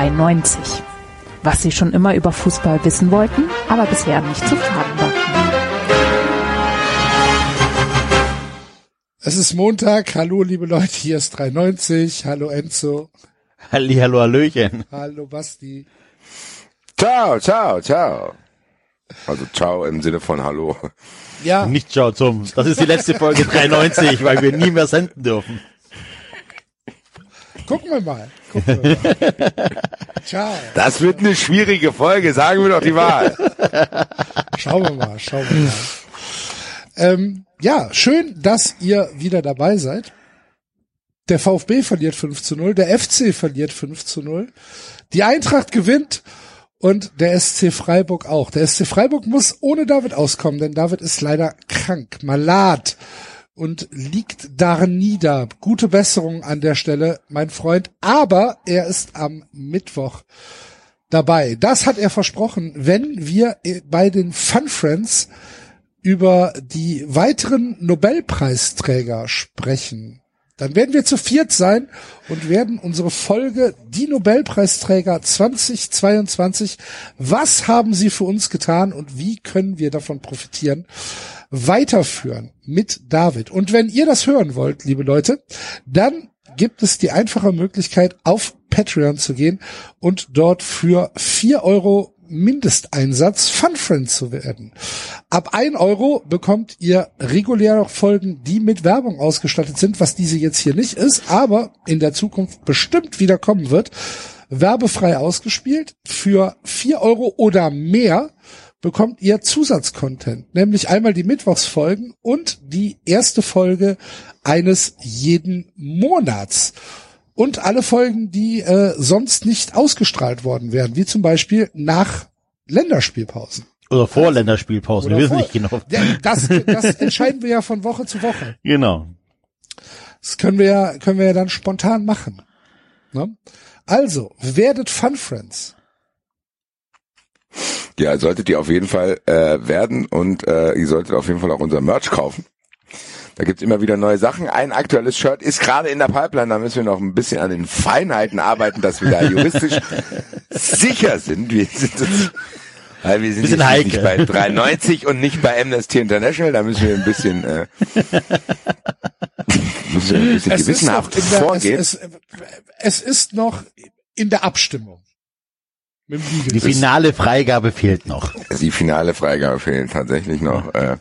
Sie hören 93. Was Sie schon immer über Fußball wissen wollten, aber bisher nicht zu fragen war. Es ist Montag. Hallo, liebe Leute. Hier ist 93. Hallo, Enzo. Halli, hallo, Hallöchen. Hallo, Basti. Ciao, ciao, ciao. Also ciao im Sinne von Hallo. Ja, Nicht ciao zum. Das ist die letzte Folge 93, weil wir nie mehr senden dürfen. Gucken wir mal. Gucken wir mal. Ciao. Das wird eine schwierige Folge, sagen wir doch die Wahl. Schauen wir mal, schauen wir mal. Ähm, ja, schön, dass ihr wieder dabei seid. Der VfB verliert 5 zu 0, der FC verliert 5 zu 0, die Eintracht gewinnt und der SC Freiburg auch. Der SC Freiburg muss ohne David auskommen, denn David ist leider krank, malat und liegt darin nieder. Gute Besserung an der Stelle, mein Freund, aber er ist am Mittwoch dabei. Das hat er versprochen, wenn wir bei den Fun Friends über die weiteren Nobelpreisträger sprechen. Dann werden wir zu viert sein und werden unsere Folge Die Nobelpreisträger 2022, was haben sie für uns getan und wie können wir davon profitieren, weiterführen mit David. Und wenn ihr das hören wollt, liebe Leute, dann gibt es die einfache Möglichkeit, auf Patreon zu gehen und dort für vier Euro Mindesteinsatz Fun Friend zu werden. Ab ein Euro bekommt ihr reguläre Folgen, die mit Werbung ausgestattet sind, was diese jetzt hier nicht ist, aber in der Zukunft bestimmt wieder kommen wird. Werbefrei ausgespielt. Für vier Euro oder mehr bekommt ihr Zusatzcontent, nämlich einmal die Mittwochsfolgen und die erste Folge eines jeden Monats. Und alle Folgen, die äh, sonst nicht ausgestrahlt worden wären, wie zum Beispiel nach Länderspielpausen. Oder vor Länderspielpausen, wir Oder wissen vor- nicht genau. Ja, das, das entscheiden wir ja von Woche zu Woche. Genau. Das können wir ja, können wir ja dann spontan machen. Ne? Also, werdet Fun Friends. Ja, solltet ihr auf jeden Fall äh, werden und äh, ihr solltet auf jeden Fall auch unser Merch kaufen. Da gibt's immer wieder neue Sachen. Ein aktuelles Shirt ist gerade in der Pipeline. Da müssen wir noch ein bisschen an den Feinheiten arbeiten, dass wir da juristisch sicher sind. Wir sind uns, weil wir sind nicht heikel. bei 93 und nicht bei Amnesty International. Da müssen wir ein bisschen, äh, müssen wir ein bisschen gewissenhaft in der, vorgehen. es, es, es ist noch in der Abstimmung. Die finale Freigabe fehlt noch. Die finale Freigabe fehlt tatsächlich noch. Äh,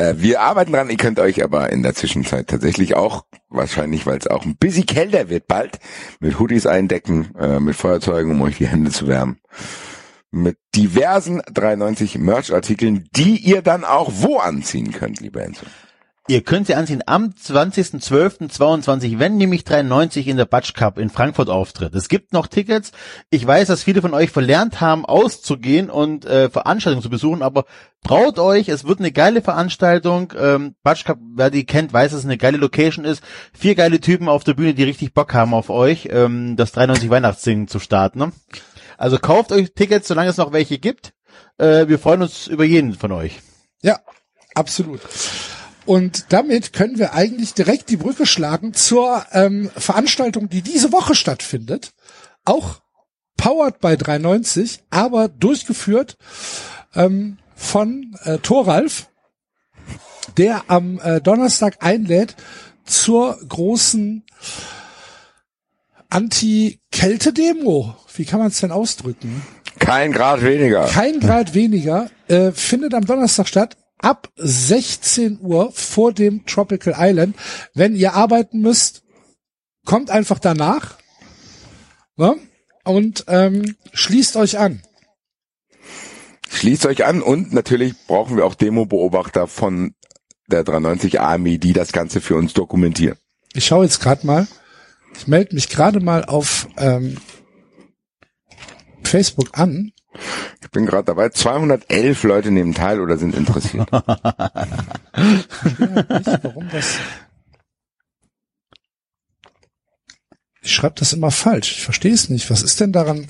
äh, wir arbeiten dran, ihr könnt euch aber in der Zwischenzeit tatsächlich auch, wahrscheinlich weil es auch ein bisschen kälter wird bald, mit Hoodies eindecken, äh, mit Feuerzeugen, um euch die Hände zu wärmen. Mit diversen 93 Merch-Artikeln, die ihr dann auch wo anziehen könnt, lieber Enzo. Ihr könnt sie anziehen am 20.12.22, wenn nämlich 93 in der Batsch Cup in Frankfurt auftritt. Es gibt noch Tickets. Ich weiß, dass viele von euch verlernt haben, auszugehen und äh, Veranstaltungen zu besuchen, aber traut euch, es wird eine geile Veranstaltung. Ähm, Batsch Cup, wer die kennt, weiß, dass es eine geile Location ist. Vier geile Typen auf der Bühne, die richtig Bock haben auf euch, ähm, das 93 Weihnachtssingen zu starten. Ne? Also kauft euch Tickets, solange es noch welche gibt. Äh, wir freuen uns über jeden von euch. Ja, absolut. Und damit können wir eigentlich direkt die Brücke schlagen zur ähm, Veranstaltung, die diese Woche stattfindet. Auch powered by 390, aber durchgeführt ähm, von äh, Thoralf, der am äh, Donnerstag einlädt zur großen Anti-Kälte-Demo. Wie kann man es denn ausdrücken? Kein Grad weniger. kein Grad weniger, äh, findet am Donnerstag statt, ab 16 Uhr vor dem Tropical Island. Wenn ihr arbeiten müsst, kommt einfach danach ne? und ähm, schließt euch an. Schließt euch an und natürlich brauchen wir auch Demo-Beobachter von der 390 Army, die das Ganze für uns dokumentieren. Ich schaue jetzt gerade mal. Ich melde mich gerade mal auf ähm, Facebook an. Ich bin gerade dabei. 211 Leute nehmen teil oder sind interessiert. Ich weiß nicht, warum das. Ich schreibe das immer falsch. Ich verstehe es nicht. Was ist denn daran?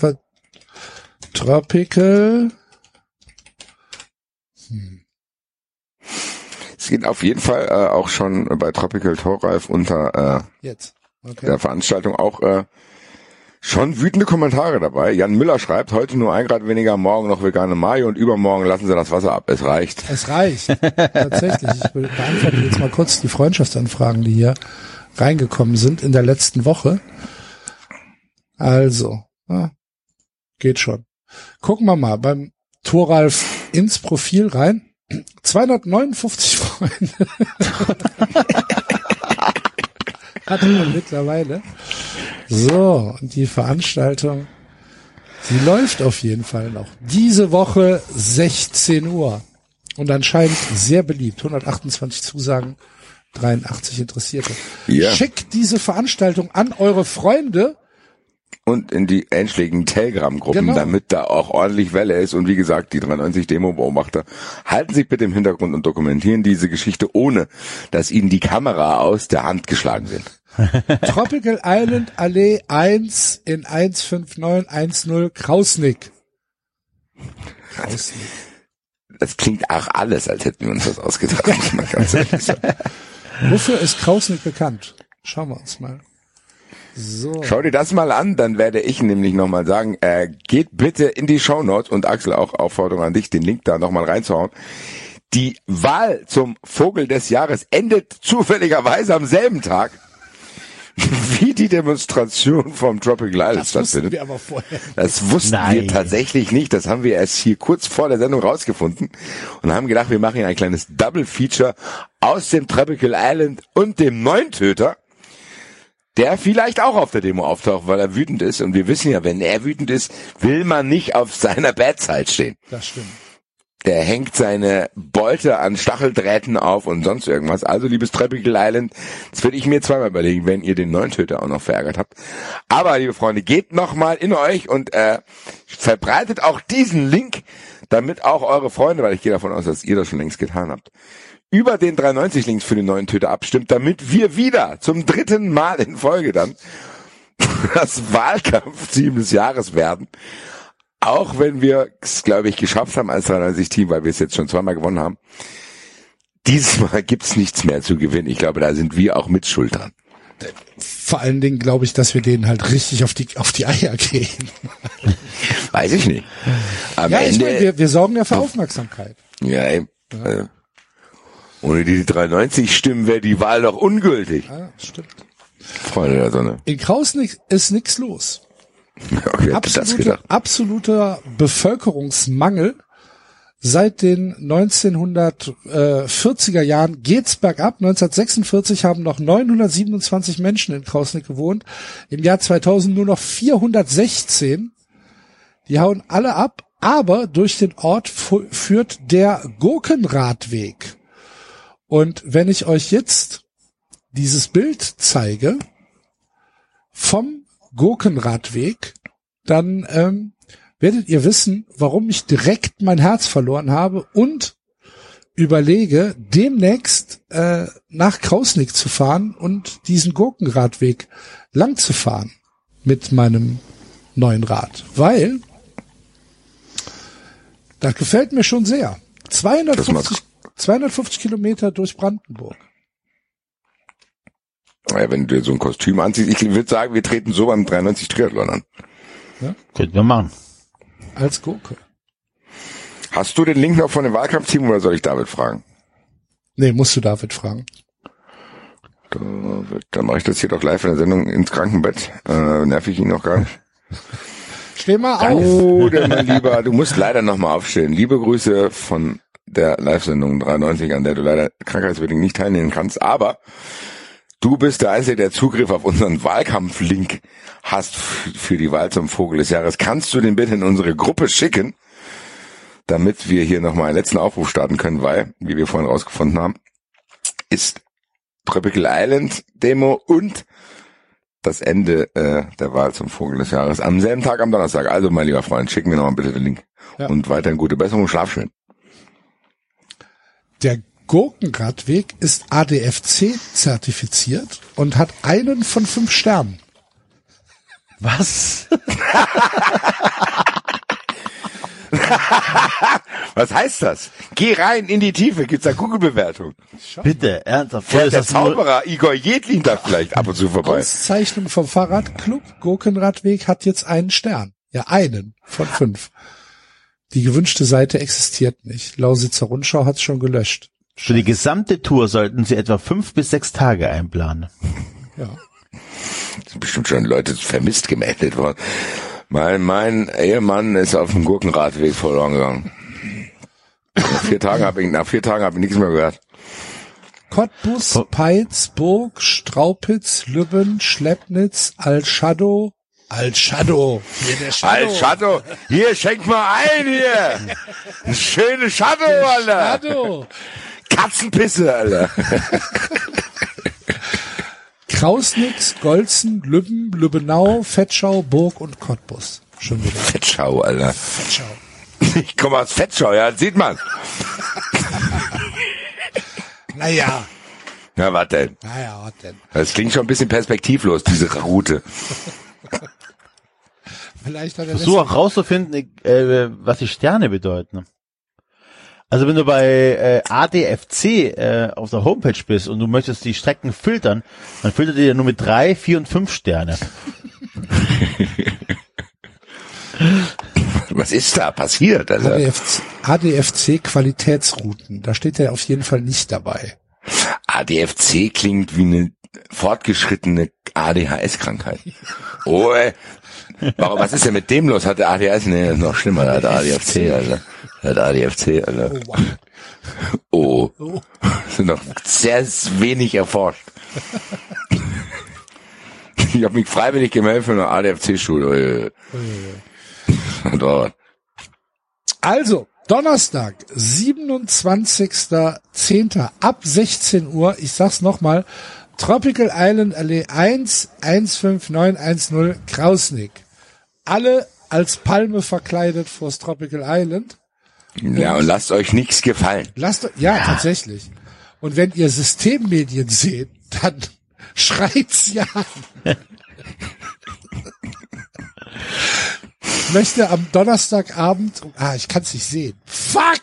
Tropical. Es geht auf jeden Fall äh, auch schon bei Tropical Torreif unter Jetzt. äh, Okay. der Veranstaltung auch äh, Schon wütende Kommentare dabei. Jan Müller schreibt, heute nur ein Grad weniger, morgen noch vegane Mayo und übermorgen lassen sie das Wasser ab. Es reicht. Es reicht. Tatsächlich. Ich be- beantworte jetzt mal kurz die Freundschaftsanfragen, die hier reingekommen sind in der letzten Woche. Also, ja, geht schon. Gucken wir mal beim Thoralf ins Profil rein. 259 Freunde. Hat man mittlerweile. So, und die Veranstaltung, sie läuft auf jeden Fall noch. Diese Woche 16 Uhr. Und anscheinend sehr beliebt. 128 Zusagen, 83 Interessierte. Ja. Schickt diese Veranstaltung an eure Freunde. Und in die einschlägigen Telegram-Gruppen, Genau. damit da auch ordentlich Welle ist. Und wie gesagt, die 93 Demo-Beobachter halten sich bitte im Hintergrund und dokumentieren diese Geschichte, ohne dass ihnen die Kamera aus der Hand geschlagen wird. Tropical Island Allee 1 in 15910 Krausnick. Krausnick. Das klingt auch alles, als hätten wir uns das ausgedacht. Wofür ist Krausnick bekannt? Schauen wir uns mal. So. Schau dir das mal an, dann werde ich nämlich nochmal sagen, äh, geht bitte in die Shownotes und Axel auch Aufforderung an dich, den Link da nochmal reinzuhauen. Die Wahl zum Vogel des Jahres endet zufälligerweise am selben Tag, wie die Demonstration vom Tropical Island Das wussten stattfindet. wir aber vorher. Das wussten Nein. wir tatsächlich nicht. Das haben wir erst hier kurz vor der Sendung rausgefunden und haben gedacht, wir machen hier ein kleines Double Feature aus dem Tropical Island und dem Neuntöter, der vielleicht auch auf der Demo auftaucht, weil er wütend ist. Und wir wissen ja, wenn er wütend ist, will man nicht auf seiner Bad Side stehen. Das stimmt. Der hängt seine Beute an Stacheldrähten auf und sonst irgendwas. Also, liebes Tropical Island, das würde ich mir zweimal überlegen, wenn ihr den Neuntöter auch noch verärgert habt. Aber, liebe Freunde, geht nochmal in euch und äh, verbreitet auch diesen Link, damit auch eure Freunde, weil ich gehe davon aus, dass ihr das schon längst getan habt, über den 93 Links für den neuen Töter abstimmt, damit wir wieder zum dritten Mal in Folge dann das Wahlkampfteam des Jahres werden. Auch wenn wir es, glaube ich, geschafft haben als 93-Team, weil wir es jetzt schon zweimal gewonnen haben. Dieses Mal gibt's nichts mehr zu gewinnen. Ich glaube, da sind wir auch mit schuld dran. Vor allen Dingen glaube ich, dass wir denen halt richtig auf die, auf die Eier gehen. Weiß ich nicht. Am Ja, ich Ende, meine, wir, wir sorgen ja für Aufmerksamkeit. ja, ey, äh, ohne die 93 Stimmen wäre die Wahl doch ungültig. Ja, stimmt. Freunde der Sonne. In Krausnick ist nichts los. Okay, Absolute, absoluter Bevölkerungsmangel. Seit den 1940er Jahren geht's bergab. 1946 haben noch 927 Menschen in Krausnick gewohnt. Im Jahr 2000 nur noch 416. Die hauen alle ab, aber durch den Ort führt der Gurkenradweg. Und wenn ich euch jetzt dieses Bild zeige vom Gurkenradweg, dann ähm, werdet ihr wissen, warum ich direkt mein Herz verloren habe und überlege, demnächst äh, nach Krausnick zu fahren und diesen Gurkenradweg lang zu fahren mit meinem neuen Rad. Weil das gefällt mir schon sehr. 250, 250 Kilometer durch Brandenburg. Ja, wenn du dir so ein Kostüm anziehst, ich würde sagen, wir treten so beim 93 Triathlon an. Könnten wir machen. Als Gurke. Hast du den Link noch von dem Wahlkampfteam oder soll ich David fragen? Nee, musst du David fragen. David, dann mache ich das hier doch live in der Sendung ins Krankenbett. Äh, nerv ich ihn noch gar nicht. Steh mal auf. Oh, mein Lieber, du musst leider nochmal aufstehen. Liebe Grüße von der Live-Sendung 93, an der du leider krankheitsbedingt nicht teilnehmen kannst, aber du bist der Einzige, der Zugriff auf unseren Wahlkampf-Link hast für die Wahl zum Vogel des Jahres. Kannst du den bitte in unsere Gruppe schicken, damit wir hier nochmal einen letzten Aufruf starten können, weil, wie wir vorhin rausgefunden haben, ist Tropical Island Demo und das Ende äh, der Wahl zum Vogel des Jahres am selben Tag am Donnerstag. Also, mein lieber Freund, schick mir nochmal bitte den Link. Ja. Und weiterhin gute Besserung, schlaf schön. Der Gurkenradweg ist ADFC zertifiziert und hat einen von fünf Sternen. Was? Was heißt das? Geh rein in die Tiefe, gibt's da Google-Bewertung. Bitte, ernsthaft. Ist der Zauberer Igor Jedlin da vielleicht ab und zu vorbei? Auszeichnung vom Fahrradclub Gurkenradweg hat jetzt einen Stern. Ja, einen von fünf. Die gewünschte Seite existiert nicht. Lausitzer Rundschau hat's schon gelöscht. Für die gesamte Tour sollten Sie etwa fünf bis sechs Tage einplanen. Ja. sind bestimmt schon Leute vermisst gemeldet worden. Mein, mein Ehemann ist auf dem Gurkenradweg verloren gegangen. Nach vier Tagen habe ich, nach vier Tagen habe ich nichts mehr gehört. Cottbus, Peitz, Burg, Straupitz, Lübben, Schleppnitz, Alschadow, Alschadow. Hier der Shadow. Hier schenk mal ein hier. Ein schönes Shadow, Alter. Shadow. Katzenpisse, Alter. Krausnitz, Golzen, Lübben, Lübbenau, Fettschau, Burg und Cottbus. Schon wieder. Fettschau, Alter. Fettschau. Ich komme aus Fettschau, ja, das sieht man. Naja. Ja, was denn? Naja, was denn? Das klingt schon ein bisschen perspektivlos, diese Route. Vielleicht hat er Versuch auch rauszufinden, äh, was die Sterne bedeuten. Also wenn du bei äh, ADFC äh, auf der Homepage bist und du möchtest die Strecken filtern, dann filtert ihr nur mit drei, vier und fünf Sterne. Was ist da passiert, Alter? ADFC, ADFC Qualitätsrouten. Da steht er auf jeden Fall nicht dabei. ADFC klingt wie eine fortgeschrittene ADHS-Krankheit. Oh, ey. Warum, was ist denn mit dem los? Hat der ADHS? Nee, das ist noch schlimmer. Der hat ADFC, Alter. Hat ADFC, Alter. Oh. Das sind noch sehr wenig erforscht. Ich habe mich freiwillig gemeldet für eine ADFC-Schule. Also, Donnerstag, 27.10. ab 16 Uhr. Ich sag's nochmal. Tropical Island Allee 1, 15910 Krausnick. Alle als Palme verkleidet vors Tropical Island. Ja, und lasst euch nichts gefallen. Lasst, ja, tatsächlich. Und wenn ihr Systemmedien seht, dann schreit's ja an. Ich möchte am Donnerstagabend, ah, ich kann's nicht sehen. Fuck!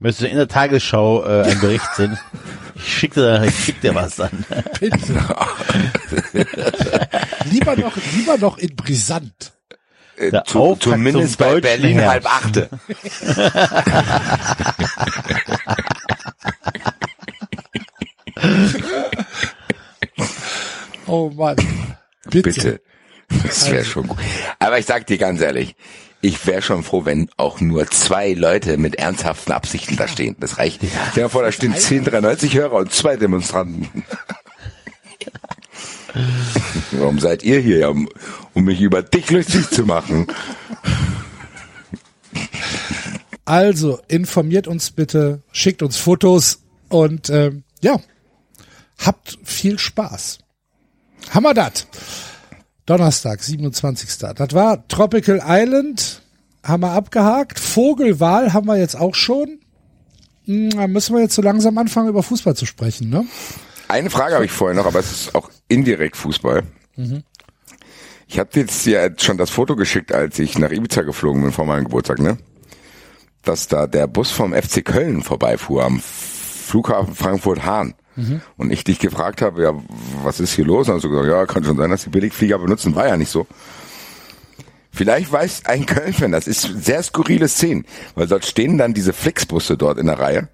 Möchtest du in der Tagesschau äh, einen Bericht sehen? Ich schick dir, ich schick dir was dann. Bitte. lieber noch, lieber noch in brisant. Äh, Der zu, Auftakt zumindest zum bei Berlin Herbst. halb achte. Oh Mann. Bitte. Bitte. Das wäre schon gut. Aber ich sag dir ganz ehrlich, ich wäre schon froh, wenn auch nur zwei Leute mit ernsthaften Absichten da stehen. Das reicht. Stell dir vor, da stehen 1093 Hörer und zwei Demonstranten. Warum seid ihr hier? Um, um mich über dich lustig zu machen. Also, informiert uns bitte, schickt uns Fotos und ähm, ja, habt viel Spaß. Wir das? Donnerstag, 27. Das war Tropical Island, haben wir abgehakt. Vogelwahl haben wir jetzt auch schon. Hm, Da müssen wir jetzt so langsam anfangen, über Fußball zu sprechen, ne? Eine Frage habe ich vorher noch, aber es ist auch indirekt Fußball. Ich habe jetzt ja schon das Foto geschickt, als ich nach Ibiza geflogen bin vor meinem Geburtstag, ne? Dass da der Bus vom FC Köln vorbeifuhr am Flughafen Frankfurt-Hahn. Und ich dich gefragt habe, ja, was ist hier los? Und hast du gesagt, ja, kann schon sein, dass die Billigflieger benutzen. War ja nicht so. Vielleicht weiß ein Köln-Fan, das ist sehr skurrile Szenen, weil dort stehen dann diese Flixbusse dort in der Reihe.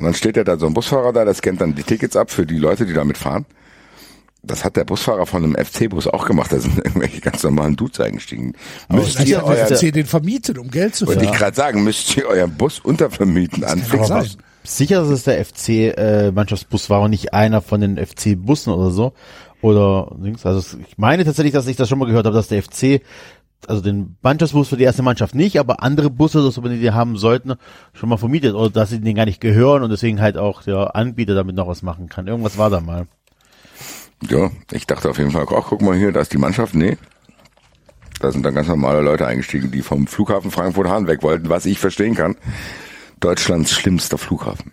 Und dann steht ja da so ein Busfahrer da, der scannt dann die Tickets ab für die Leute, die damit fahren. Das hat der Busfahrer von einem FC-Bus auch gemacht. Da sind irgendwelche ganz normalen Dudes eingestiegen. Müsst ihr hat der euren, FC den vermietet, um Geld zu wollte ich verdienen. gerade sagen, müsst ihr euren Bus untervermieten an. Sicher, dass es der FC-Mannschaftsbus war und nicht einer von den FC-Bussen oder so. Oder links. Also ich meine tatsächlich, dass ich das schon mal gehört habe, dass der FC, also den Mannschaftsbus für die erste Mannschaft nicht, aber andere Busse, wenn die die haben sollten, schon mal vermietet. Oder dass sie denen gar nicht gehören und deswegen halt auch der Anbieter damit noch was machen kann. Irgendwas war da mal. Ja, ich dachte auf jeden Fall, ach, guck mal hier, da ist die Mannschaft. Nee. Da sind dann ganz normale Leute eingestiegen, die vom Flughafen Frankfurt-Hahn weg wollten, was ich verstehen kann. Deutschlands schlimmster Flughafen.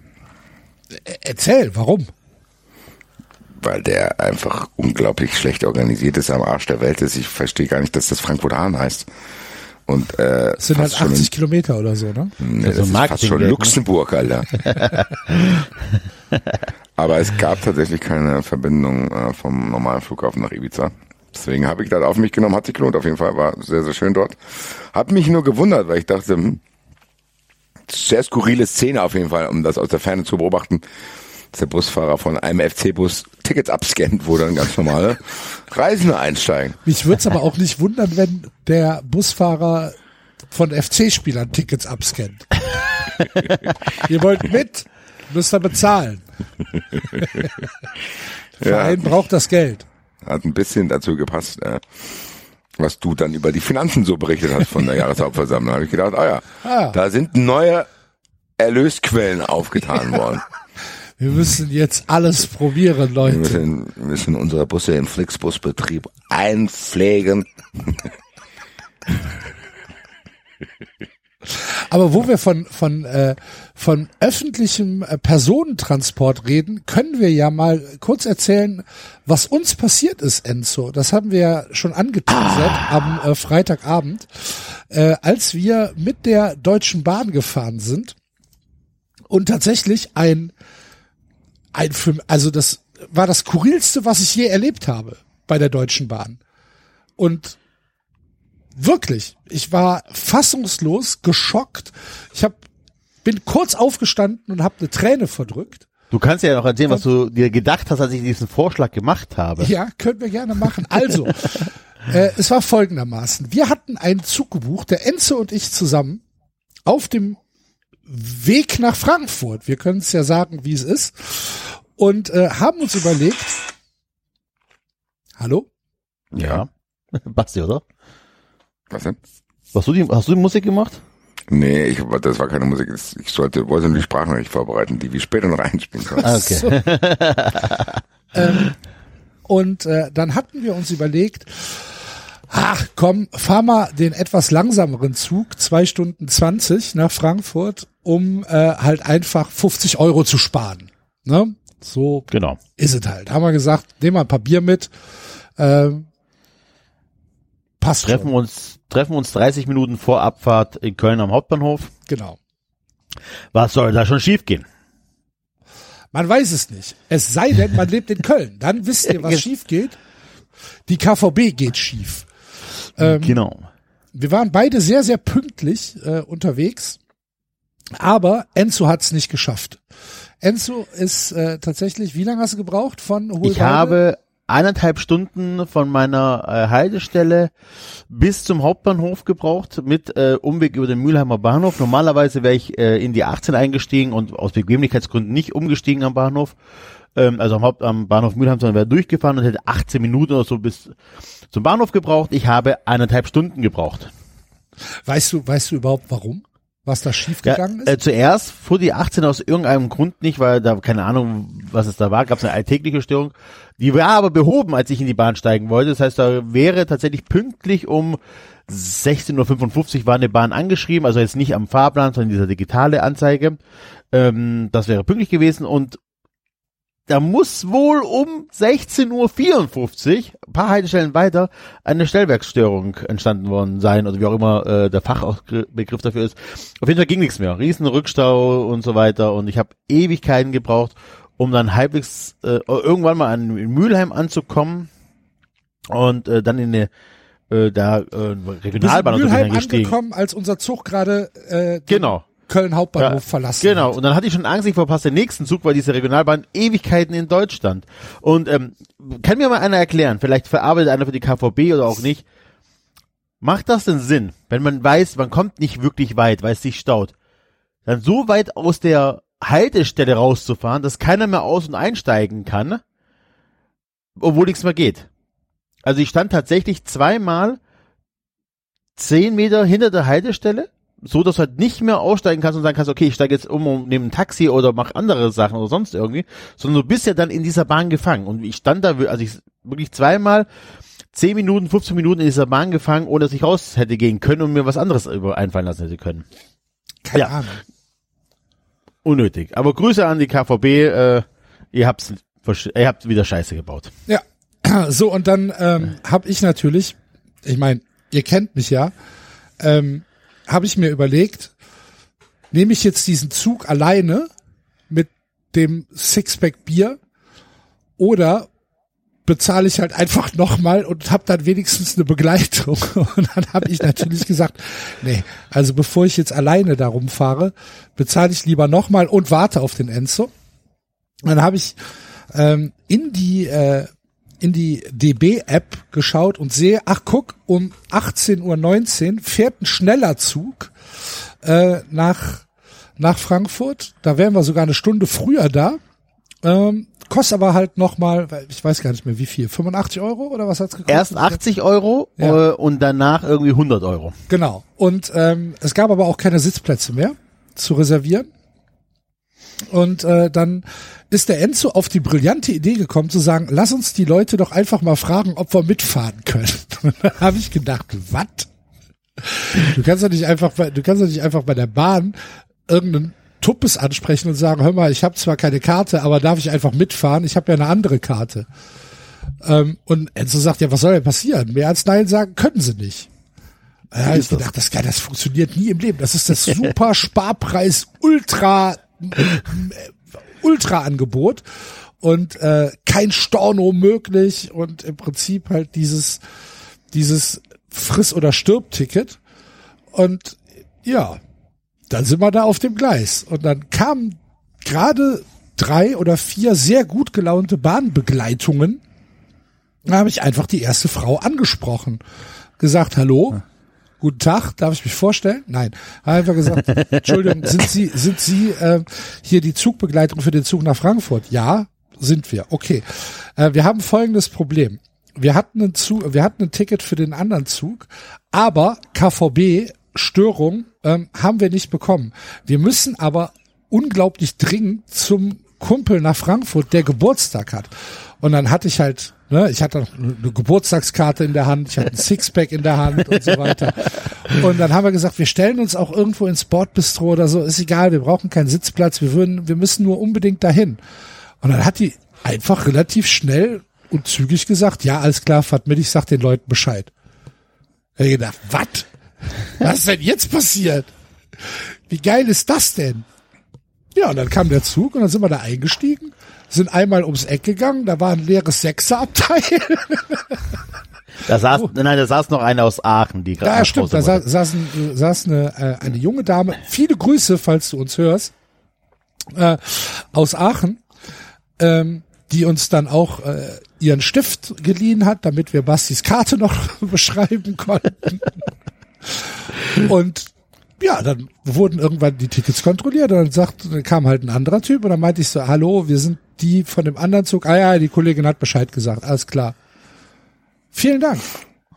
Erzähl, warum? Weil der einfach unglaublich schlecht organisiert ist, am Arsch der Welt ist. Ich verstehe gar nicht, dass das Frankfurt-Hahn heißt. Und äh, Das sind halt fast schon 80 Kilometer oder so, ne? Nee, Das das ist fast schon ne? Luxemburg, Alter. Aber es gab tatsächlich keine Verbindung äh, vom normalen Flughafen nach Ibiza. Deswegen habe ich das auf mich genommen, hat sich gelohnt auf jeden Fall, war sehr, sehr schön dort. Hab mich nur gewundert, weil ich dachte, hm, sehr skurrile Szene auf jeden Fall, um das aus der Ferne zu beobachten, dass der Busfahrer von einem FC-Bus Tickets abscannt, wo dann ganz normale Reisende einsteigen. Mich würde es aber auch nicht wundern, wenn der Busfahrer von FC-Spielern Tickets abscannt. Ihr wollt mit, müsst ihr bezahlen. Der Ja. Verein braucht das Geld. Hat ein bisschen dazu gepasst, äh, was du dann über die Finanzen so berichtet hast von der Jahreshauptversammlung. Da habe ich gedacht, ah ja, Ah. da sind neue Erlösquellen aufgetan worden. Wir müssen jetzt alles probieren, Wir Leute. müssen, wir müssen unsere Busse im Flixbusbetrieb einpflegen. Aber wo wir von von äh, von öffentlichem äh, Personentransport reden, können wir ja mal kurz erzählen, was uns passiert ist, Enzo. Das haben wir ja schon angeteasert am äh, Freitagabend, äh, als wir mit der Deutschen Bahn gefahren sind und tatsächlich ein ein also das war das skurrilste, was ich je erlebt habe bei der Deutschen Bahn. Und Wirklich. Ich war fassungslos, geschockt. Ich hab, bin kurz aufgestanden und habe eine Träne verdrückt. Du kannst ja noch erzählen, was du dir gedacht hast, als ich diesen Vorschlag gemacht habe. Ja, können wir gerne machen. Also, äh, es war folgendermaßen. Wir hatten einen Zug gebucht, der Enze und ich zusammen, auf dem Weg nach Frankfurt. Wir können es ja sagen, wie es ist. Und äh, haben uns überlegt, hallo? Ja. Basti, oder? Was denn? Hast du die, hast du die Musik gemacht? Nee, ich, das war keine Musik. Ich sollte, wollte nur die Sprachnachricht vorbereiten, die wir später noch reinspielen können. Ah, okay. ähm, und äh, dann hatten wir uns überlegt, ach komm, fahr mal den etwas langsameren Zug, zwei Stunden zwanzig nach Frankfurt, um äh, halt einfach 50 Euro zu sparen. Ne? So Genau. ist es halt. Haben wir gesagt, nehmen wir ein paar Bier mit. Ähm, passt Treffen schon. uns, treffen uns 30 Minuten vor Abfahrt in Köln am Hauptbahnhof. Genau. Was soll da schon schiefgehen? Man weiß es nicht. Es sei denn, man lebt in Köln. Dann wisst ihr, was schief geht. Die KVB geht schief. Ähm, genau. Wir waren beide sehr, sehr pünktlich äh, unterwegs, aber Enzo hat es nicht geschafft. Enzo ist äh, tatsächlich, wie lange hast du gebraucht von Hohlweide? Ich habe eineinhalb Stunden von meiner äh, Haltestelle bis zum Hauptbahnhof gebraucht mit äh, Umweg über den Mülheimer Bahnhof. Normalerweise wäre ich äh, in die 18 eingestiegen und aus Bequemlichkeitsgründen nicht umgestiegen am Bahnhof, ähm, also am, Haupt am Bahnhof Mülheim, sondern wäre durchgefahren und hätte 18 Minuten oder so bis zum Bahnhof gebraucht. Ich habe eineinhalb Stunden gebraucht. Weißt du, weißt du überhaupt warum? Was da schiefgegangen Ja, äh, ist? zuerst fuhr die 18 aus irgendeinem Grund nicht, weil da keine Ahnung, was es da war, gab es eine alltägliche Störung. Die war aber behoben, als ich in die Bahn steigen wollte. Das heißt, da wäre tatsächlich pünktlich um 16.55 Uhr war eine Bahn angeschrieben, also jetzt nicht am Fahrplan, sondern dieser digitale Anzeige. Ähm, das wäre pünktlich gewesen und da muss wohl um 16.54 Uhr, ein paar Haltestellen weiter, eine Stellwerksstörung entstanden worden sein, oder wie auch immer äh, der Fachbegriff dafür ist. Auf jeden Fall ging nichts mehr. Riesen Rückstau und so weiter. Und ich habe Ewigkeiten gebraucht, um dann halbwegs äh, irgendwann mal an in Mülheim anzukommen und äh, dann in eine äh, da äh, Regionalbahn Mülheim dann gestiegen. angekommen, als unser Zug gerade äh, Genau. Köln Hauptbahnhof Ja, verlassen Genau, hat. und dann hatte ich schon Angst, ich verpasse den nächsten Zug, weil diese Regionalbahn Ewigkeiten in Deutsch stand. Und ähm, kann mir mal einer erklären, vielleicht verarbeitet einer für die KVB oder auch nicht, macht das denn Sinn, wenn man weiß, man kommt nicht wirklich weit, weil es sich staut, dann so weit aus der Haltestelle rauszufahren, dass keiner mehr aus- und einsteigen kann, obwohl nichts mehr geht. Also ich stand tatsächlich zweimal zehn Meter hinter der Haltestelle, so dass du halt nicht mehr aussteigen kannst und sagen kannst, okay, ich steige jetzt um und nehme ein Taxi oder mach andere Sachen oder sonst irgendwie, sondern du bist ja dann in dieser Bahn gefangen. Und ich stand da, also ich wirklich zweimal 10 Minuten, 15 Minuten in dieser Bahn gefangen, ohne dass ich raus hätte gehen können und mir was anderes einfallen lassen hätte können. Keine ja. Ahnung. Unnötig. Aber Grüße an die KVB, äh, ihr habt's, ihr habt wieder Scheiße gebaut. Ja, so und dann ähm, habe ich natürlich, ich meine, ihr kennt mich ja, ähm, habe ich mir überlegt, nehme ich jetzt diesen Zug alleine mit dem Sixpack Bier oder bezahle ich halt einfach nochmal und habe dann wenigstens eine Begleitung. Und dann habe ich natürlich gesagt, nee, also bevor ich jetzt alleine darum fahre, bezahle ich lieber nochmal und warte auf den Enzo. Dann habe ich ähm, in die äh, in die DB-App geschaut und sehe, ach guck, um 18.19 Uhr fährt ein schneller Zug äh, nach, nach Frankfurt. Da wären wir sogar eine Stunde früher da. Ähm, kostet aber halt nochmal, ich weiß gar nicht mehr wie viel, 85 Euro oder was hat's gekostet? Erst 80 Euro Ja. äh, und danach irgendwie 100 Euro. Genau. Und ähm, es gab aber auch keine Sitzplätze mehr zu reservieren. Und äh, dann ist der Enzo auf die brillante Idee gekommen zu sagen, lass uns die Leute doch einfach mal fragen, ob wir mitfahren können. Und da habe ich gedacht, was? Du kannst doch nicht einfach, bei- du kannst doch nicht einfach bei der Bahn irgendeinen Tuppes ansprechen und sagen, hör mal, ich habe zwar keine Karte, aber darf ich einfach mitfahren? Ich habe ja eine andere Karte. Ähm, und Enzo sagt, ja, was soll denn passieren? Mehr als Nein sagen können sie nicht. Da habe ich gedacht, das, das funktioniert nie im Leben. Das ist das super Sparpreis Ultra Ultra Angebot und äh, kein Storno möglich und im Prinzip halt dieses dieses Friss oder stirb Ticket und ja, dann sind wir da auf dem Gleis. Und dann kamen gerade drei oder vier sehr gut gelaunte Bahnbegleitungen. Da habe ich einfach die erste Frau angesprochen, gesagt, hallo, guten Tag, darf ich mich vorstellen? Nein, habe einfach gesagt, Entschuldigung, sind Sie sind Sie äh, hier die Zugbegleitung für den Zug nach Frankfurt? Ja, sind wir. Okay, äh, wir haben folgendes Problem. Wir hatten einen Zug, wir hatten ein Ticket für den anderen Zug, aber KVB Störung ähm, haben wir nicht bekommen. Wir müssen aber unglaublich dringend zum Kumpel nach Frankfurt, der Geburtstag hat. Und dann hatte ich halt, ne, ich hatte noch eine Geburtstagskarte in der Hand, ich hatte ein Sixpack in der Hand und so weiter. Und dann haben wir gesagt, wir stellen uns auch irgendwo ins Sportbistro oder so, ist egal, wir brauchen keinen Sitzplatz, wir würden, wir müssen nur unbedingt dahin. Und dann hat die einfach relativ schnell und zügig gesagt, ja, alles klar, fahrt mit, ich sag den Leuten Bescheid. Da hab ich gedacht, was? Was ist denn jetzt passiert? Wie geil ist das denn? Ja, und dann kam der Zug und dann sind wir da eingestiegen, sind einmal ums Eck gegangen, da war ein leeres Sechserabteil. Da saß, nein, da saß noch einer aus Aachen, die gerade Ja, stimmt, da saß, ein, äh, saß eine, äh, eine junge Dame, viele Grüße, falls du uns hörst, äh, aus Aachen, ähm, die uns dann auch äh, ihren Stift geliehen hat, damit wir Bastis Karte noch beschreiben konnten. Und ja, dann wurden irgendwann die Tickets kontrolliert und dann sagt, dann kam halt ein anderer Typ und dann meinte ich so, hallo, wir sind die von dem anderen Zug. Ah ja, die Kollegin hat Bescheid gesagt, alles klar. Vielen Dank.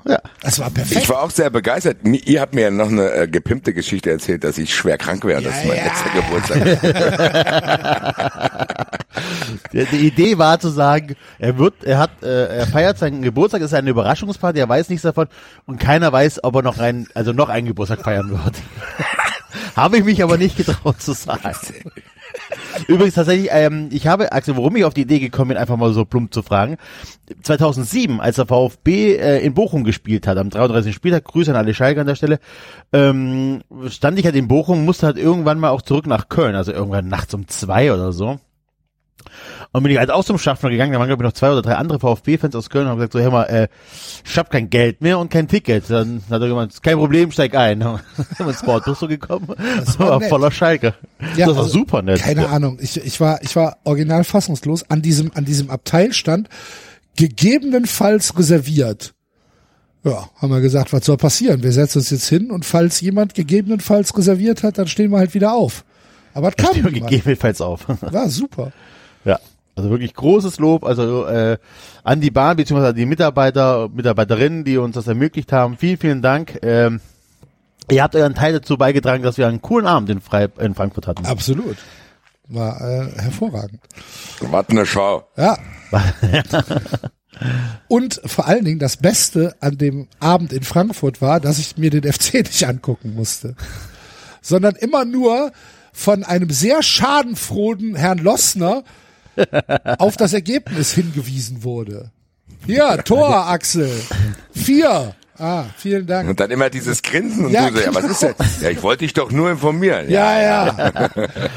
Ja. Das war perfekt. Ich war auch sehr begeistert. Ihr habt mir ja noch eine äh, gepimpte Geschichte erzählt, dass ich schwer krank wäre. Das ist mein ja. letzter Geburtstag. Die, die Idee war zu sagen, er wird, er hat, äh, er feiert seinen Geburtstag, ist eine Überraschungsparty, er weiß nichts davon und keiner weiß, ob er noch einen, also noch einen Geburtstag feiern wird. habe ich mich aber nicht getraut zu sagen. Übrigens tatsächlich, ähm, ich habe, Axel, warum ich auf die Idee gekommen bin, einfach mal so plump zu fragen. 2007, als der VfB äh, in Bochum gespielt hat, am 33. Spieltag, Grüße an alle Schalke an der Stelle, ähm, stand ich halt in Bochum, musste halt irgendwann mal auch zurück nach Köln, also irgendwann nachts um zwei oder so. Und bin ich halt auch zum Schaffner gegangen, da waren glaube ich noch zwei oder drei andere VfB-Fans aus Köln und haben gesagt, so, hör mal, äh, ich hab kein Geld mehr und kein Ticket. Dann hat er gemeint, kein Problem, steig ein. Dann sind wir ins Sportbus so gekommen, das war war voller Schalke. Ja, das war also, super nett. Keine Ahnung. Ich, ich war, ich war original fassungslos. An diesem, an diesem Abteil stand gegebenenfalls reserviert. Ja, haben wir gesagt, was soll passieren? Wir setzen uns jetzt hin und falls jemand gegebenenfalls reserviert hat, dann stehen wir halt wieder auf. Aber es kam gegebenenfalls auf. War super. Ja. Also wirklich großes Lob, also äh, an die Bahn beziehungsweise an die Mitarbeiter, Mitarbeiterinnen, die uns das ermöglicht haben. Vielen, vielen Dank. Ähm, ihr habt euren Teil dazu beigetragen, dass wir einen coolen Abend in, Frei in Frankfurt hatten. Absolut. War äh, hervorragend. Was eine Show. Ja. Und vor allen Dingen das Beste an dem Abend in Frankfurt war, dass ich mir den FC nicht angucken musste, sondern immer nur von einem sehr schadenfrohen Herrn Lossner auf das Ergebnis hingewiesen wurde. Hier, Tor, Axel. Vier. Ah, vielen Dank. Und dann immer dieses Grinsen und Ja, so, ja, was genau. ist denn? Ja, ich wollte dich doch nur informieren. Ja, ja.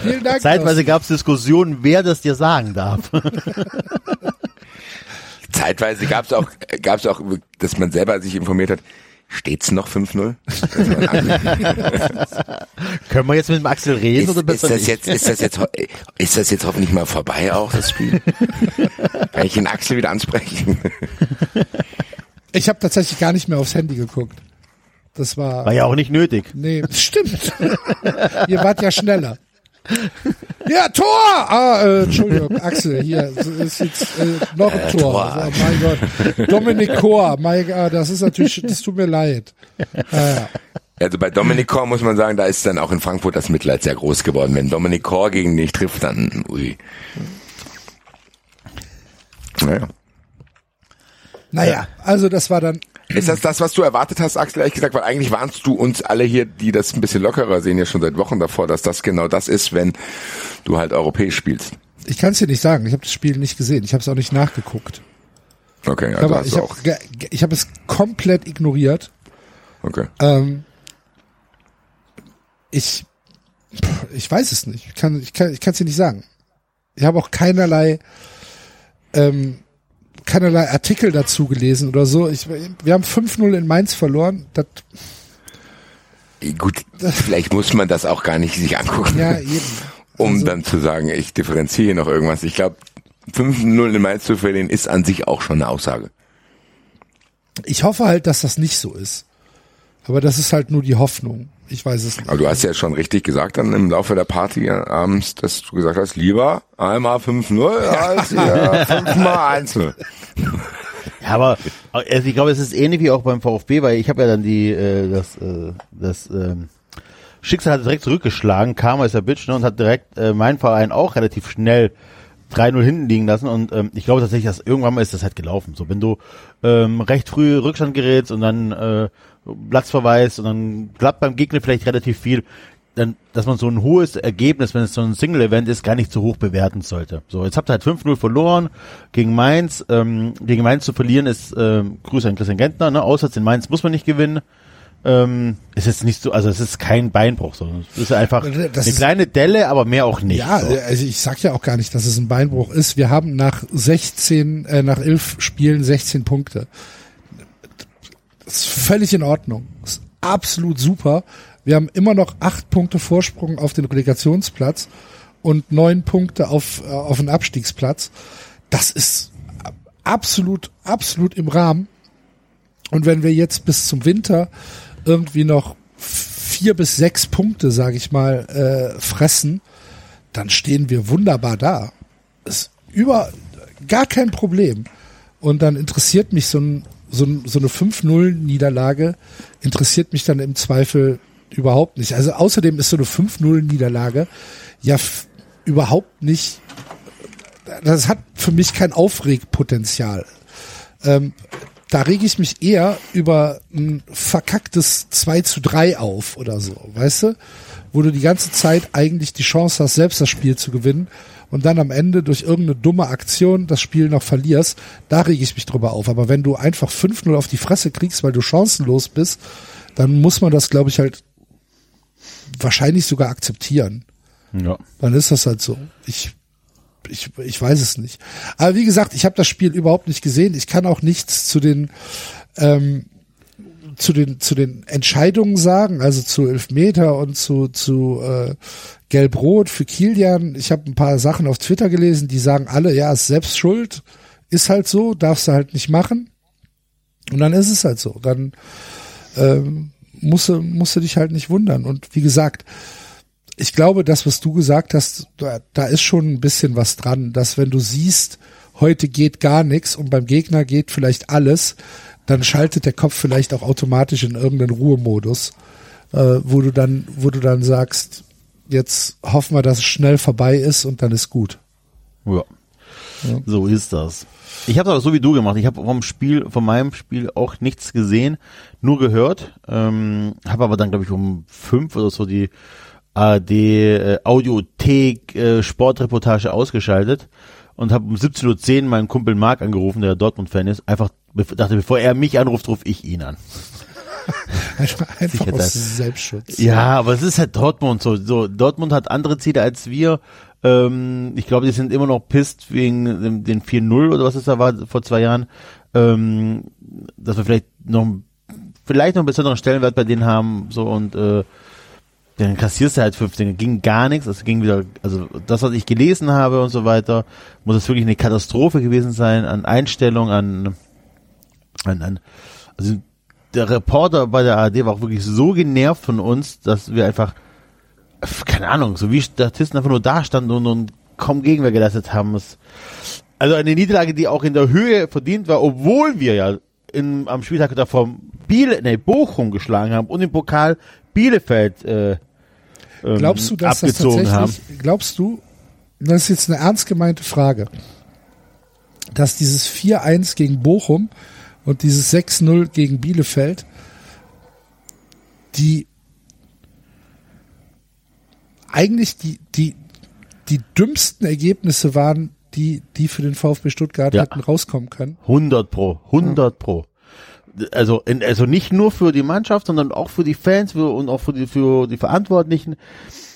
vielen Dank. Zeitweise gab es Diskussionen, wer das dir sagen darf. Zeitweise gab es auch, gab's auch, dass man selber sich informiert hat, steht's noch 5-0? Können wir jetzt mit dem Axel reden Ist, oder ist besser das nicht? jetzt, ist das jetzt, ist das jetzt hoffentlich mal vorbei auch, das Spiel? Kann ich den Axel wieder ansprechen? Ich habe tatsächlich gar nicht mehr aufs Handy geguckt. Das war, War ja auch nicht nötig. nee, stimmt. Ihr wart ja schneller. Ja, Tor! Ah, äh, Entschuldigung, Axel, hier ist jetzt äh, noch ein Tor. Tor. Oh, mein Gott. Dominik Kor, mein Gott, das ist natürlich, das tut mir leid. Ja. Also bei Dominik Kor muss man sagen, da ist dann auch in Frankfurt das Mitleid sehr groß geworden. Wenn Dominik Kor gegen dich trifft, dann ui. Naja. Naja, also das war dann, Ist das das, was du erwartet hast, Axel, ehrlich gesagt? Weil eigentlich warnst du uns alle hier, die das ein bisschen lockerer sehen, ja schon seit Wochen davor, dass das genau das ist, wenn du halt europäisch spielst. ich kann es dir nicht sagen, ich habe das Spiel nicht gesehen, ich habe es auch nicht nachgeguckt. Okay, also ich habe ich hab es komplett ignoriert. Okay. Ähm, ich, ich weiß es nicht. Ich kann, ich kann, ich kann es dir nicht sagen. Ich habe auch keinerlei, ähm, keinerlei Artikel dazu gelesen oder so. Ich, wir haben 5-0 in Mainz verloren. Das, Gut, vielleicht muss man das auch gar nicht sich angucken, ja, eben. um also- dann zu sagen, ich differenziere noch irgendwas. Ich glaube, 5-0 in Mainz zu verlieren, ist an sich auch schon eine Aussage. Ich hoffe halt, dass das nicht so ist. Aber das ist halt nur die Hoffnung. Ich weiß es nicht. Aber du hast ja schon richtig gesagt dann im Laufe der Party abends, dass du gesagt hast, lieber einmal 5-0 als ja, fünfmal 1-0. Ja, aber also ich glaube, es ist ähnlich wie auch beim VfB, weil ich habe ja dann die äh, das äh, das ähm, Schicksal hat direkt zurückgeschlagen, kam als der Bitch ne, und hat direkt äh, mein Verein auch relativ schnell 3-0 hinten liegen lassen und ähm, ich glaube tatsächlich, dass irgendwann mal ist das halt gelaufen. So, wenn du ähm, recht früh Rückstand gerätst und dann äh, Platzverweis und dann klappt beim Gegner vielleicht relativ viel, dann, dass man so ein hohes Ergebnis, wenn es so ein Single-Event ist, gar nicht zu hoch bewerten sollte. So, jetzt habt ihr halt 5-0 verloren gegen Mainz. Ähm, gegen Mainz zu verlieren ist, ähm, Grüße an Christian Gentner, ne? Auswärts in Mainz muss man nicht gewinnen. Ähm, ist jetzt nicht so, also es ist kein Beinbruch, sondern es ist einfach Das eine ist- kleine Delle, aber mehr auch nicht. Ja, so. also ich sag ja auch gar nicht, dass es ein Beinbruch ist. Wir haben nach 16, äh, nach 11 Spielen 16 Punkte. Das ist völlig in Ordnung. Das ist absolut super. Wir haben immer noch acht Punkte Vorsprung auf den Relegationsplatz und neun Punkte auf, äh, auf den Abstiegsplatz. Das ist absolut, absolut im Rahmen. Und wenn wir jetzt bis zum Winter irgendwie noch vier bis sechs Punkte, sage ich mal, äh, fressen, dann stehen wir wunderbar da. Ist über gar kein Problem. Und dann interessiert mich so, ein, so, so eine 5-0-Niederlage, interessiert mich dann im Zweifel überhaupt nicht. Also außerdem ist so eine 5-0-Niederlage ja überhaupt nicht, das hat für mich kein Aufregpotenzial. Ähm, da rege ich mich eher über ein verkacktes 2 zu 3 auf oder so, weißt du? Wo du die ganze Zeit eigentlich die Chance hast, selbst das Spiel zu gewinnen und dann am Ende durch irgendeine dumme Aktion das Spiel noch verlierst, da rege ich mich drüber auf. Aber wenn du einfach 5-0 auf die Fresse kriegst, weil du chancenlos bist, dann muss man das, glaube ich, halt wahrscheinlich sogar akzeptieren ja. dann ist das halt so. Ich, ich, ich weiß es nicht. Aber wie gesagt, ich habe das Spiel überhaupt nicht gesehen. Ich kann auch nichts zu den ähm, zu den zu den Entscheidungen sagen, also zu Elfmeter und zu zu äh, Gelb-Rot für Kilian. Ich habe ein paar Sachen auf Twitter gelesen, die sagen alle, ja, ist selbst schuld, ist halt so, darfst du halt nicht machen. Und dann ist es halt so. Dann ähm, musst du, musst du dich halt nicht wundern. Und wie gesagt, ich glaube, das, was du gesagt hast, da, da ist schon ein bisschen was dran, dass wenn du siehst, heute geht gar nichts und beim Gegner geht vielleicht alles, dann schaltet der Kopf vielleicht auch automatisch in irgendeinen Ruhemodus, äh, wo du dann, wo du dann sagst, jetzt hoffen wir, dass es schnell vorbei ist und dann ist gut. Ja. So ist das. Ich habe aber so wie du gemacht. Ich habe vom Spiel, von meinem Spiel auch nichts gesehen, nur gehört. Ähm, habe aber dann glaube ich um fünf oder so die ARD äh, Audiothek äh, Sportreportage ausgeschaltet und habe um 17.10 Uhr meinen Kumpel Marc angerufen, der Dortmund-Fan ist. Einfach dachte, bevor er mich anruft, rufe ich ihn an. Einfach, einfach aus. Selbstschutz. Ja, aber es ist halt Dortmund so. so Dortmund hat andere Ziele als wir. Ähm, ich glaube, die sind immer noch pisst wegen den 4-0 oder was es da war vor zwei Jahren. Ähm, dass wir vielleicht noch vielleicht noch einen besonderen Stellenwert bei denen haben. So und äh, dann kassierst du halt 15. Ging gar nichts. Es ging wieder, also das, was ich gelesen habe und so weiter, muss es wirklich eine Katastrophe gewesen sein an Einstellung, an, an, an also der Reporter bei der ARD war auch wirklich so genervt von uns, dass wir einfach, keine Ahnung, so wie Statisten einfach nur da standen und, und kaum Gegenwehr geleistet haben. Es, also eine Niederlage, die auch in der Höhe verdient war, obwohl wir ja in, am Spieltag davor Biele, nee, Bochum geschlagen haben und im Pokal Bielefeld äh, ähm, Glaubst du, dass das abgezogen tatsächlich, haben. glaubst du, das ist jetzt eine ernst gemeinte Frage, dass dieses 4-1 gegen Bochum und dieses 6-0 gegen Bielefeld die eigentlich die, die, die dümmsten Ergebnisse waren, die, die für den VfB Stuttgart Ja. hätten rauskommen können. 100 pro, 100 pro. Also, in, also nicht nur für die Mannschaft, sondern auch für die Fans für, und auch für die, für die Verantwortlichen.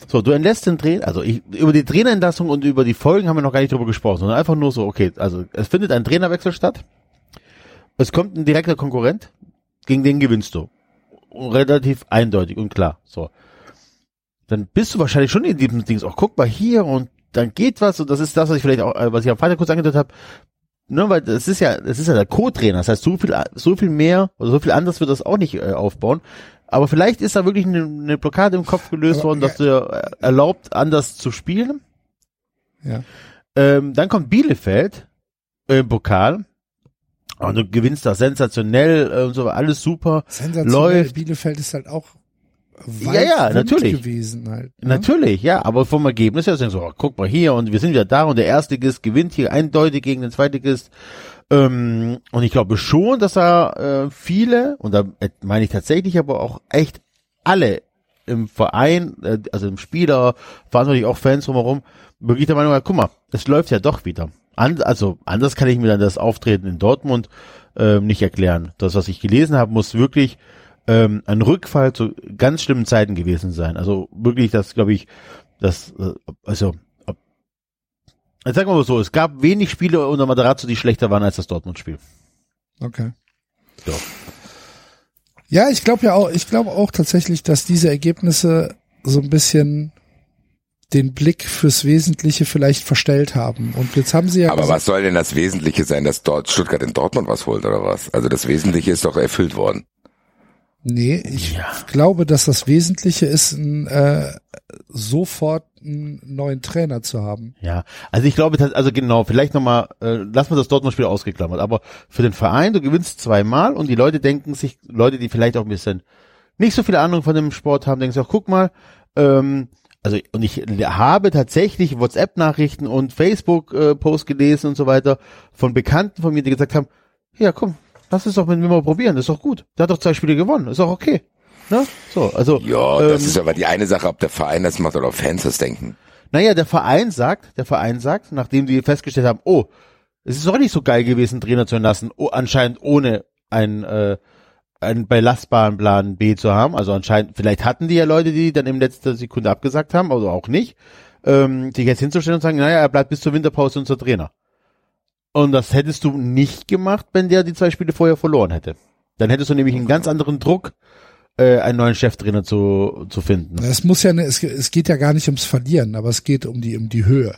So, du entlässt den Trainer, also ich, über die Trainerentlassung und über die Folgen haben wir noch gar nicht drüber gesprochen, sondern einfach nur so, okay, also es findet ein Trainerwechsel statt. Es kommt ein direkter Konkurrent, gegen den gewinnst du. Und relativ eindeutig und klar, so. Dann bist du wahrscheinlich schon in diesem Dings, auch guck mal hier und dann geht was und das ist das, was ich vielleicht auch, äh, was ich am Freitag kurz angedeutet habe, Ne, weil es ist ja, es ist ja der Co-Trainer. Das heißt, so viel, so viel mehr oder so viel anders wird das auch nicht äh, aufbauen. Aber vielleicht ist da wirklich eine, eine Blockade im Kopf gelöst Aber, worden, dass dir äh, erlaubt, anders zu spielen. Ja. Ähm, dann kommt Bielefeld äh, im Pokal. Und du gewinnst das sensationell äh, und so, alles super. Sensationell. Läuft. Bielefeld ist halt auch Ja, ja, wund natürlich. gewesen halt. ne? Natürlich, ja, aber vom Ergebnis her denkst du, oh, guck mal hier und wir sind wieder da und der Erstligist gewinnt hier eindeutig gegen den Zweitligist. Ähm, und ich glaube schon, dass da äh, viele, und da äh, meine ich tatsächlich aber auch echt alle im Verein, äh, also im Spieler, verantwortlich auch Fans drumherum, wirklich der Meinung, ja, guck mal, es läuft ja doch wieder. An, also anders kann ich mir dann das Auftreten in Dortmund ähm, nicht erklären. Das, was ich gelesen habe, muss wirklich ähm, ein Rückfall zu ganz schlimmen Zeiten gewesen sein. Also wirklich, das glaube ich, das, äh, also, ob- also sagen wir mal so, es gab wenig Spiele unter Materazzo, die schlechter waren als das Dortmund-Spiel. Okay. Ja. Ja, ich glaube ja auch, ich glaube auch tatsächlich, dass diese Ergebnisse so ein bisschen den Blick fürs Wesentliche vielleicht verstellt haben. Und jetzt haben sie ja Aber was soll denn das Wesentliche sein, dass dort Stuttgart in Dortmund was holt oder was? Also das Wesentliche ist doch erfüllt worden. Nee, ich Ja. glaube, dass das Wesentliche ist, ein, äh, sofort einen neuen Trainer zu haben. Ja, also ich glaube, also genau, vielleicht nochmal, äh, lassen wir das Dortmund-Spiel ausgeklammert, aber für den Verein, du gewinnst zweimal und die Leute denken sich, Leute, die vielleicht auch ein bisschen nicht so viel Ahnung von dem Sport haben, denken sich auch, guck mal, ähm, also und ich habe tatsächlich WhatsApp-Nachrichten und Facebook-Posts gelesen und so weiter von Bekannten von mir, die gesagt haben, ja komm, lass es doch mit mir mal probieren, das ist doch gut. Der hat doch zwei Spiele gewonnen, ist doch okay. Ne? So, also Ja, das ähm, ist aber die eine Sache, ob der Verein das macht oder ob Fans das denken. naja, der Verein sagt, der Verein sagt, nachdem die festgestellt haben, oh, es ist doch nicht so geil gewesen, Trainer zu entlassen, oh, anscheinend ohne ein, äh, einen belastbaren Plan B zu haben. Also anscheinend, vielleicht hatten die ja Leute, die dann in letzter Sekunde abgesagt haben, oder auch nicht, ähm, sich jetzt hinzustellen und sagen, naja, er bleibt bis zur Winterpause unser Trainer. Und das hättest du nicht gemacht, wenn der die zwei Spiele vorher verloren hätte. Dann hättest du nämlich einen ganz anderen Druck, äh, einen neuen Cheftrainer zu, zu finden. Es muss ja, ne, es, es geht ja gar nicht ums Verlieren, aber es geht um die, um die Höhe.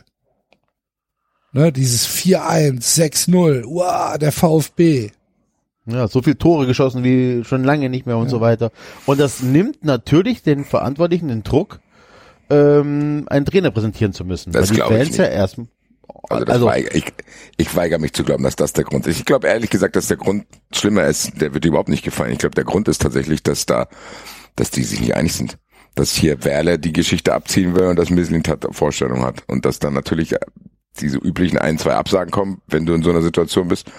Ne, dieses 4-1, 6-0, wow, der VfB. Ja, so viel Tore geschossen wie schon lange nicht mehr und so weiter. Und das nimmt natürlich den Verantwortlichen den Druck, ähm, einen Trainer präsentieren zu müssen. Das weil die Fans nicht. ja erst, Also, das also weigere, ich, ich weigere mich zu glauben, dass das der Grund ist. Ich glaube ehrlich gesagt, dass der Grund schlimmer ist, der wird überhaupt nicht gefallen. Ich glaube, der Grund ist tatsächlich, dass da, dass die sich nicht einig sind. Dass hier Werle die Geschichte abziehen will und dass Mislint hat Vorstellung hat. Und dass dann natürlich diese üblichen ein, zwei Absagen kommen, wenn du in so einer Situation bist.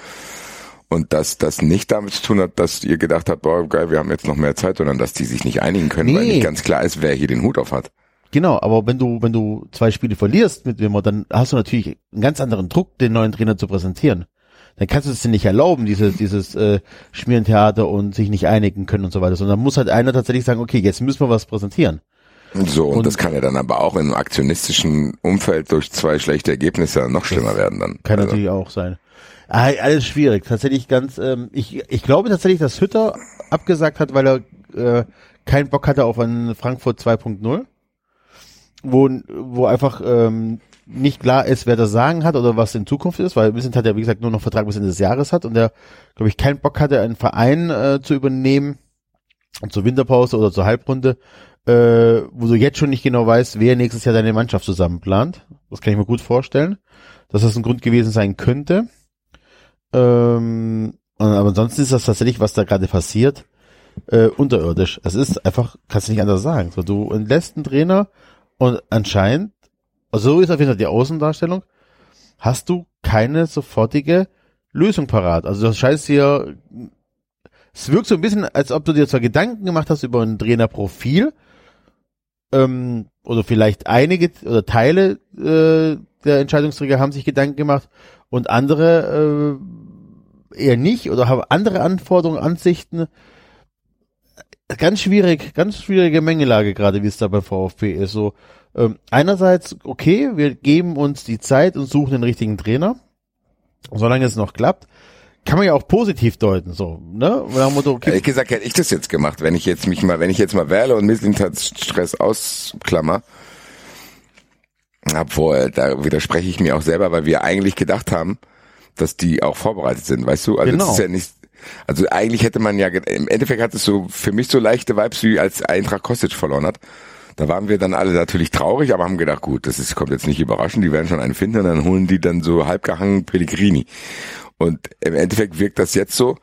Und dass das nicht damit zu tun hat, dass ihr gedacht habt, boah, geil, wir haben jetzt noch mehr Zeit, sondern dass die sich nicht einigen können, weil Nee. nicht ganz klar ist, wer hier den Hut auf hat. Genau, aber wenn du, wenn du zwei Spiele verlierst mit Wimmer, dann hast du natürlich einen ganz anderen Druck, den neuen Trainer zu präsentieren. Dann kannst du es dir nicht erlauben, dieses, dieses äh, Schmierentheater und sich nicht einigen können und so weiter. Sondern muss halt einer tatsächlich sagen, okay, jetzt müssen wir was präsentieren. So, und, Und- das kann ja dann aber auch im aktionistischen Umfeld durch zwei schlechte Ergebnisse noch schlimmer werden dann. Kann Also, natürlich auch sein. Ah, Alles schwierig. Tatsächlich ganz, ähm, ich, ich glaube tatsächlich, dass Hütter abgesagt hat, weil er äh, keinen Bock hatte auf einen Frankfurt 2.0, wo, wo einfach ähm, nicht klar ist, wer das Sagen hat oder was in Zukunft ist, weil Vincent hat ja, wie gesagt, nur noch Vertrag bis Ende des Jahres hat und der, glaube ich, keinen Bock hatte, einen Verein äh, zu übernehmen, zur Winterpause oder zur Halbrunde, äh, wo du jetzt schon nicht genau weißt, wer nächstes Jahr deine Mannschaft zusammenplant. Das kann ich mir gut vorstellen, dass das ein Grund gewesen sein könnte. Ähm, aber ansonsten ist das tatsächlich, was da gerade passiert, äh, unterirdisch. Es ist einfach, kannst du nicht anders sagen. So, du entlässt einen Trainer und anscheinend, also so ist auf jeden Fall die Außendarstellung, hast du keine sofortige Lösung parat. Also das scheißt hier, es wirkt so ein bisschen, als ob du dir zwar Gedanken gemacht hast über ein Trainerprofil, ähm, oder vielleicht einige oder Teile äh, der Entscheidungsträger haben sich Gedanken gemacht und andere äh, eher nicht oder haben andere Anforderungen, Ansichten. Ganz schwierig, ganz schwierige Mengelage gerade, wie es da beim VfB ist. So ähm, einerseits okay, wir geben uns die Zeit und suchen den richtigen Trainer, solange es noch klappt. Kann man ja auch positiv deuten, so, ne? Motto, okay, Ehrlich gesagt hätte ich das jetzt gemacht, wenn ich jetzt mich mal, wenn ich jetzt mal Werle und Misslintats Stress ausklammer. Obwohl, da widerspreche ich mir auch selber, weil wir eigentlich gedacht haben, dass die auch vorbereitet sind, weißt du? Also Genau. das ist ja nicht, also eigentlich hätte man ja, im Endeffekt hat es so für mich so leichte Vibes, wie als Eintracht Kostic verloren hat. Da waren wir dann alle natürlich traurig, aber haben gedacht, gut, das ist, kommt jetzt nicht überraschend, die werden schon einen finden und dann holen die dann so halbgehangen Pellegrini. Und im Endeffekt wirkt das jetzt so,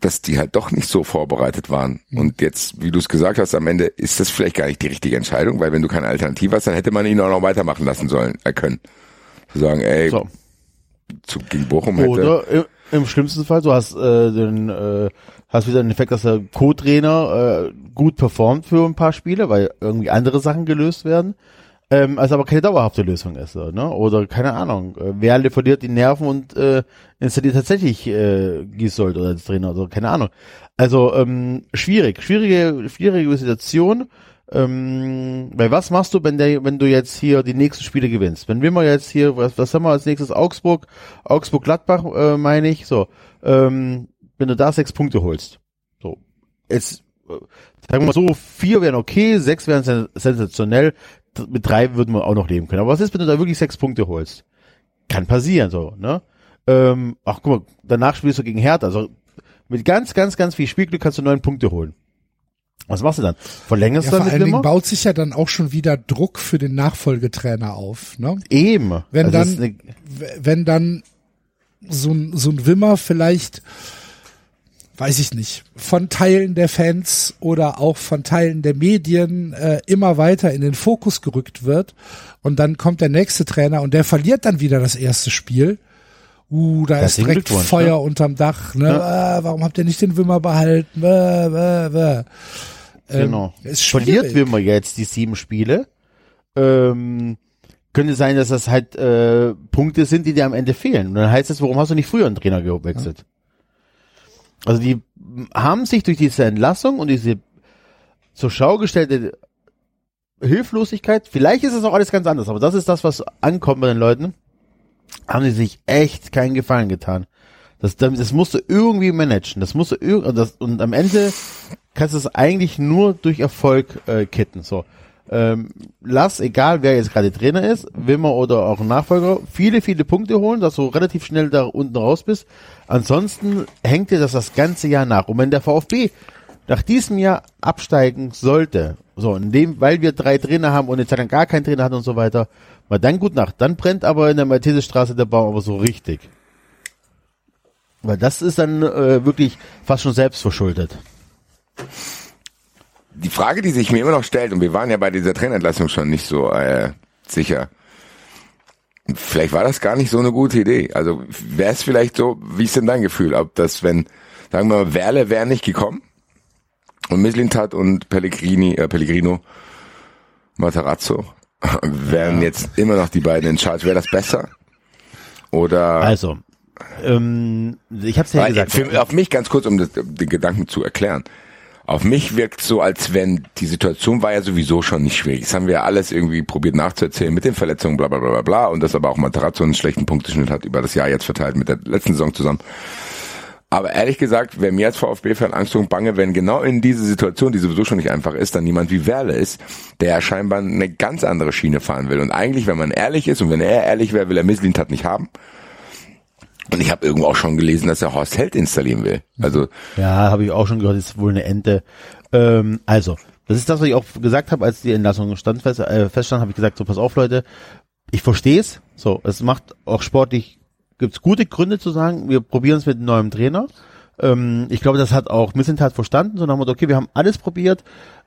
dass die halt doch nicht so vorbereitet waren. Und jetzt, wie du es gesagt hast, am Ende ist das vielleicht gar nicht die richtige Entscheidung, weil wenn du keine Alternative hast, dann hätte man ihn auch noch weitermachen lassen sollen, äh, können. Zu sagen, ey, so. zu, gegen Bochum hätte. Oder im, im schlimmsten Fall, du hast äh, den, äh, hast wieder den Effekt, dass der Co-Trainer äh, gut performt für ein paar Spiele, weil irgendwie andere Sachen gelöst werden, ähm, als aber keine dauerhafte Lösung ist, ne? Oder keine Ahnung, äh, Werle verliert die Nerven und äh, installiert tatsächlich äh, Giesold oder als Trainer, oder keine Ahnung. Also ähm, schwierig, schwierige, schwierige Situation. Ähm, weil was machst du, wenn der, wenn du jetzt hier die nächsten Spiele gewinnst? Wenn wir mal jetzt hier, was, was haben wir als nächstes? Augsburg, Augsburg Gladbach, äh, meine ich, so. Ähm, wenn du da sechs Punkte holst. So. Jetzt, äh, sagen wir mal so, vier wären okay, sechs wären sen sensationell, mit drei würden wir auch noch leben können. Aber was ist, wenn du da wirklich sechs Punkte holst? Kann passieren, so, ne? Ähm, ach, guck mal, danach spielst du gegen Hertha, also mit ganz, ganz, ganz viel Spielglück kannst du neun Punkte holen. Was machst du dann? Verlängerst Ja, du vor dann mit allen Dingen baut sich ja dann auch schon wieder Druck für den Nachfolgetrainer auf. Ne? Eben. Wenn Also dann, wenn dann so ein, so ein Wimmer vielleicht, weiß ich nicht, von Teilen der Fans oder auch von Teilen der Medien äh, immer weiter in den Fokus gerückt wird und dann kommt der nächste Trainer und der verliert dann wieder das erste Spiel. Uh, da ist Herzlichen direkt Glückwunsch, Feuer ne? unterm Dach. Ne? Äh, warum habt ihr nicht den Wimmer behalten? Äh, äh, äh. Ähm, Genau. Ist Verliert. Wimmer jetzt die sieben Spiele, ähm, könnte sein, dass das halt äh, Punkte sind, die dir am Ende fehlen. Und dann heißt es, warum hast du nicht früher einen Trainer gewechselt? Also die haben sich durch diese Entlassung und diese zur Schau gestellte Hilflosigkeit, vielleicht ist es auch alles ganz anders, aber das ist das, was ankommt bei den Leuten, haben sie sich echt keinen Gefallen getan. Das, das musst du irgendwie managen. Das musst du irg- und, das, und am Ende kannst du es eigentlich nur durch Erfolg äh, kitten. So, ähm, lass, egal wer jetzt gerade Trainer ist, Wimmer oder auch Nachfolger, viele, viele Punkte holen, dass du relativ schnell da unten raus bist. Ansonsten hängt dir das das ganze Jahr nach. Und wenn der VfB nach diesem Jahr absteigen sollte, so, in dem, weil wir drei Trainer haben und lang gar keinen Trainer hatten und so weiter, mal dann gut Nacht. Dann brennt aber in der Maltesestraße der Baum aber so richtig. Weil das ist dann äh, wirklich fast schon selbst verschuldet. Die Frage, die sich mir immer noch stellt, und wir waren ja bei dieser Trainerentlassung schon nicht so äh, sicher. Vielleicht war das gar nicht so eine gute Idee. Also wäre es vielleicht so, wie ist denn dein Gefühl, ob das, wenn, sagen wir mal, Werle wäre nicht gekommen und Mislintat und Pellegrini, äh, Pellegrino Matarazzo wären jetzt immer noch die beiden in Charge. Wäre das besser? Oder? Also, ähm, ich habe es ja gesagt. Für, auf mich ganz kurz, um das, den Gedanken zu erklären. Auf mich wirkt so, als wenn die Situation war ja sowieso schon nicht schwierig. Das haben wir ja alles irgendwie probiert nachzuerzählen mit den Verletzungen, bla bla bla bla bla. Und dass aber auch Matarazzo einen schlechten Punkteschnitt hat über das Jahr jetzt verteilt mit der letzten Saison zusammen. Aber ehrlich gesagt, wäre mir als VfB-Fan Angst und Bange, wenn genau in diese Situation, die sowieso schon nicht einfach ist, dann niemand wie Werle ist, der ja scheinbar eine ganz andere Schiene fahren will. Und eigentlich, wenn man ehrlich ist und wenn er ehrlich wäre, will er Mislintat nicht haben. Und ich habe irgendwo auch schon gelesen, dass er Horst Held installieren will. Also Ja, habe ich auch schon gehört, ist wohl eine Ente. Ähm, also, das ist das, was ich auch gesagt habe, als die Entlassung stand, äh, feststand, habe ich gesagt, so pass auf, Leute, ich verstehe es. So, es macht auch sportlich, gibt's gute Gründe zu sagen, wir probieren es mit einem neuen Trainer. Ähm, ich glaube, das hat auch Missentat verstanden, so nach dem Motto, okay, wir haben alles probiert,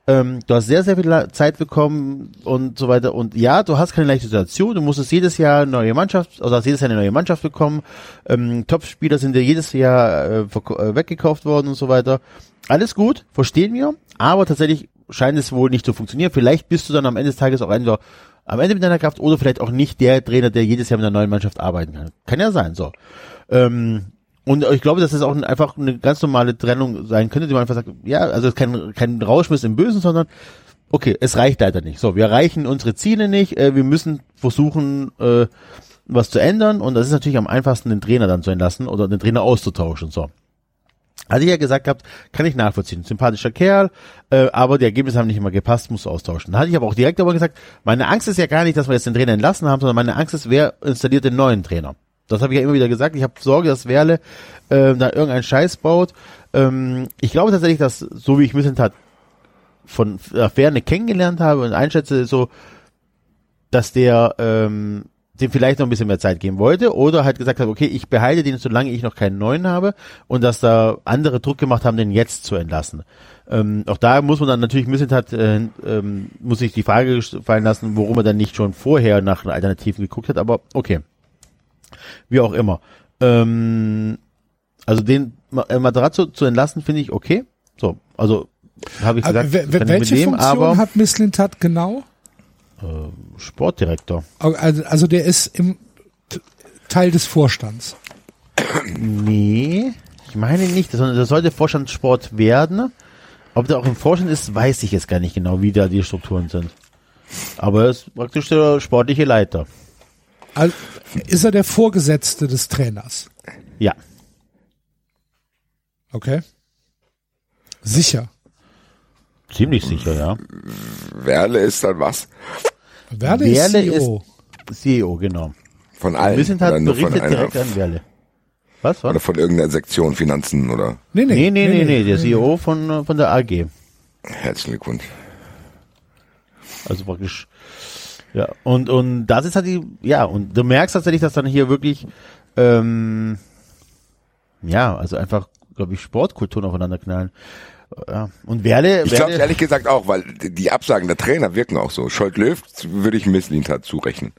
ähm, du hast sehr, sehr viel Zeit bekommen und so weiter. Und ja, du hast keine leichte Situation. Du musstest jedes Jahr eine neue Mannschaft, oder hast jedes Jahr eine neue Mannschaft bekommen. Ähm, Top-Spieler sind dir jedes Jahr äh, äh, weggekauft worden und so weiter. Alles gut, verstehen wir. Aber tatsächlich scheint es wohl nicht zu funktionieren. Vielleicht bist du dann am Ende des Tages auch entweder am Ende mit deiner Kraft oder vielleicht auch nicht der Trainer, der jedes Jahr mit einer neuen Mannschaft arbeiten kann. Kann ja sein, so. Ähm, und ich glaube, dass es auch einfach eine ganz normale Trennung sein könnte, die man einfach sagt, ja, also kein, kein Rauschmiss im Bösen, sondern okay, es reicht leider nicht. So, wir erreichen unsere Ziele nicht, äh, wir müssen versuchen, äh, was zu ändern und das ist natürlich am einfachsten, den Trainer dann zu entlassen oder den Trainer auszutauschen. So. Hatte ich ja gesagt gehabt, kann ich nachvollziehen. Sympathischer Kerl, äh, aber die Ergebnisse haben nicht immer gepasst, muss austauschen. Da hatte ich aber auch direkt aber gesagt, meine Angst ist ja gar nicht, dass wir jetzt den Trainer entlassen haben, sondern meine Angst ist, wer installiert den neuen Trainer. Das habe ich ja immer wieder gesagt. Ich habe Sorge, dass Werle äh, da irgendeinen Scheiß baut. Ähm, ich glaube tatsächlich, dass, so wie ich Missentat von der Ferne kennengelernt habe und einschätze, so, dass der ähm, dem vielleicht noch ein bisschen mehr Zeit geben wollte oder halt gesagt hat, okay, ich behalte den, solange ich noch keinen neuen habe und dass da andere Druck gemacht haben, den jetzt zu entlassen. Ähm, auch da muss man dann natürlich ein bisschen hat, äh, ähm, muss sich die Frage fallen lassen, warum er dann nicht schon vorher nach Alternativen geguckt hat, aber okay. Wie auch immer. Ähm, also den äh, Materazzo zu entlassen, finde ich okay. So, also habe ich gesagt, welche Funktion aber hat Misslintat genau? Sportdirektor. Also, also der ist im Teil des Vorstands. Nee, ich meine nicht. Das, das sollte Vorstandssport werden. Ob der auch im Vorstand ist, weiß ich jetzt gar nicht genau, wie da die Strukturen sind. Aber er ist praktisch der sportliche Leiter. Also, ist er der Vorgesetzte des Trainers? Ja. Okay. Sicher. Ziemlich sicher, ja. Werle ist dann was? Werle, Werle ist CEO. CEO, genau. Von allen. Wir sind oder halt nur von berichtet einer, direkt an Werle. Was, oder was? von irgendeiner Sektion, Finanzen oder nee, Nee, nee, nee, nee, der CEO von, von der AG. herzlichen Glückwunsch. Also praktisch, ja, und, und das ist halt die, ja, und du merkst tatsächlich, dass dann hier wirklich, ähm, ja, also einfach, glaube ich, Sportkulturen aufeinander knallen. Ja. Und Werle, Ich glaube ehrlich gesagt auch, weil die Absagen der Trainer wirken auch so. Scholt Löw würde ich Misslintat zurechnen.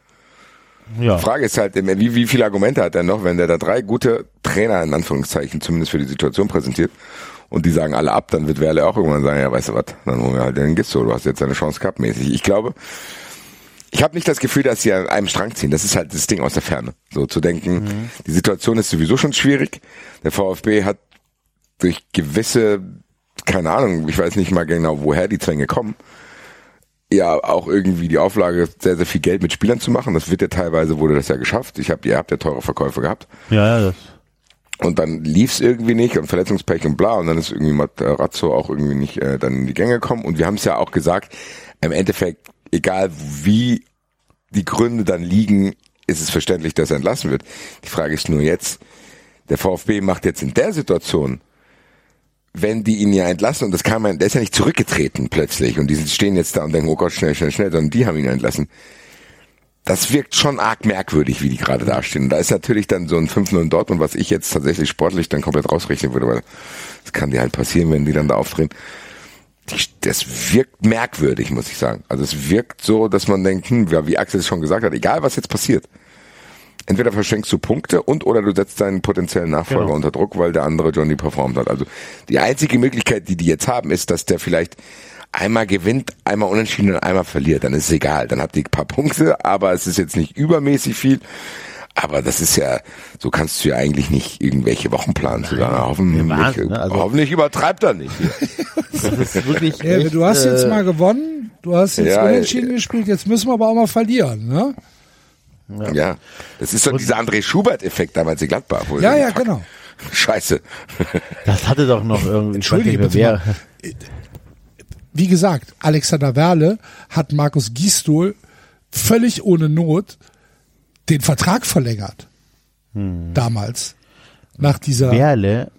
ja, Frage ist halt, wie, wie viele Argumente hat er noch, wenn der da drei gute Trainer in Anführungszeichen zumindest für die Situation präsentiert und die sagen alle ab, dann wird Werle auch irgendwann sagen, ja weißt du was, dann holen wir halt den Gisto, du hast jetzt deine Chance gehabt mäßig. Ich glaube, ich habe nicht das Gefühl, dass sie an einem Strang ziehen. Das ist halt das Ding aus der Ferne. So zu denken, die Situation ist sowieso schon schwierig. Der VfB hat durch gewisse, keine Ahnung, ich weiß nicht mal genau, woher die Zwänge kommen, ja auch irgendwie die Auflage, sehr, sehr viel Geld mit Spielern zu machen. Das wird ja teilweise, wurde das ja geschafft. Ich hab, ihr habt ja teure Verkäufe gehabt. ja, ja, das, Und dann lief's irgendwie nicht und Verletzungspech und bla. Und dann ist irgendwie Materazzo auch irgendwie nicht äh, dann in die Gänge gekommen. Und wir haben es ja auch gesagt, im Endeffekt, egal wie die Gründe dann liegen, ist es verständlich, dass er entlassen wird. Die Frage ist nur jetzt, der VfB macht jetzt in der Situation, wenn die ihn ja entlassen, und das kann man, der ist ja nicht zurückgetreten plötzlich, und die stehen jetzt da und denken, oh Gott, schnell, schnell, schnell, sondern die haben ihn entlassen. Das wirkt schon arg merkwürdig, wie die gerade dastehen. Und da ist natürlich dann so ein 5-0 in Dortmund, was ich jetzt tatsächlich sportlich dann komplett rausrechnen würde, weil das kann dir halt passieren, wenn die dann da aufdrehen. Die, das wirkt merkwürdig, muss ich sagen. Also es wirkt so, dass man denkt, hm, wie Axel es schon gesagt hat, egal was jetzt passiert, entweder verschenkst du Punkte und oder du setzt deinen potenziellen Nachfolger Genau. unter Druck, weil der andere Johnny performt hat. Also die einzige Möglichkeit, die die jetzt haben, ist, dass der vielleicht einmal gewinnt, einmal unentschieden und einmal verliert, dann ist es egal. Dann habt ihr ein paar Punkte, aber es ist jetzt nicht übermäßig viel. Aber das ist ja, so kannst du ja eigentlich nicht irgendwelche Wochen planen. Nein, sagen, hoffentlich, Wahnsinn, ne? also, hoffentlich übertreibt er nicht. das ist wirklich Ja, echt, du hast jetzt äh, mal gewonnen, du hast jetzt ja, unentschieden gespielt, jetzt müssen wir aber auch mal verlieren, ne? Ja. das ist so dieser André Schubert-Effekt damals in Gladbach. wo Ja, ja, fuck, genau. Scheiße. Das hatte doch noch irgendwie, Entschuldige bitte wer. Wie gesagt, Alexander Werle hat Markus Gisdol völlig ohne Not den Vertrag verlängert. Damals. Nach dieser, Werle,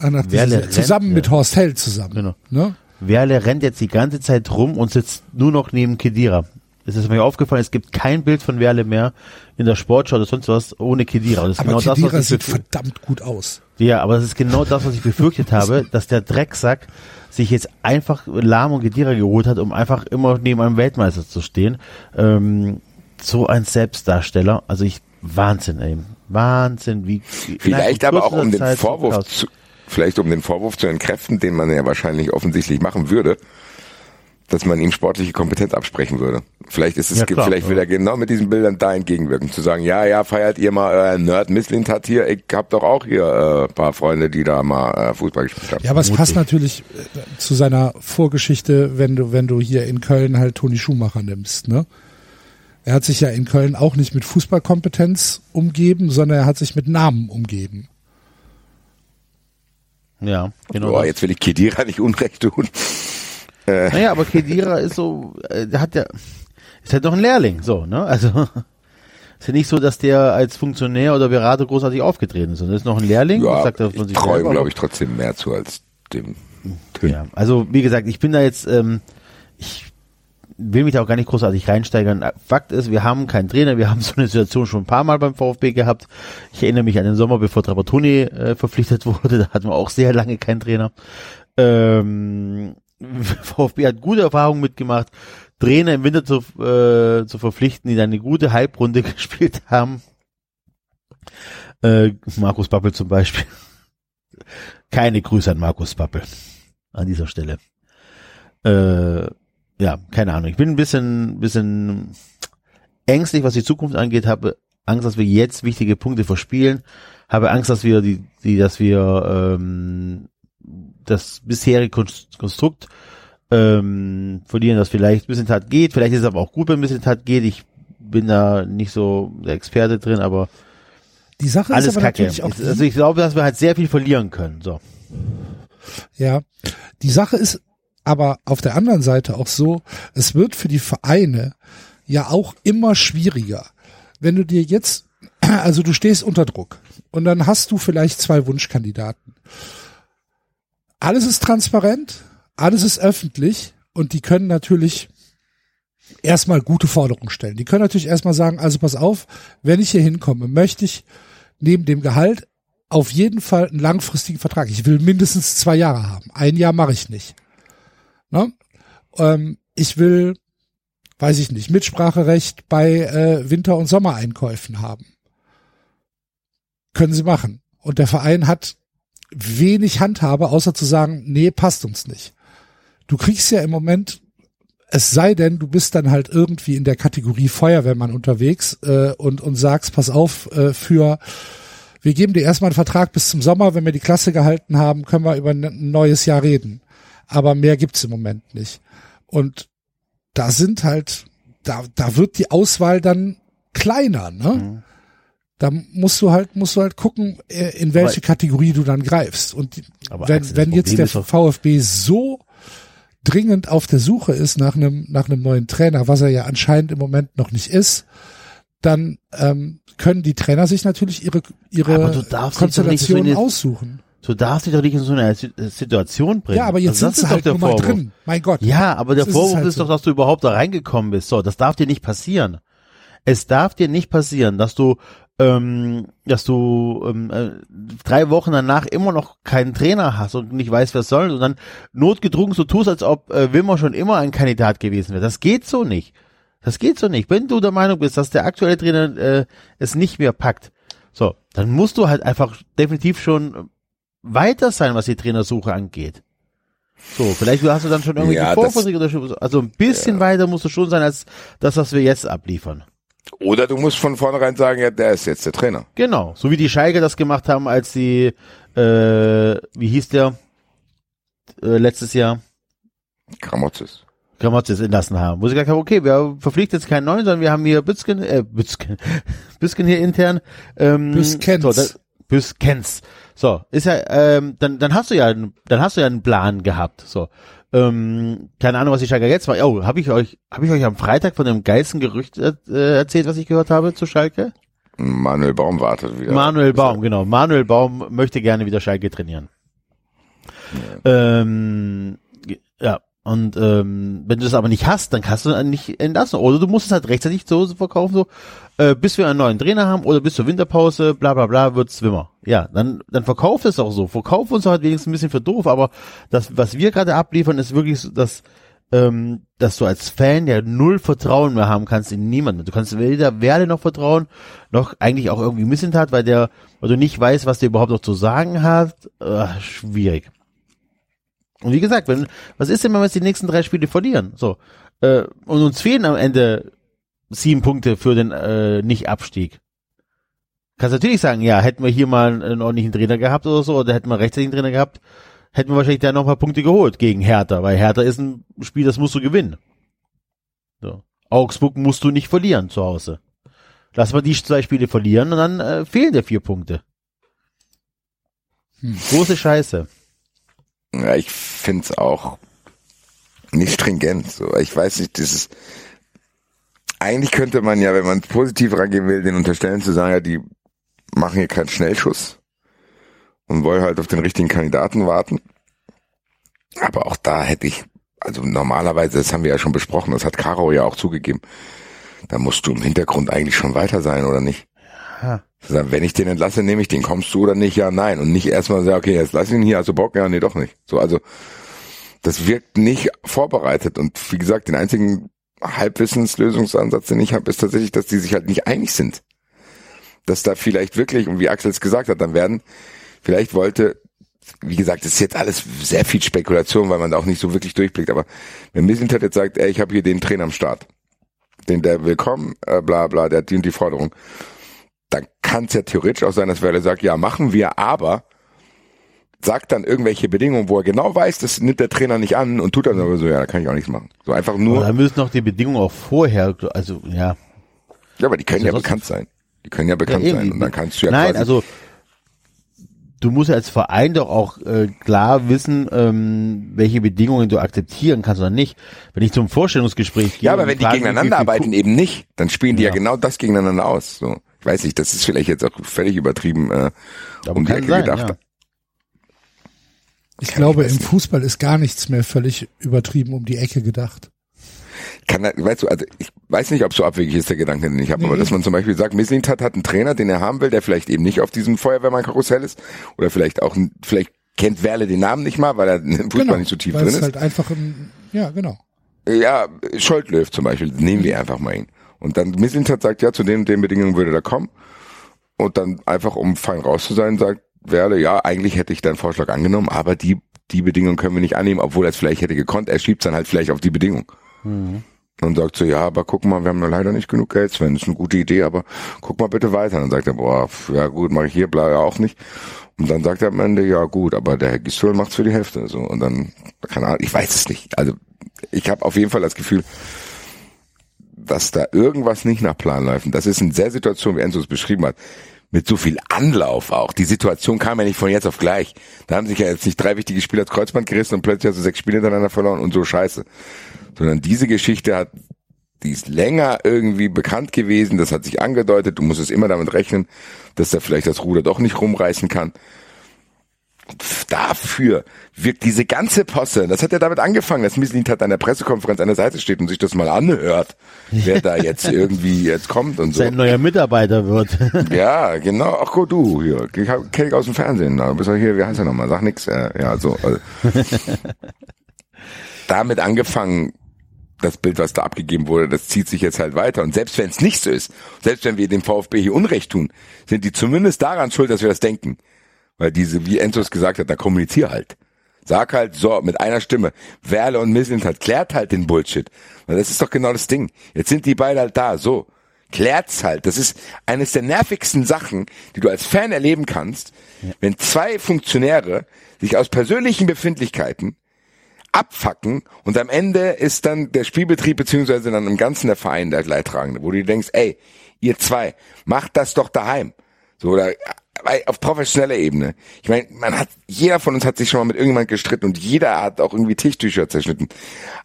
äh, nach Werle dieser zusammen rennt, mit ja. Horst Held zusammen. Genau. Ne? Werle rennt jetzt die ganze Zeit rum und sitzt nur noch neben Kedira. Es ist mir aufgefallen, es gibt kein Bild von Werle mehr in der Sportschau oder sonst was ohne Kedira. Das ist Aber genau das, Kedira was ich sieht verdammt gut aus. Ja, aber das ist genau das, was ich befürchtet habe, dass der Drecksack sich jetzt einfach Lahm und Gedira geholt hat, um einfach immer neben einem Weltmeister zu stehen. Ähm, so ein Selbstdarsteller, also ich Wahnsinn, ey. Wahnsinn, wie Vielleicht aber auch um den Zeit Vorwurf zu, vielleicht um den Vorwurf zu entkräften, den man ja wahrscheinlich offensichtlich machen würde, dass man ihm sportliche Kompetenz absprechen würde. Vielleicht ist es, Ja, klar, vielleicht will ja. er genau mit diesen Bildern da entgegenwirken, zu sagen, ja, ja, feiert ihr mal euer Nerd Misslint hat hier, ich hab doch auch hier äh, paar Freunde, die da mal äh, Fußball gespielt haben. Ja, aber es Mutig. passt natürlich äh, zu seiner Vorgeschichte, wenn du, wenn du hier in Köln halt Toni Schumacher nimmst, ne? Er hat sich ja in Köln auch nicht mit Fußballkompetenz umgeben, sondern er hat sich mit Namen umgeben. Ja, genau. Boah, jetzt will ich Kedira nicht Unrecht tun. Naja, aber Kedira ist so, äh, der hat ja, ist halt doch ein Lehrling, so, ne? Also, ist ja nicht so, dass der als Funktionär oder Berater großartig aufgetreten ist, sondern ist noch ein Lehrling, Ja, sagt er von ich sich traue ihm, selber. glaube ich, trotzdem mehr zu als dem Tön. Ja, also wie gesagt, ich bin da jetzt, ähm, ich will mich da auch gar nicht großartig reinsteigern. Fakt ist, wir haben keinen Trainer, wir haben so eine Situation schon ein paar Mal beim VfB gehabt. Ich erinnere mich an den Sommer, bevor Trapattoni äh, verpflichtet wurde, da hatten wir auch sehr lange keinen Trainer. Ähm, VfB hat gute Erfahrungen mitgemacht, Trainer im Winter zu, äh, zu verpflichten, die dann eine gute Halbrunde gespielt haben. Äh, Markus Babbel zum Beispiel. Keine Grüße an Markus Babbel an dieser Stelle. Äh, ja, keine Ahnung. Ich bin ein bisschen, bisschen ängstlich, was die Zukunft angeht. Habe Angst, dass wir jetzt wichtige Punkte verspielen. Habe Angst, dass wir die, die, dass wir ähm, das bisherige Konst- Konstrukt ähm, verlieren, das vielleicht ein bisschen Tat geht. Vielleicht ist es aber auch gut, wenn ein bisschen Tat geht. Ich bin da nicht so der Experte drin, aber Die Sache alles ist aber kacke. natürlich auch, die, Also ich glaube, dass wir halt sehr viel verlieren können. So. ja, die Sache ist aber auf der anderen Seite auch so, es wird für die Vereine ja auch immer schwieriger. Wenn du dir jetzt, also du stehst unter Druck und dann hast du vielleicht zwei Wunschkandidaten. Alles ist transparent, alles ist öffentlich und die können natürlich erstmal gute Forderungen stellen. Die können natürlich erstmal sagen, also pass auf, wenn ich hier hinkomme, möchte ich neben dem Gehalt auf jeden Fall einen langfristigen Vertrag. Ich will mindestens zwei Jahre haben. Ein Jahr mache ich nicht. Ne? Ähm, ich will, weiß ich nicht, Mitspracherecht bei äh, Winter- und Sommereinkäufen haben. Können sie machen. Und der Verein hat wenig Handhabe, außer zu sagen, nee, passt uns nicht. Du kriegst ja im Moment, es sei denn, du bist dann halt irgendwie in der Kategorie Feuerwehrmann unterwegs äh, und, und sagst, pass auf, äh, für wir geben dir erstmal einen Vertrag bis zum Sommer, wenn wir die Klasse gehalten haben, können wir über ein neues Jahr reden. Aber mehr gibt's im Moment nicht. Und da sind halt, da, da wird die Auswahl dann kleiner, ne? Mhm. Da musst du halt, musst du halt gucken, äh, in welche Aber- Kategorie du dann greifst. Und wenn, Axel, wenn jetzt der VfB so dringend auf der Suche ist nach einem, nach einem neuen Trainer, was er ja anscheinend im Moment noch nicht ist, dann ähm, können die Trainer sich natürlich ihre, ihre Konstellationen die- aussuchen. Du darfst dich doch nicht in so eine Si- Situation bringen. Ja, aber jetzt Also sind sie halt der mal Vorwurf. drin. Mein Gott. Ja, aber der Das ist Vorwurf halt ist doch, dass du überhaupt da reingekommen bist. So, das darf dir nicht passieren. Es darf dir nicht passieren, dass du, ähm, dass du ähm, äh, drei Wochen danach immer noch keinen Trainer hast und nicht weißt, was soll und dann notgedrungen so tust, als ob äh, Wilmer schon immer ein Kandidat gewesen wäre. Das geht so nicht. Das geht so nicht. Wenn du der Meinung bist, dass der aktuelle Trainer äh, es nicht mehr packt, so, dann musst du halt einfach definitiv schon weiter sein, was die Trainersuche angeht. So, vielleicht hast du dann schon irgendwelche Ja, das- Vorversicht oder schon- also ein bisschen weiter musst du schon sein als das, was wir jetzt abliefern. Oder du musst von vornherein sagen, ja, der ist jetzt der Trainer. Genau, so wie die Schalke das gemacht haben, als die, äh, wie hieß der, äh, letztes Jahr, Kramotzes. Gramotzes entlassen haben. Wo sie gesagt haben, okay, wir verpflichten jetzt keinen neuen, sondern wir haben hier Bützken, äh, Bützken, Bützken hier intern. Ähm, Büskens. So, das, Büskens. So, ist ja, ähm, dann, dann hast du ja, einen- dann hast du ja einen Plan gehabt. So, ähm, keine Ahnung, was die Schalke jetzt war. Oh, habe ich euch, habe ich euch am Freitag von dem geilsten Gerücht äh, erzählt, was ich gehört habe zu Schalke? Manuel Baum wartet wieder. Manuel Baum, genau. Manuel Baum möchte gerne wieder Schalke trainieren. Ähm, ja. Und ähm, wenn du das aber nicht hast, dann kannst du ihn nicht entlassen. Oder du musst es halt rechtzeitig so verkaufen, so äh, bis wir einen neuen Trainer haben oder bis zur Winterpause, bla bla bla, wird's Wimmer. Ja, dann dann verkauf es auch so. Verkauf uns halt wenigstens ein bisschen für doof, aber das, was wir gerade abliefern, ist wirklich so, dass ähm, dass du als Fan ja null Vertrauen mehr haben kannst in niemanden. Du kannst weder Werde noch vertrauen, noch eigentlich auch irgendwie Missentat, weil der, weil du nicht weißt, was der überhaupt noch zu sagen hat. Äh, schwierig. Und wie gesagt, wenn, was ist denn, wenn wir jetzt die nächsten drei Spiele verlieren? So. Äh, und uns fehlen am Ende sieben Punkte für den äh, Nicht-Abstieg. Kannst natürlich sagen, ja, hätten wir hier mal einen ordentlichen Trainer gehabt oder so, oder hätten wir rechtzeitig einen Trainer gehabt, hätten wir wahrscheinlich da noch ein paar Punkte geholt gegen Hertha, weil Hertha ist ein Spiel, das musst du gewinnen. So. Augsburg musst du nicht verlieren zu Hause. Lass mal die zwei Spiele verlieren und dann äh, fehlen dir vier Punkte. Große Scheiße. Ja, ich find's auch nicht stringent. So, ich weiß nicht, das ist eigentlich könnte man ja, wenn man positiv rangehen will, den unterstellen zu sagen, ja, die machen hier keinen Schnellschuss und wollen halt auf den richtigen Kandidaten warten. Aber auch da hätte ich, also normalerweise, das haben wir ja schon besprochen, das hat Caro ja auch zugegeben, da musst du im Hintergrund eigentlich schon weiter sein, oder nicht? Ja. Wenn ich den entlasse, nehme ich den. Kommst du oder nicht? Ja, nein. Und nicht erstmal sagen, okay, jetzt lass ihn hier, also Bock, ja, nee, doch nicht. So, also das wirkt nicht vorbereitet. Und wie gesagt, den einzigen Halbwissenslösungsansatz, den ich habe, ist tatsächlich, dass die sich halt nicht einig sind. Dass da vielleicht wirklich, und wie Axel es gesagt hat, dann werden, vielleicht wollte, wie gesagt, das ist jetzt alles sehr viel Spekulation, weil man da auch nicht so wirklich durchblickt, aber wenn Mislintat jetzt sagt, ey, ich habe hier den Trainer am Start, den der willkommen, äh, bla bla, der hat die und die Forderung, dann kann es ja theoretisch auch sein, dass Werder sagt, ja, machen wir, aber sagt dann irgendwelche Bedingungen, wo er genau weiß, das nimmt der Trainer nicht an und tut dann aber so, ja, da kann ich auch nichts machen. So einfach Aber nur, da müssen noch die Bedingungen auch vorher, also ja. ja, aber die können ist ja bekannt sein. Die können ja bekannt ja, sein und dann kannst du ja Nein, also du musst ja als Verein doch auch äh, klar wissen, ähm, welche Bedingungen du akzeptieren kannst oder nicht. Wenn ich zum Vorstellungsgespräch gehe. ja, aber wenn die gegeneinander arbeiten, eben nicht, dann spielen die ja, Ja. genau das gegeneinander aus. So, weiß nicht, das ist vielleicht jetzt auch völlig übertrieben äh, Aber um die kann Ecke sein, gedacht. ja. Ich glaube, weiß im nicht. Fußball ist gar nichts mehr völlig übertrieben um die Ecke gedacht. kann, weißt du, also ich weiß nicht, ob so abwegig ist der Gedanke, den ich habe, aber Nee. dass man zum Beispiel sagt, Mislintat hat einen Trainer, den er haben will, der vielleicht eben nicht auf diesem Feuerwehrmann-Karussell ist oder vielleicht auch, vielleicht kennt Werle den Namen nicht mal, weil er im Fußball nicht so tief weil drin es ist. halt einfach ein, ja, genau. Ja, Scholtlöw zum Beispiel, nehmen wir einfach mal ihn. Und dann Mislintat sagt, ja, zu den, den Bedingungen würde er kommen. Und dann einfach, um fein raus zu sein, sagt Werle, ja, eigentlich hätte ich deinen Vorschlag angenommen, aber die, die Bedingungen können wir nicht annehmen, obwohl er es vielleicht hätte gekonnt. Er schiebt dann halt vielleicht auf die Bedingung. Und sagt so, ja, aber guck mal, wir haben nur leider nicht genug Geld, Sven, ist eine gute Idee, aber guck mal bitte weiter. dann sagt er, boah, ja gut, mache ich hier, bla, ja auch nicht. Und dann sagt er am Ende, ja gut, aber der Herr Gisdol macht's für die Hälfte. So Und dann, keine Ahnung, ich weiß es nicht. Also ich habe auf jeden Fall das Gefühl, dass da irgendwas nicht nach Plan läuft. Und das ist in der Situation, wie Enzo es beschrieben hat, mit so viel Anlauf auch. Die Situation kam ja nicht von jetzt auf gleich. Da haben sich ja jetzt nicht drei wichtige Spieler das Kreuzband gerissen und plötzlich hast du sechs Spiele hintereinander verloren und so scheiße. Sondern diese Geschichte hat, die ist länger irgendwie bekannt gewesen, das hat sich angedeutet, du musstest immer damit rechnen, dass er vielleicht das Ruder doch nicht rumreißen kann. Dafür wirkt diese ganze Posse, das hat ja damit angefangen, dass Mislint hat an der Pressekonferenz an der Seite steht und sich das mal anhört, wer da jetzt irgendwie jetzt kommt und so. sein neuer Mitarbeiter wird. Ja, genau. Ach gut, du hier. Kenn ich aus dem Fernsehen. Da bist du hier, wie heißt er nochmal? Sag nix. Äh, ja, so. Also. Damit angefangen, das Bild, was da abgegeben wurde, das zieht sich jetzt halt weiter. Und selbst wenn es nicht so ist, selbst wenn wir dem VfB hier Unrecht tun, sind die zumindest daran schuld, dass wir das denken. Weil diese, wie Enzo es gesagt hat, da kommunizier halt. Sag halt so, mit einer Stimme, Werle und Mislint halt, klärt halt den Bullshit. Weil das ist doch genau das Ding. Jetzt sind die beide halt da, so. Klärt's halt. Das ist eines der nervigsten Sachen, die du als Fan erleben kannst, wenn zwei Funktionäre sich aus persönlichen Befindlichkeiten abfacken und am Ende ist dann der Spielbetrieb beziehungsweise dann im Ganzen der Verein der Leidtragende, wo du dir denkst, ey, ihr zwei, macht das doch daheim. So, oder auf professioneller Ebene. Ich meine, man hat, jeder von uns hat sich schon mal mit irgendjemand gestritten und jeder hat auch irgendwie Tischtücher zerschnitten.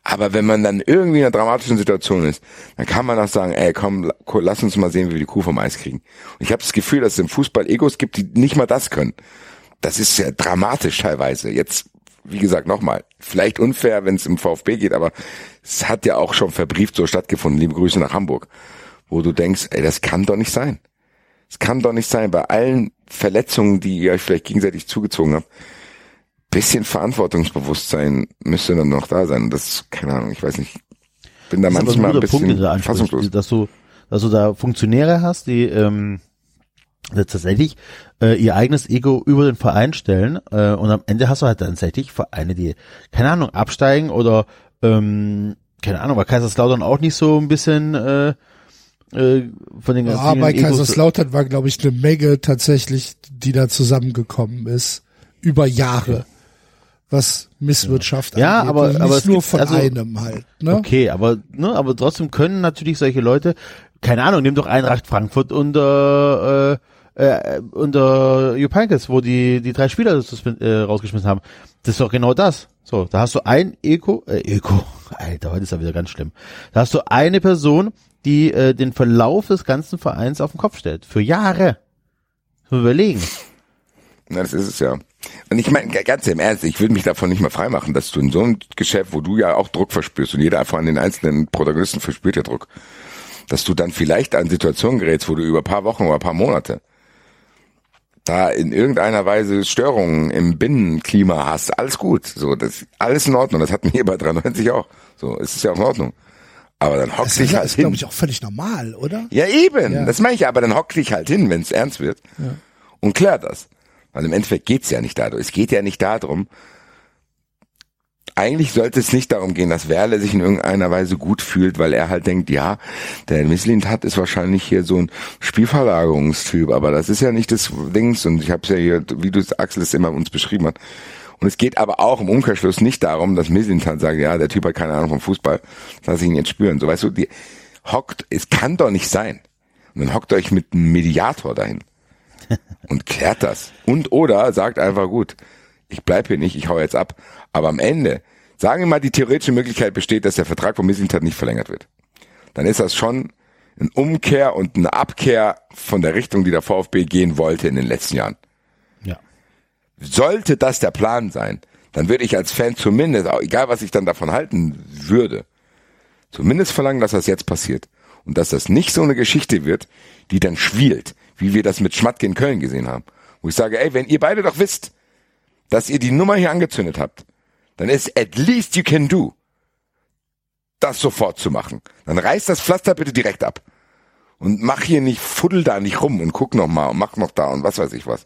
Aber wenn man dann irgendwie in einer dramatischen Situation ist, dann kann man auch sagen, ey, komm, lass uns mal sehen, wie wir die Kuh vom Eis kriegen. Und ich habe das Gefühl, dass es im Fußball Egos gibt, die nicht mal das können. Das ist ja dramatisch teilweise. Jetzt, wie gesagt, nochmal, vielleicht unfair, wenn es im VfB geht, aber es hat ja auch schon verbrieft so stattgefunden. Liebe Grüße nach Hamburg. Wo du denkst, ey, das kann doch nicht sein. Es kann doch nicht sein, bei allen Verletzungen, die ihr euch vielleicht gegenseitig zugezogen habt, bisschen Verantwortungsbewusstsein müsste dann noch da sein. Das, keine Ahnung, ich weiß nicht, bin da Das manchmal ein Punkt, bisschen ansprichst, fassungslos. dass du, dass du da Funktionäre hast, die ähm, tatsächlich äh, ihr eigenes Ego über den Verein stellen äh, und am Ende hast du halt dann tatsächlich Vereine, die, keine Ahnung, absteigen oder ähm, keine Ahnung, war Kaiserslautern auch nicht so ein bisschen äh, äh, von den ganzen Ja, bei Kaiserslautern war, glaube ich, eine Menge tatsächlich, die da zusammengekommen ist. Über Jahre. Was Misswirtschaft Ja, angeht. aber- Also aber nicht es nur gibt- von also- einem halt. Ne? Okay, aber ne, aber trotzdem können natürlich solche Leute, keine Ahnung, nimm doch Eintracht Frankfurt unter äh, äh, unter Jupp Heynckes, wo die die drei Spieler äh, rausgeschmissen haben. Das ist doch genau das. So, da hast du ein Eko, äh, Eko, Alter, heute ist ja wieder ganz schlimm. Da hast du eine Person, die äh, den Verlauf des ganzen Vereins auf den Kopf stellt. Für Jahre. Überlegen. Na, das ist es ja. Und ich meine, ganz im Ernst, ich würde mich davon nicht mal freimachen, dass du in so einem Geschäft, wo du ja auch Druck verspürst und jeder von den einzelnen Protagonisten verspürt ja Druck, dass du dann vielleicht an Situationen gerätst, wo du über ein paar Wochen oder ein paar Monate da in irgendeiner Weise Störungen im Binnenklima hast, alles gut. So, das alles in Ordnung. Das hatten wir bei 93 auch. So, es ist ja auch in Ordnung. Aber dann hock Das dich ist, halt ist glaube hin. ich, auch völlig normal, oder? Ja, eben. Ja. Das meine ich ja, aber dann hock dich halt hin, wenn es ernst wird. Und klär das. Weil im Endeffekt geht's ja nicht darum. Es geht ja nicht darum. Eigentlich sollte es nicht darum gehen, dass Werle sich in irgendeiner Weise gut fühlt, weil er halt denkt, ja, der Misslint hat ist wahrscheinlich hier so ein Spielverlagerungstyp, aber das ist ja nicht das Dings und ich habe es ja hier, wie du es Axel es immer uns beschrieben hat. Und es geht aber auch im Umkehrschluss nicht darum, dass Misslint halt sagt, ja, der Typ hat keine Ahnung vom Fußball, lass ich ihn jetzt spüren. So weißt du, die hockt, es kann doch nicht sein. Und dann hockt euch mit einem Mediator dahin und klärt das. Und oder sagt einfach gut, ich bleib hier nicht, ich hau jetzt ab. Aber am Ende, sagen wir mal, die theoretische Möglichkeit besteht, dass der Vertrag von Mislintat nicht verlängert wird. Dann ist das schon ein Umkehr und eine Abkehr von der Richtung, die der VfB gehen wollte in den letzten Jahren. Sollte das der Plan sein, dann würde ich als Fan zumindest, egal was ich dann davon halten würde, zumindest verlangen, dass das jetzt passiert. Und dass das nicht so eine Geschichte wird, die dann schwielt, wie wir das mit Schmatke in Köln gesehen haben. Wo ich sage, ey, wenn ihr beide doch wisst, dass ihr die Nummer hier angezündet habt, dann ist at least you can do, das sofort zu machen. Dann reiß das Pflaster bitte direkt ab. Und mach hier nicht, fuddel da nicht rum und guck noch mal und mach noch da und was weiß ich was.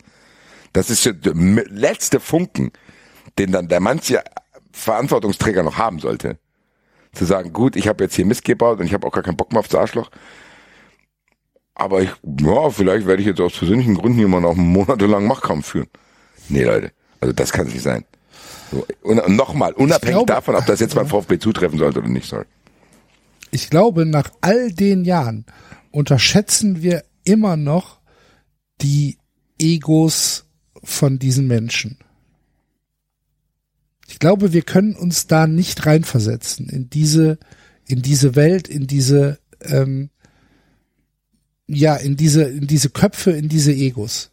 Das ist ja der letzte Funken, den dann der manche Verantwortungsträger noch haben sollte. Zu sagen, gut, ich habe jetzt hier Mist gebaut und ich habe auch gar keinen Bock mehr aufs Arschloch. Aber ich, ja, vielleicht werde ich jetzt aus persönlichen Gründen hier mal noch monatelang Machtkampf führen. Nee, Leute, also das kann es nicht sein. So, und, und nochmal, unabhängig glaube- davon, ob das jetzt beim VfB zutreffen sollte oder nicht, sorry. Ich glaube, nach all den Jahren unterschätzen wir immer noch die Egos von diesen Menschen. Ich glaube, wir können uns da nicht reinversetzen in diese, in diese Welt, in diese, ähm, ja, in diese, in diese Köpfe, in diese Egos.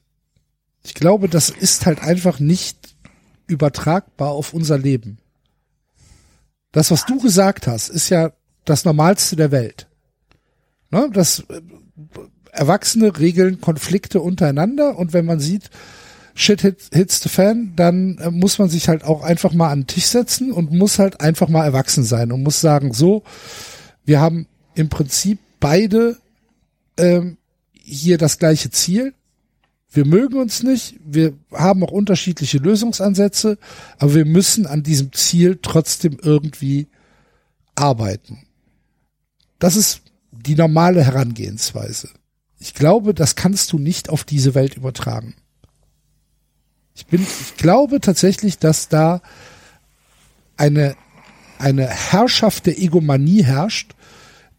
Ich glaube, das ist halt einfach nicht übertragbar auf unser Leben. Das, was du gesagt hast, ist ja das Normalste der Welt. Ne? Das äh, Erwachsene regeln Konflikte untereinander und wenn man sieht, shit hit, hits the fan, dann äh, muss man sich halt auch einfach mal an den Tisch setzen und muss halt einfach mal erwachsen sein und muss sagen, so, wir haben im Prinzip beide ähm, hier das gleiche Ziel Wir mögen uns nicht, wir haben auch unterschiedliche Lösungsansätze, aber wir müssen an diesem Ziel trotzdem irgendwie arbeiten. Das ist die normale Herangehensweise. Ich glaube, das kannst du nicht auf diese Welt übertragen. Ich bin, ich glaube tatsächlich, dass da eine, eine Herrschaft der Egomanie herrscht,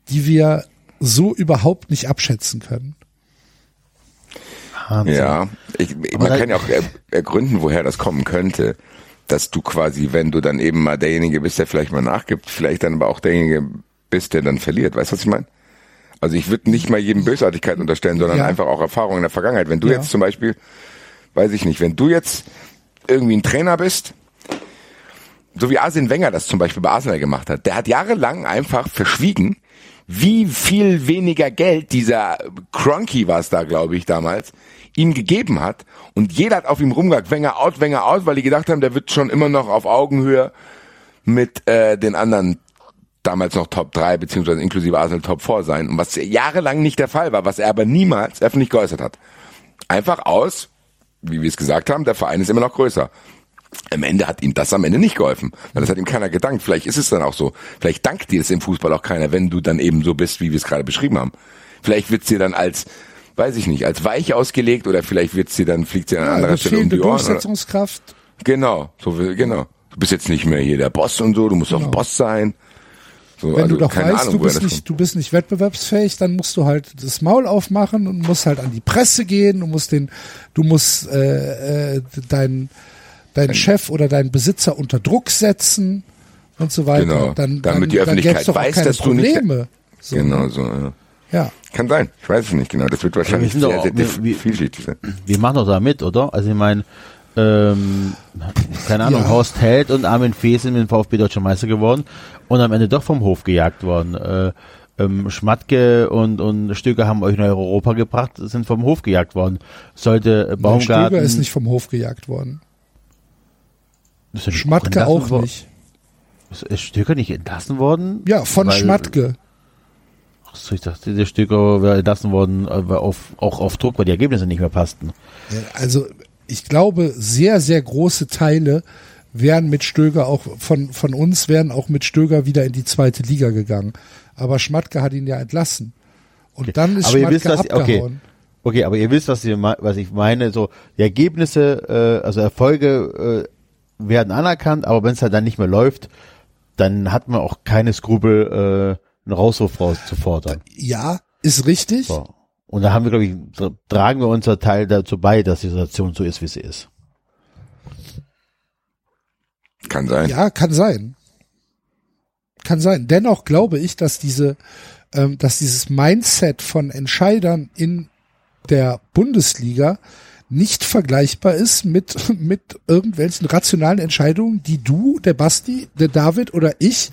die wir so überhaupt nicht abschätzen können. Wahnsinn. Ja, ich, man kann ja auch ergründen, woher das kommen könnte, dass du quasi, wenn du dann eben mal derjenige bist, der vielleicht mal nachgibt, vielleicht dann aber auch derjenige bist, der dann verliert. Weißt du, was ich meine? Also ich würde nicht mal jedem Bösartigkeit unterstellen, sondern ja. einfach auch Erfahrungen in der Vergangenheit. Wenn du ja. jetzt zum Beispiel, weiß ich nicht, wenn du jetzt irgendwie ein Trainer bist, so wie Arsene Wenger das zum Beispiel bei Arsenal gemacht hat, der hat jahrelang einfach verschwiegen, wie viel weniger Geld dieser Cronky war es da, glaube ich, damals, ihm gegeben hat. Und jeder hat auf ihm rumgehakt, Wenger out, Wenger out, weil die gedacht haben, der wird schon immer noch auf Augenhöhe mit äh, den anderen damals noch Top 3 beziehungsweise inklusive Arsenal Top 4 sein. Und was jahrelang nicht der Fall war, was er aber niemals öffentlich geäußert hat. Einfach aus, wie wir es gesagt haben, der Verein ist immer noch größer. Am Ende hat ihm das am Ende nicht geholfen, weil das hat ihm keiner gedankt. Vielleicht ist es dann auch so. Vielleicht dankt dir das im Fußball auch keiner, wenn du dann eben so bist, wie wir es gerade beschrieben haben. Vielleicht wird's dir dann als, weiß ich nicht, als weich ausgelegt oder vielleicht wird's dir dann, fliegt dir an ja, anderer Stelle um die Ohren. Durchsetzungskraft. Genau, so genau. Du bist jetzt nicht mehr hier der Boss und so, du musst genau. auch Boss sein. So, Wenn also du doch weißt, Ahnung, du bist nicht, du bist nicht wettbewerbsfähig, dann musst du halt das Maul aufmachen und musst halt an die Presse gehen, du musst den, du musst äh, äh, dein deinen Chef oder deinen Besitzer unter Druck setzen und so weiter. Genau. Dann, damit dann, die Öffentlichkeit dann weiß, dass Probleme. du nicht. So. Genau so. Ja. ja. Kann sein. Ich weiß es nicht genau. Das wird wahrscheinlich ja, sehr, sehr, sehr vielschichtig sein. Wir machen doch da mit, oder? Also ich meine, ähm, keine Ahnung, ja. Horst Held und Armin Fee sind mit dem VfB Deutscher Meister geworden und am Ende doch vom Hof gejagt worden. Äh, ähm, Schmatke und, und Stöger haben euch nach Europa gebracht, sind vom Hof gejagt worden. Sollte Baumgarten... Stöger ist nicht vom Hof gejagt worden. Schmatke auch, auch nicht. Ist Stöger nicht entlassen worden? Ja, von Weil, Schmatke. Achso, ich dachte, der Stöger wäre entlassen worden, äh, auf, auch auf Druck, weil die Ergebnisse nicht mehr passten. Ja, also, ich glaube, sehr, sehr große Teile wären mit Stöger auch von, von uns wären auch mit Stöger wieder in die zweite Liga gegangen. Aber Schmatke hat ihn ja entlassen. Und okay. dann ist aber Schmatke wisst, abgehauen. Okay. okay, aber ihr wisst, was, ihr, was ich meine. So, die Ergebnisse, äh, also Erfolge äh, werden anerkannt, aber wenn es halt dann nicht mehr läuft, dann hat man auch keine Skrupel, äh, einen Rauswurf rauszufordern. Ja, ist richtig. So. Und da haben wir, glaube ich, tragen wir unser Teil dazu bei, dass die Situation so ist, wie sie ist. Kann sein. Ja, kann sein. Kann sein. Dennoch glaube ich, dass diese, ähm, dass dieses Mindset von Entscheidern in der Bundesliga nicht vergleichbar ist mit, mit irgendwelchen rationalen Entscheidungen, die du, der Basti, der David oder ich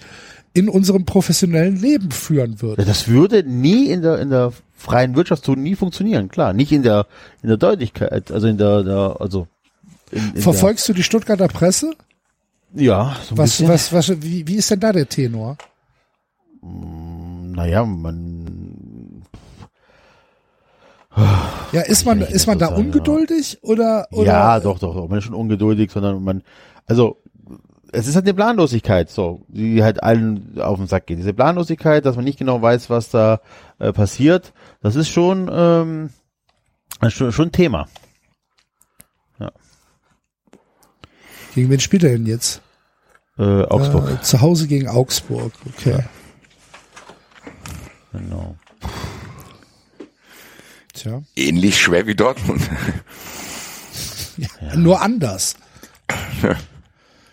in unserem professionellen Leben führen würden. Das würde nie in der, in der freien Wirtschaft so nie funktionieren, klar. Nicht in der, in der Deutlichkeit, also in der, der also. In, in Verfolgst der, du die Stuttgarter Presse? Ja, so ein was, bisschen. was, was, wie, wie ist denn da der Tenor? Naja, man ja, ist man, ist man da sagen, ungeduldig oder, oder? Ja, doch, doch, doch. Man ist schon ungeduldig, sondern man, also, es ist halt eine Planlosigkeit, so, die halt allen auf den Sack geht. Diese Planlosigkeit, dass man nicht genau weiß, was da äh, passiert, das ist schon, ähm, schon, schon Thema. Ja. Gegen wen spielt er denn jetzt? Äh, Augsburg. Äh, zu Hause gegen Augsburg, okay. Ja. Genau. Tja. Ähnlich schwer wie Dortmund. ja, ja. Nur anders.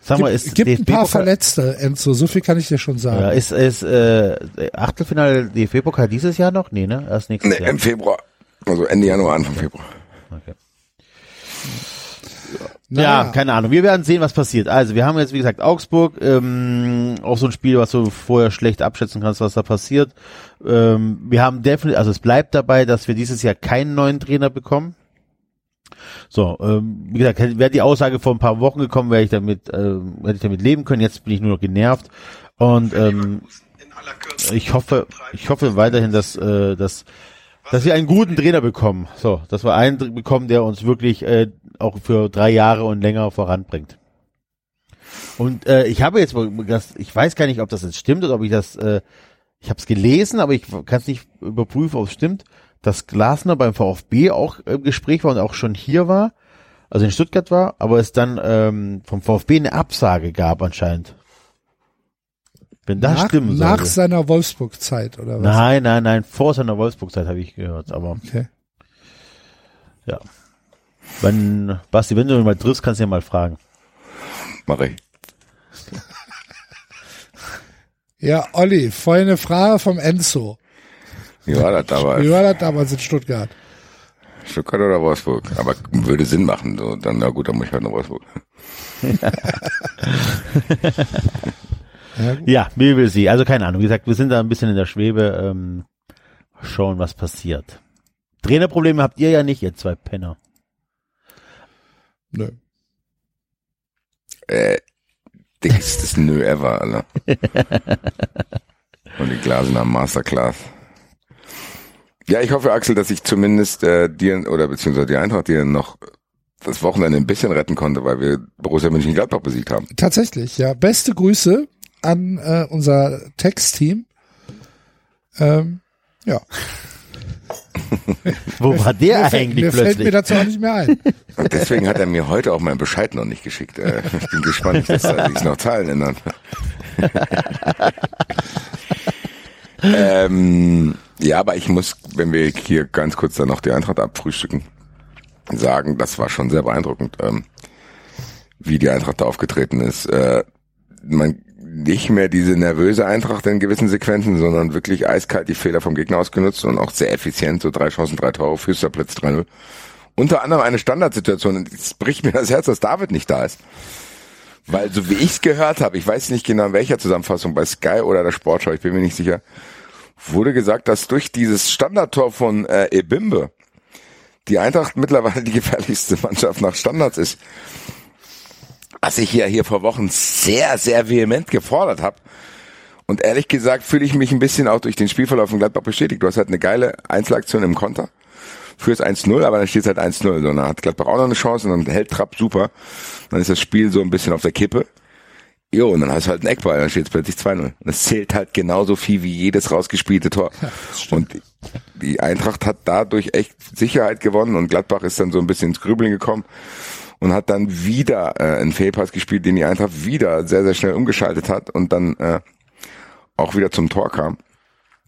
Sag mal, es gibt ein paar Verletzte, Enzo, so viel kann ich dir schon sagen. Ja, ist, ist äh, Achtelfinale DFB-Pokal dieses Jahr noch? Nee, ne? Erst nächstes nee, Jahr. im Februar. Also Ende Januar, Anfang Februar. Okay. Ja, keine Ahnung. Wir werden sehen, was passiert. Also, wir haben jetzt, wie gesagt, Augsburg, ähm, auch so ein Spiel, was du vorher schlecht abschätzen kannst, was da passiert. Ähm, wir haben definitiv, also es bleibt dabei, dass wir dieses Jahr keinen neuen Trainer bekommen. So, ähm, wie gesagt, wäre die Aussage vor ein paar Wochen gekommen, wäre ich damit, äh, hätte ich damit leben können. Jetzt bin ich nur noch genervt und ähm, ich hoffe, ich hoffe weiterhin, dass, äh, dass dass wir einen guten Trainer bekommen. So, dass wir einen bekommen, der uns wirklich äh, auch für drei Jahre und länger voranbringt. Und äh, ich habe jetzt, das, ich weiß gar nicht, ob das jetzt stimmt oder ob ich das, äh, ich habe es gelesen, aber ich kann es nicht überprüfen, ob es stimmt, dass Glasner beim VfB auch im Gespräch war und auch schon hier war, also in Stuttgart war, aber es dann ähm, vom VfB eine Absage gab anscheinend. Wenn das nach, stimmen nach sollte. seiner Wolfsburg-Zeit, oder was? Nein, nein, nein, vor seiner Wolfsburg-Zeit habe ich gehört, aber Okay. ja. Wenn, Basti, wenn du ihn mal triffst, kannst du ihn mal fragen. Mach ich. Ja, Olli, vorhin eine Frage vom Enzo. Wie war das Wie damals? war das damals in Stuttgart? Stuttgart oder Wolfsburg? Aber würde Sinn machen. So, dann, na gut, dann muss ich halt nach Wolfsburg. Ja, wie will sie? Also keine Ahnung. Wie gesagt, wir sind da ein bisschen in der Schwebe. Ähm, schauen, was passiert. Trainerprobleme habt ihr ja nicht, ihr zwei Penner. Nö. Äh, dickstes Nö ever, Alter. Und die Glasener Masterclass. Ja, ich hoffe, Axel, dass ich zumindest äh, dir oder beziehungsweise die Eintracht dir noch das Wochenende ein bisschen retten konnte, weil wir Borussia Mönchengladbach besiegt haben. Tatsächlich, ja. Beste Grüße an äh, unser Textteam. Ähm, ja, Wo war der mir, fällt- eigentlich mir fällt mir plötzlich? dazu auch nicht mehr ein. Und deswegen hat er mir heute auch meinen Bescheid noch nicht geschickt. Äh, ich bin gespannt, dass da sich noch Zahlen ändern. ähm, ja, aber ich muss, wenn wir hier ganz kurz dann noch die Eintracht abfrühstücken, sagen, das war schon sehr beeindruckend, ähm, wie die Eintracht da aufgetreten ist. Äh, man nicht mehr diese nervöse Eintracht in gewissen Sequenzen, sondern wirklich eiskalt die Fehler vom Gegner ausgenutzt und auch sehr effizient, so drei Chancen, drei Tore, Füßerplatz 3-0. Unter anderem eine Standardsituation, und es bricht mir das Herz, dass David nicht da ist. Weil so wie ich es gehört habe, ich weiß nicht genau in welcher Zusammenfassung, bei Sky oder der Sportschau, ich bin mir nicht sicher, wurde gesagt, dass durch dieses Standardtor von äh, Ebimbe die Eintracht mittlerweile die gefährlichste Mannschaft nach Standards ist. Was ich ja hier vor Wochen sehr, sehr vehement gefordert habe. Und ehrlich gesagt fühle ich mich ein bisschen auch durch den Spielverlauf von Gladbach bestätigt. Du hast halt eine geile Einzelaktion im Konter fürs 1-0, aber dann steht es halt 1-0. So, dann hat Gladbach auch noch eine Chance und dann hält Trapp super. Dann ist das Spiel so ein bisschen auf der Kippe. Jo, und dann hast du halt einen Eckball, dann steht es plötzlich 2-0. Und das zählt halt genauso viel wie jedes rausgespielte Tor. und die Eintracht hat dadurch echt Sicherheit gewonnen und Gladbach ist dann so ein bisschen ins Grübeln gekommen und hat dann wieder äh, einen Fehlpass gespielt, den die Eintracht wieder sehr, sehr schnell umgeschaltet hat und dann äh, auch wieder zum Tor kam.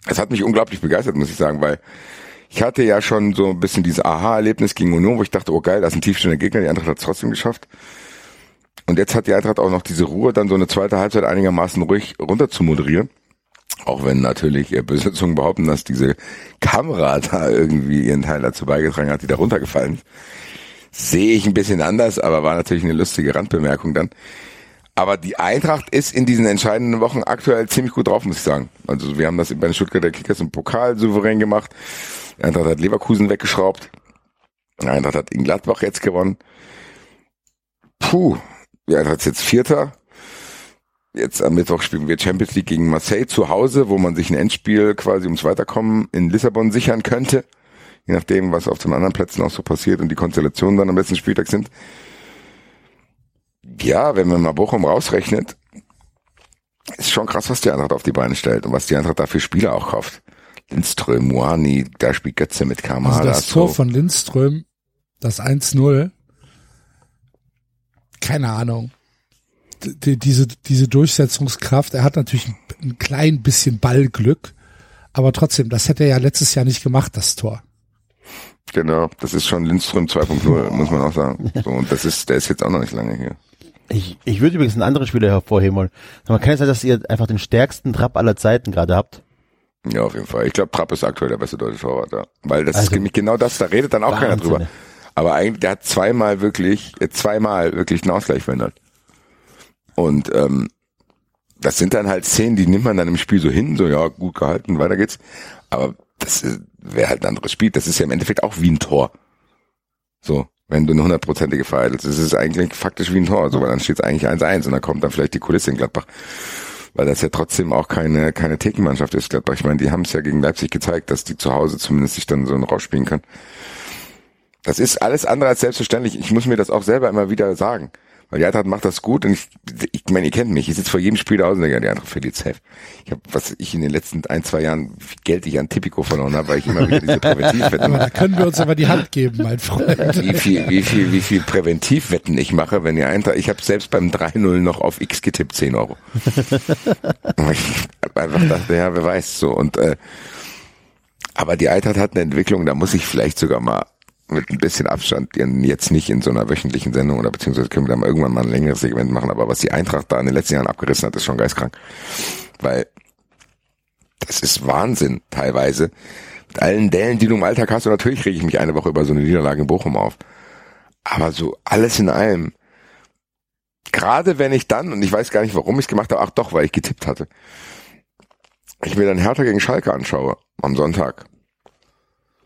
Es hat mich unglaublich begeistert, muss ich sagen, weil ich hatte ja schon so ein bisschen dieses Aha-Erlebnis gegen Union, wo ich dachte, oh geil, das ist ein tiefstehender Gegner, die Eintracht hat es trotzdem geschafft. Und jetzt hat die Eintracht auch noch diese Ruhe, dann so eine zweite Halbzeit einigermaßen ruhig runter zu moderieren. Auch wenn natürlich Besitzungen behaupten, dass diese Kamera da irgendwie ihren Teil dazu beigetragen hat, die da runtergefallen ist. Sehe ich ein bisschen anders, aber war natürlich eine lustige Randbemerkung dann. Aber die Eintracht ist in diesen entscheidenden Wochen aktuell ziemlich gut drauf, muss ich sagen. Also wir haben das bei den Stuttgarter Kickers im Pokal souverän gemacht. Die Eintracht hat Leverkusen weggeschraubt. Die Eintracht hat in Gladbach jetzt gewonnen. Puh, die Eintracht ist jetzt Vierter. Jetzt am Mittwoch spielen wir Champions League gegen Marseille zu Hause, wo man sich ein Endspiel quasi ums Weiterkommen in Lissabon sichern könnte. Je nachdem, was auf den anderen Plätzen auch so passiert und die Konstellationen dann am letzten Spieltag sind. Ja, wenn man mal Bochum rausrechnet, ist schon krass, was die Eintracht auf die Beine stellt und was die Eintracht da für Spieler auch kauft. Lindström, Moani, da spielt Götze mit Kamada. Also das Tor von Lindström, das 1-0, keine Ahnung. Die, diese, diese Durchsetzungskraft, er hat natürlich ein, ein klein bisschen Ballglück, aber trotzdem, das hätte er ja letztes Jahr nicht gemacht, das Tor. Genau, das ist schon Lindström 2.0, muss man auch sagen. So, und das ist, der ist jetzt auch noch nicht lange hier. Ich, ich würde übrigens einen anderen Spieler hervorheben wollen. Man kann es sein, dass ihr einfach den stärksten Trap aller Zeiten gerade habt. Ja, auf jeden Fall. Ich glaube, Trapp ist aktuell der beste deutsche Torwart, ja. Weil das Also, ist nämlich genau das, da redet dann auch keiner Wahnsinn, drüber. Aber eigentlich, der hat zweimal wirklich, äh, zweimal wirklich einen Ausgleich verhindert. Und ähm, das sind dann halt Szenen, die nimmt man dann im Spiel so hin, so ja, gut gehalten, weiter geht's. Aber das wäre halt ein anderes Spiel. Das ist ja im Endeffekt auch wie ein Tor. So, wenn du eine hundertprozentige. Das ist eigentlich faktisch wie ein Tor, so, weil dann steht es eigentlich 1-1 und dann kommt dann vielleicht die Kulisse in Gladbach. weil das ja trotzdem auch keine keine Thekenmannschaft ist. Gladbach. Ich meine, die haben es ja gegen Leipzig gezeigt, dass die zu Hause zumindest sich dann so rausspielen können. Das ist alles andere als selbstverständlich. Ich muss mir das auch selber immer wieder sagen. Weil die Eintracht macht das gut und ich, ich meine, ihr kennt mich, ich sitze vor jedem Spiel da und denke, die Eintracht verliert safe. Ich habe, was ich in den letzten ein, zwei Jahren, wie Geld ich an Tipico verloren habe, weil ich immer wieder diese Präventivwetten Da können wir uns aber die Hand geben, mein Freund. wie viel, wie viel, wie viel Präventivwetten ich mache, wenn ihr Eintracht, ich habe selbst beim 3-0 noch auf X getippt, 10 Euro. ich hab einfach dachte, ja, wer weiß so. Und äh, aber die Eintracht hat eine Entwicklung, da muss ich vielleicht sogar mal mit ein bisschen Abstand, jetzt nicht in so einer wöchentlichen Sendung oder beziehungsweise können wir da mal irgendwann mal ein längeres Segment machen, aber was die Eintracht da in den letzten Jahren abgerissen hat, ist schon geistkrank. Weil das ist Wahnsinn teilweise. Mit allen Dellen, die du im Alltag hast, und natürlich rege ich mich eine Woche über so eine Niederlage in Bochum auf. Aber so alles in allem, gerade wenn ich dann, und ich weiß gar nicht, warum ich es gemacht habe, ach doch, weil ich getippt hatte, ich mir dann Hertha gegen Schalke anschaue am Sonntag,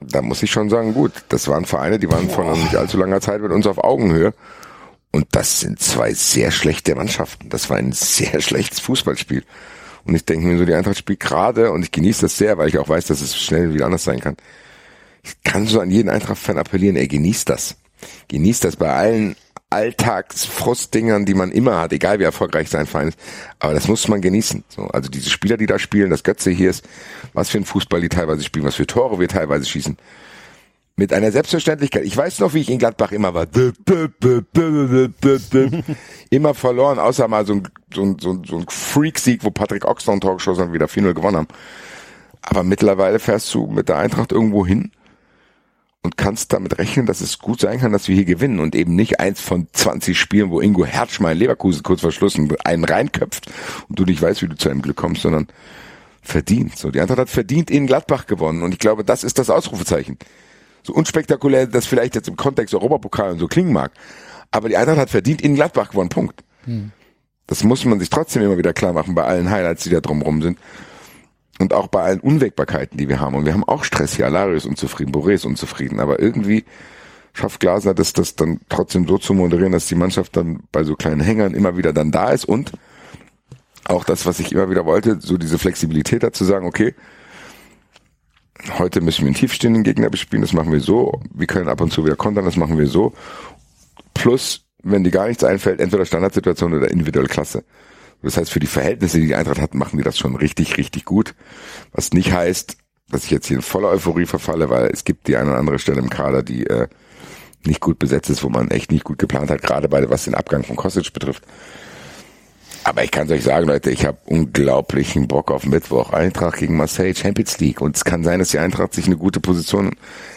da muss ich schon sagen, gut, das waren Vereine, die waren vor nicht allzu langer Zeit mit uns auf Augenhöhe. Und das sind zwei sehr schlechte Mannschaften. Das war ein sehr schlechtes Fußballspiel. Und ich denke mir so, die Eintracht spielt gerade und ich genieße das sehr, weil ich auch weiß, dass es schnell wieder anders sein kann. Ich kann so an jeden Eintracht-Fan appellieren, er genießt das. Genießt das bei allen Alltagsfrustdingern, die man immer hat, egal wie erfolgreich sein Verein ist. Aber das muss man genießen. So, also diese Spieler, die da spielen, das Götze hier ist, was für ein Fußball die teilweise spielen, was für Tore wir teilweise schießen. Mit einer Selbstverständlichkeit. Ich weiß noch, wie ich in Gladbach immer war. immer verloren, außer mal so ein, so ein, so ein, so ein Freak-Sieg, wo Patrick Ox noch ein Tor geschossen hat und wieder 4-0 gewonnen haben. Aber mittlerweile fährst du mit der Eintracht irgendwo hin und kannst damit rechnen, dass es gut sein kann, dass wir hier gewinnen und eben nicht eins von 20 Spielen, wo Ingo Herzschmein Leverkusen kurz vor Schluss einen reinköpft und du nicht weißt, wie du zu einem Glück kommst, sondern verdient. So, die Eintracht hat verdient in Gladbach gewonnen und ich glaube, das ist das Ausrufezeichen. So unspektakulär das vielleicht jetzt im Kontext Europapokal und so klingen mag, aber die Eintracht hat verdient in Gladbach gewonnen, Punkt. Hm. Das muss man sich trotzdem immer wieder klar machen bei allen Highlights, die da drumherum sind. Und auch bei allen Unwägbarkeiten, die wir haben. Und wir haben auch Stress hier. Alario ist unzufrieden, Boré ist unzufrieden. Aber irgendwie schafft Glasner das, das dann trotzdem so zu moderieren, dass die Mannschaft dann bei so kleinen Hängern immer wieder dann da ist. Und auch das, was ich immer wieder wollte, so diese Flexibilität dazu sagen, okay, heute müssen wir einen tiefstehenden Gegner bespielen, das machen wir so. Wir können ab und zu wieder kontern, das machen wir so. Plus, wenn dir gar nichts einfällt, entweder Standardsituation oder individuelle Klasse. Das heißt, für die Verhältnisse, die die Eintracht hat, machen die das schon richtig, richtig gut. Was nicht heißt, dass ich jetzt hier in voller Euphorie verfalle, weil es gibt die eine oder andere Stelle im Kader, die äh, nicht gut besetzt ist, wo man echt nicht gut geplant hat, gerade bei was den Abgang von Kostic betrifft. Aber ich kann es euch sagen, Leute, ich habe unglaublichen Bock auf Mittwoch. Eintracht gegen Marseille, Champions League. Und es kann sein, dass die Eintracht sich eine gute Position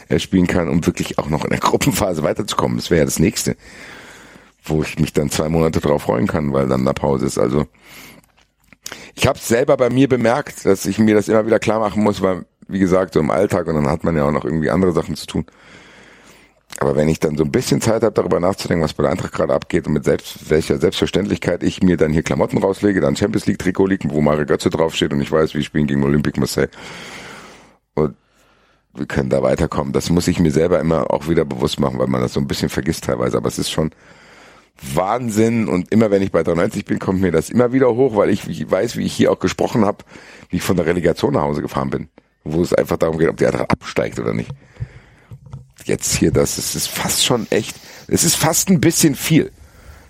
erspielen kann, um wirklich auch noch in der Gruppenphase weiterzukommen. Das wäre ja das Nächste wo ich mich dann zwei Monate drauf freuen kann, weil dann eine Pause ist. Also ich habe selber bei mir bemerkt, dass ich mir das immer wieder klar machen muss, weil wie gesagt so im Alltag und dann hat man ja auch noch irgendwie andere Sachen zu tun. Aber wenn ich dann so ein bisschen Zeit habe, darüber nachzudenken, was bei der Eintracht gerade abgeht und mit selbst, welcher Selbstverständlichkeit ich mir dann hier Klamotten rauslege, dann Champions League Trikot liegt, wo Mario Götze draufsteht und ich weiß, wir spielen gegen Olympique Marseille. Und wir können da weiterkommen. Das muss ich mir selber immer auch wieder bewusst machen, weil man das so ein bisschen vergisst teilweise. Aber es ist schon, Wahnsinn und immer wenn ich bei 93 bin, kommt mir das immer wieder hoch, weil ich, weiß, wie ich hier auch gesprochen habe, wie ich von der Relegation nach Hause gefahren bin, wo es einfach darum geht, ob die Eintracht absteigt oder nicht. Jetzt hier, das, es ist fast schon echt, es ist fast ein bisschen viel.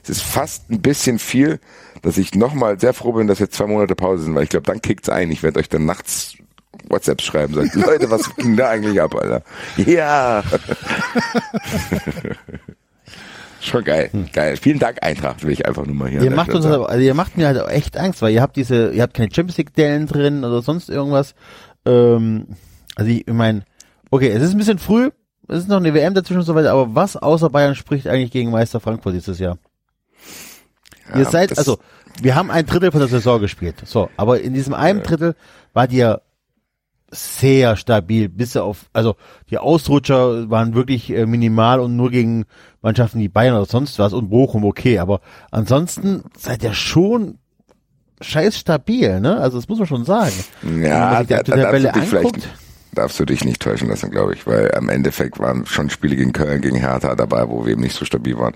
Es ist fast ein bisschen viel, dass ich nochmal sehr froh bin, dass jetzt zwei Monate Pause sind, weil ich glaube, dann kickt's ein. Ich werde euch dann nachts WhatsApp schreiben, sagt, Leute, was ging da eigentlich ab, Alter? Ja. Schon geil, hm. geil. Vielen Dank, Eintracht, will ich einfach nur mal hier. Ihr macht uns, also ihr macht mir halt echt Angst, weil ihr habt diese, ihr habt keine Champions League Dellen drin oder sonst irgendwas. Ähm, also ich, ich meine, okay, es ist ein bisschen früh, es ist noch eine WM dazwischen und so weiter, aber was außer Bayern spricht eigentlich gegen Meister Frankfurt dieses Jahr? Ja, ihr seid, also, wir haben ein Drittel von der Saison gespielt, so, aber in diesem einen Drittel war ihr sehr stabil, bis auf, also die Ausrutscher waren wirklich äh, minimal und nur gegen Mannschaften wie Bayern oder sonst was und Bochum okay, aber ansonsten seid ihr schon scheiß stabil, ne? Also das muss man schon sagen. Ja, Wenn man sich die da, Tabelle anguckt. darfst du dich nicht täuschen lassen, glaube ich, weil am Endeffekt waren schon Spiele gegen Köln, gegen Hertha dabei, wo wir eben nicht so stabil waren.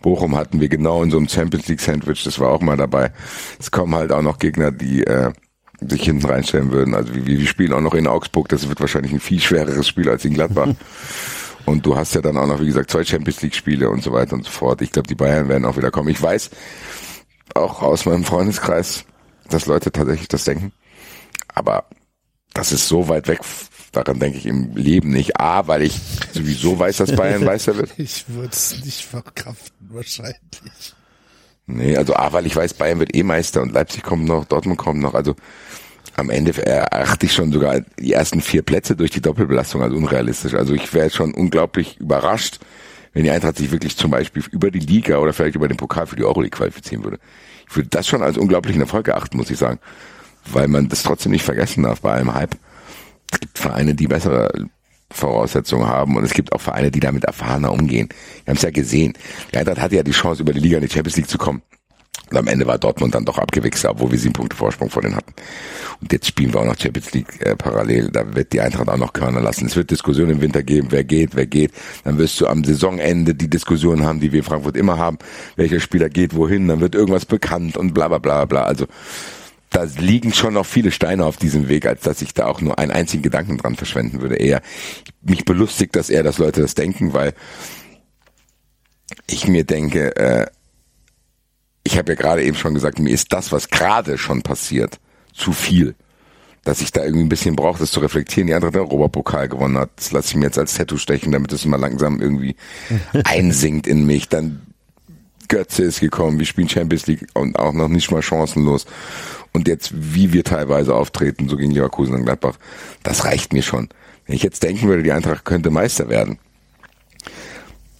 Bochum hatten wir genau in so einem Champions League Sandwich, das war auch mal dabei. Es kommen halt auch noch Gegner, die äh, sich hinten reinstellen würden. Also wir, wir spielen auch noch in Augsburg, das wird wahrscheinlich ein viel schwereres Spiel als in Gladbach. Und du hast ja dann auch noch, wie gesagt, zwei Champions League Spiele und so weiter und so fort. Ich glaube, die Bayern werden auch wieder kommen. Ich weiß auch aus meinem Freundeskreis, dass Leute tatsächlich das denken. Aber das ist so weit weg, daran denke ich im Leben nicht. A, weil ich sowieso weiß, dass Bayern Meister wird. Ich würde es nicht verkraften, wahrscheinlich. Nee, also A, weil ich weiß, Bayern wird eh Meister und Leipzig kommt noch, Dortmund kommt noch. Also am Ende erachte ich schon sogar die ersten vier Plätze durch die Doppelbelastung als unrealistisch. Also ich wäre schon unglaublich überrascht, wenn die Eintracht sich wirklich zum Beispiel über die Liga oder vielleicht über den Pokal für die Euroleague qualifizieren würde. Ich würde das schon als unglaublichen Erfolg erachten, muss ich sagen. Weil man das trotzdem nicht vergessen darf bei allem Hype. Es gibt Vereine, die bessere Voraussetzungen haben und es gibt auch Vereine, die damit erfahrener umgehen. Wir haben es ja gesehen. Die Eintracht hatte ja die Chance, über die Liga in die Champions League zu kommen. Und am Ende war Dortmund dann doch abgewichst, obwohl wir sieben Punkte Vorsprung vor denen hatten. Und jetzt spielen wir auch noch Champions League äh, parallel. Da wird die Eintracht auch noch Körner lassen. Es wird Diskussionen im Winter geben, wer geht, wer geht. Dann wirst du am Saisonende die Diskussion haben, die wir in Frankfurt immer haben. Welcher Spieler geht wohin, dann wird irgendwas bekannt und bla bla bla bla. Also da liegen schon noch viele Steine auf diesem Weg, als dass ich da auch nur einen einzigen Gedanken dran verschwenden würde. Eher mich belustigt, dass eher, dass Leute das denken, weil ich mir denke, äh, ich habe ja gerade eben schon gesagt, mir ist das, was gerade schon passiert, zu viel. Dass ich da irgendwie ein bisschen brauche, das zu reflektieren. Die andere hat den Europapokal gewonnen hat. Das lasse ich mir jetzt als Tattoo stechen, damit es mal langsam irgendwie einsinkt in mich. Dann Götze ist gekommen, wir spielen Champions League und auch noch nicht mal chancenlos. Und jetzt, wie wir teilweise auftreten, so gegen Leverkusen und Gladbach, das reicht mir schon. Wenn ich jetzt denken würde, die Eintracht könnte Meister werden,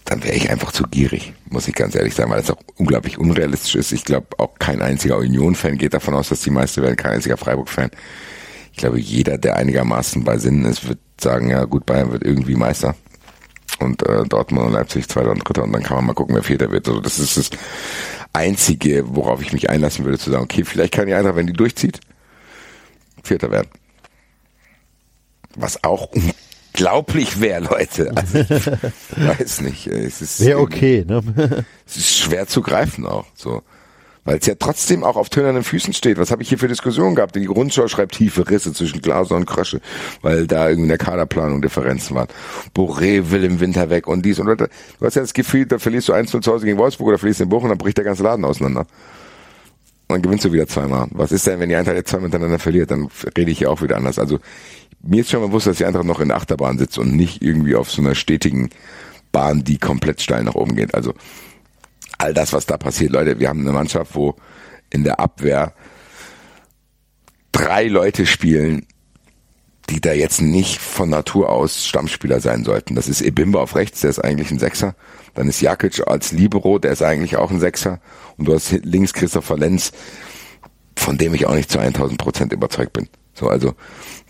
dann wäre ich einfach zu gierig, muss ich ganz ehrlich sagen, weil es auch unglaublich unrealistisch ist. Ich glaube, auch kein einziger Union-Fan geht davon aus, dass die Meister werden, kein einziger Freiburg-Fan. Ich glaube, jeder, der einigermaßen bei Sinnen ist, wird sagen, ja gut, Bayern wird irgendwie Meister. Und äh, Dortmund und Leipzig zweiter und dritter und dann kann man mal gucken, wer Vierter wird. Also das ist das Einzige, worauf ich mich einlassen würde, zu sagen, okay, vielleicht kann die Eintracht, wenn die durchzieht, Vierter werden. Was auch unglaublich wäre, Leute. Also ich weiß nicht. Es ist Wäre okay, ne? Es ist schwer zu greifen auch. So. Weil es ja trotzdem auch auf tönernen Füßen steht. Was habe ich hier für Diskussionen gehabt? Die Grundschau schreibt tiefe Risse zwischen Glaser und Krösche, weil da irgendwie in der Kaderplanung Differenzen waren. Boré will im Winter weg und dies und das. Du hast ja das Gefühl, da verlierst du 1 zu Hause gegen Wolfsburg oder verlierst den Buch und dann bricht der ganze Laden auseinander. Und dann gewinnst du wieder zweimal. Was ist denn, wenn die Eintracht jetzt zwei miteinander verliert? Dann rede ich ja auch wieder anders. Also mir ist schon bewusst, dass die Eintracht noch in der Achterbahn sitzt und nicht irgendwie auf so einer stetigen Bahn, die komplett steil nach oben geht. Also all das, was da passiert, Leute, wir haben eine Mannschaft, wo in der Abwehr drei Leute spielen, die da jetzt nicht von Natur aus Stammspieler sein sollten. Das ist Ebimba auf rechts, der ist eigentlich ein Sechser. Dann ist Jakic als Libero, der ist eigentlich auch ein Sechser. Und du hast links Christopher Lenz, von dem ich auch nicht zu 1000 Prozent überzeugt bin. So, also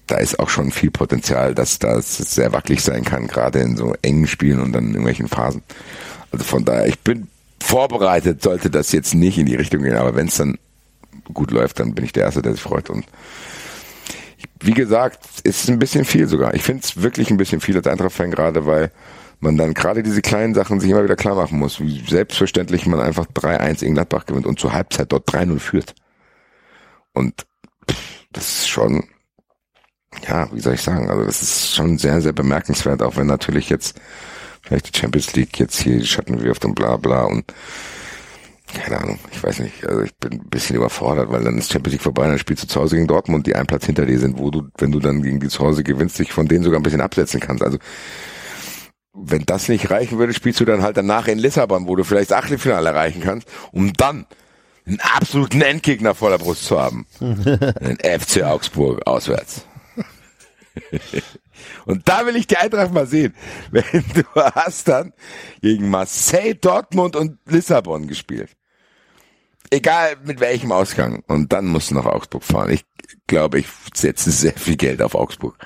da ist auch schon viel Potenzial, dass das sehr wackelig sein kann, gerade in so engen Spielen und dann in irgendwelchen Phasen. Also von daher, ich bin vorbereitet, sollte das jetzt nicht in die Richtung gehen, aber wenn es dann gut läuft, dann bin ich der Erste, der sich freut. Und wie gesagt, ist ein bisschen viel sogar. Ich finde es wirklich ein bisschen viel als Eintracht-Fan, gerade weil man dann gerade diese kleinen Sachen sich immer wieder klar machen muss, wie selbstverständlich man einfach 3-1 in Gladbach gewinnt und zur Halbzeit dort 3-0 führt. Und das ist schon, ja, wie soll ich sagen, also das ist schon sehr, sehr bemerkenswert, auch wenn natürlich jetzt vielleicht die Champions League jetzt hier die Schatten wirft und bla bla und keine Ahnung, ich weiß nicht, also ich bin ein bisschen überfordert, weil dann ist Champions League vorbei, dann spielst du zu Hause gegen Dortmund, die einen Platz hinter dir sind, wo du, wenn du dann gegen die zu Hause gewinnst, dich von denen sogar ein bisschen absetzen kannst. Also wenn das nicht reichen würde, spielst du dann halt danach in Lissabon, wo du vielleicht das Achtelfinale erreichen kannst, um dann einen absoluten Endgegner vor der Brust zu haben. Den FC Augsburg auswärts. Und da will ich die Eintracht mal sehen. Wenn du hast dann gegen Marseille, Dortmund und Lissabon gespielt. Egal mit welchem Ausgang. Und dann musst du nach Augsburg fahren. Ich glaube, ich setze sehr viel Geld auf Augsburg.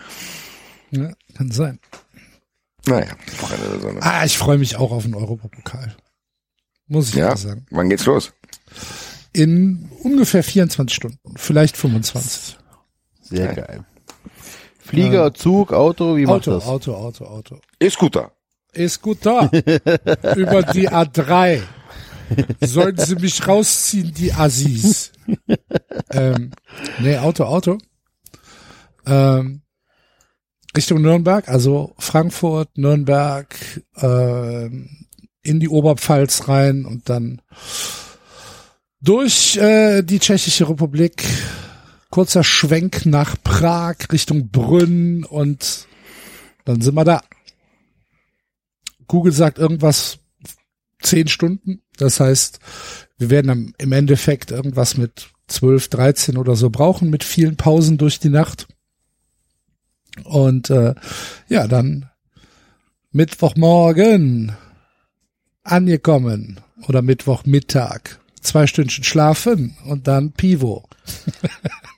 Ja, kann sein. Naja, Freunde der Sonne. Ah, ich freue mich auch auf den Europapokal. Muss ich Ja, sagen. wann geht's los? In ungefähr 24 Stunden, vielleicht 25. Sehr geil. Flieger, Zug, Auto, wie macht Auto, das? Auto, Auto, Auto. Ist gut da. Ist gut da. Über die A3. Sollten Sie mich rausziehen, die Assis. ähm, nee, Auto, Auto. Ähm, Richtung Nürnberg, also Frankfurt, Nürnberg, ähm, in die Oberpfalz rein und dann durch äh, die Tschechische Republik. Kurzer Schwenk nach Prag Richtung Brünn und dann sind wir da. Google sagt irgendwas zehn Stunden. Das heißt, wir werden im Endeffekt irgendwas mit 12, 13 oder so brauchen, mit vielen Pausen durch die Nacht. Und äh, ja, dann Mittwochmorgen angekommen oder Mittwochmittag. Zwei Stündchen schlafen und dann Pivo.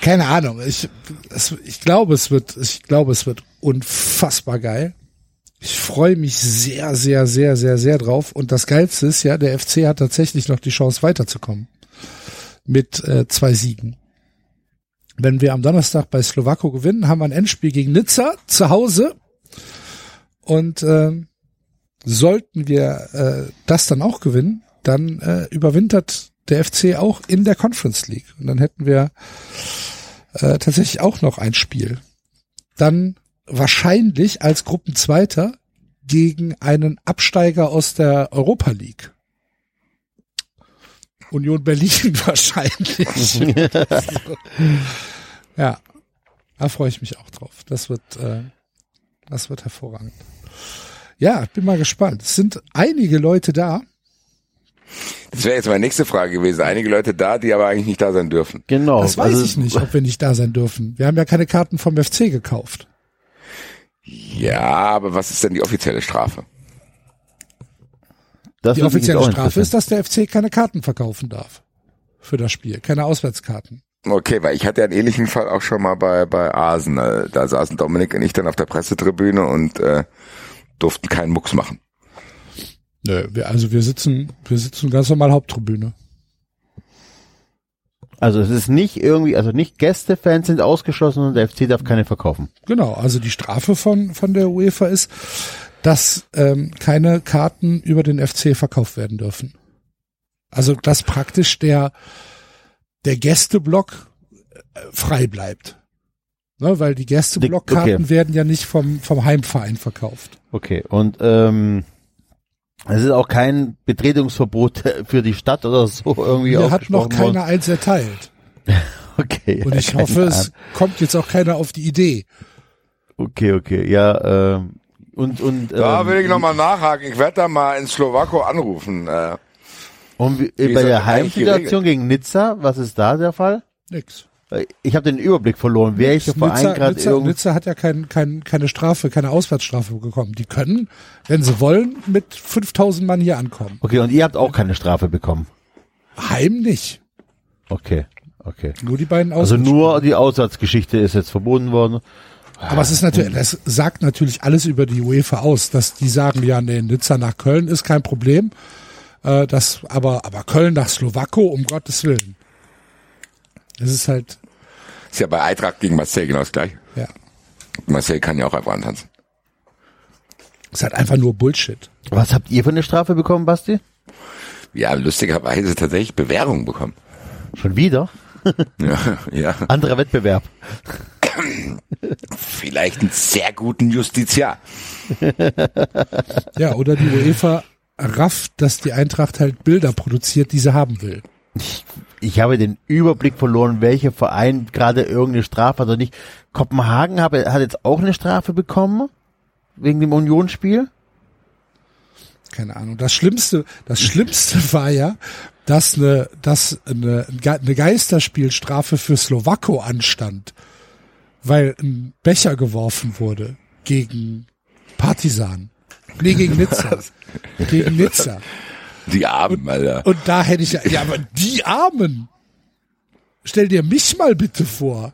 Keine Ahnung. Ich, es, ich glaube, es wird, ich glaube, es wird unfassbar geil. Ich freue mich sehr, sehr, sehr, sehr, sehr drauf. Und das Geilste ist ja, der FC hat tatsächlich noch die Chance weiterzukommen. Mit äh, zwei Siegen. Wenn wir am Donnerstag bei Slowako gewinnen, haben wir ein Endspiel gegen Nizza zu Hause. Und äh, sollten wir äh, das dann auch gewinnen, dann äh, überwintert der FC auch in der Conference League. Und dann hätten wir äh, tatsächlich auch noch ein Spiel. Dann wahrscheinlich als Gruppenzweiter gegen einen Absteiger aus der Europa League. Union Berlin wahrscheinlich. ja, da freue ich mich auch drauf. Das wird, äh, das wird hervorragend. Ja, bin mal gespannt. Es sind einige Leute da. Das wäre jetzt meine nächste Frage gewesen. Einige Leute da, die aber eigentlich nicht da sein dürfen. Genau. Das weiß also- ich nicht, ob wir nicht da sein dürfen. Wir haben ja keine Karten vom FC gekauft. Ja, aber was ist denn die offizielle Strafe? Das Die offizielle Strafe ist, dass der FC keine Karten verkaufen darf. Für das Spiel. Keine Auswärtskarten. Okay, weil ich hatte ja einen ähnlichen Fall auch schon mal bei, bei Arsenal. Da saßen Dominik und ich dann auf der Pressetribüne und äh, durften keinen Mucks machen. Nö, wir, also wir sitzen, wir sitzen ganz normal Haupttribüne. Also es ist nicht irgendwie, also nicht Gästefans sind ausgeschlossen und der FC darf keine verkaufen. Genau, also die Strafe von, von der UEFA ist, dass ähm, keine Karten über den FC verkauft werden dürfen. Also dass praktisch der, der Gästeblock äh, frei bleibt. Ne, weil die Gästeblockkarten Okay. werden ja nicht vom, vom Heimverein verkauft. Okay. Und ähm, es ist auch kein Betretungsverbot für die Stadt oder so irgendwie Hier hat noch ausgesprochen worden. keiner eins erteilt. Okay. Und ich hoffe, es Ahnung. kommt jetzt auch keiner auf die Idee. Okay, okay. Ja, ähm, und und Da ähm, will ich nochmal nachhaken. Ich werde da mal in Slowako anrufen. Äh, Und wie, Wie bei der Heimsituation gegen Nizza, was ist da der Fall? Nix. Ich habe den Überblick verloren, welcher Verein gerade Nizza. Nizza hat ja kein, kein, keine Strafe, keine Auswärtsstrafe bekommen. Die können, wenn sie wollen, mit 5000 Mann hier ankommen. Okay, und ihr habt auch keine Strafe bekommen. Heim nicht. Okay, okay. Nur die beiden Also Auswärtsspiele. nur die Auswärtsgeschichte ist jetzt verboten worden. Aber es ist natürlich, das sagt natürlich alles über die UEFA aus, dass die sagen, ja, nee, Nizza nach Köln ist kein Problem. Äh, das, aber, aber Köln nach Slowako, um Gottes Willen. Es ist halt, ist ja bei Eintracht gegen Marseille genau das gleiche. ja, Marseille kann ja auch einfach antanzen. es ist halt einfach nur Bullshit. Was habt ihr für eine Strafe bekommen, Basti? Ja, lustigerweise tatsächlich Bewährung bekommen. Schon wieder? Ja, ja. Anderer Wettbewerb. Vielleicht einen sehr guten Justiziar. Ja, oder die UEFA rafft, dass die Eintracht halt Bilder produziert, die sie haben will. Ich habe den Überblick verloren, welcher Verein gerade irgendeine Strafe hat oder nicht. Kopenhagen habe, hat jetzt auch eine Strafe bekommen wegen dem Unionsspiel. keine Ahnung. Das Schlimmste, das Schlimmste war ja, dass eine, dass eine, eine Geisterspielstrafe für Slowako anstand, weil ein Becher geworfen wurde gegen Partisan. Nee, gegen Nizza. gegen Nizza. Die Armen, Alter. Und da hätte ich ja, ja, aber die Armen. Stell dir mich mal bitte vor.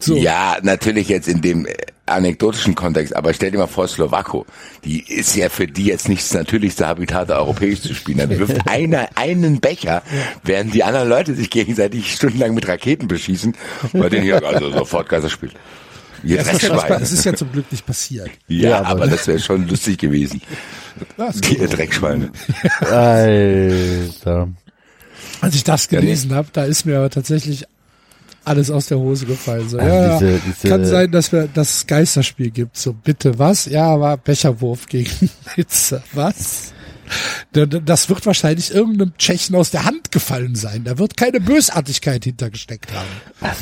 So. Ja, natürlich jetzt in dem, anekdotischen Kontext, aber stell dir mal vor, Slowako, die ist ja für die jetzt nicht das natürlichste Habitat, europäisch zu spielen. Dann wirft einer einen Becher, während die anderen Leute sich gegenseitig stundenlang mit Raketen beschießen, bei denen hier also sofort Geisterspiel. Ihr Ja, es, ist ja es ist ja zum Glück nicht passiert. Ja, Ja, aber, aber- das wäre schon lustig gewesen. Ja, ist Die gut. Dreckschweine. Alter. Als ich das gelesen habe, da ist mir aber tatsächlich alles aus der Hose gefallen. So, Also ja, diese- ja, diese- kann sein, dass wir das Geisterspiel gibt. So, bitte, was? Ja, aber Becherwurf gegen Nizza. Was? Da- da- Das wird wahrscheinlich irgendeinem Tschechen aus der Hand gefallen sein. Da wird keine Bösartigkeit hintergesteckt haben.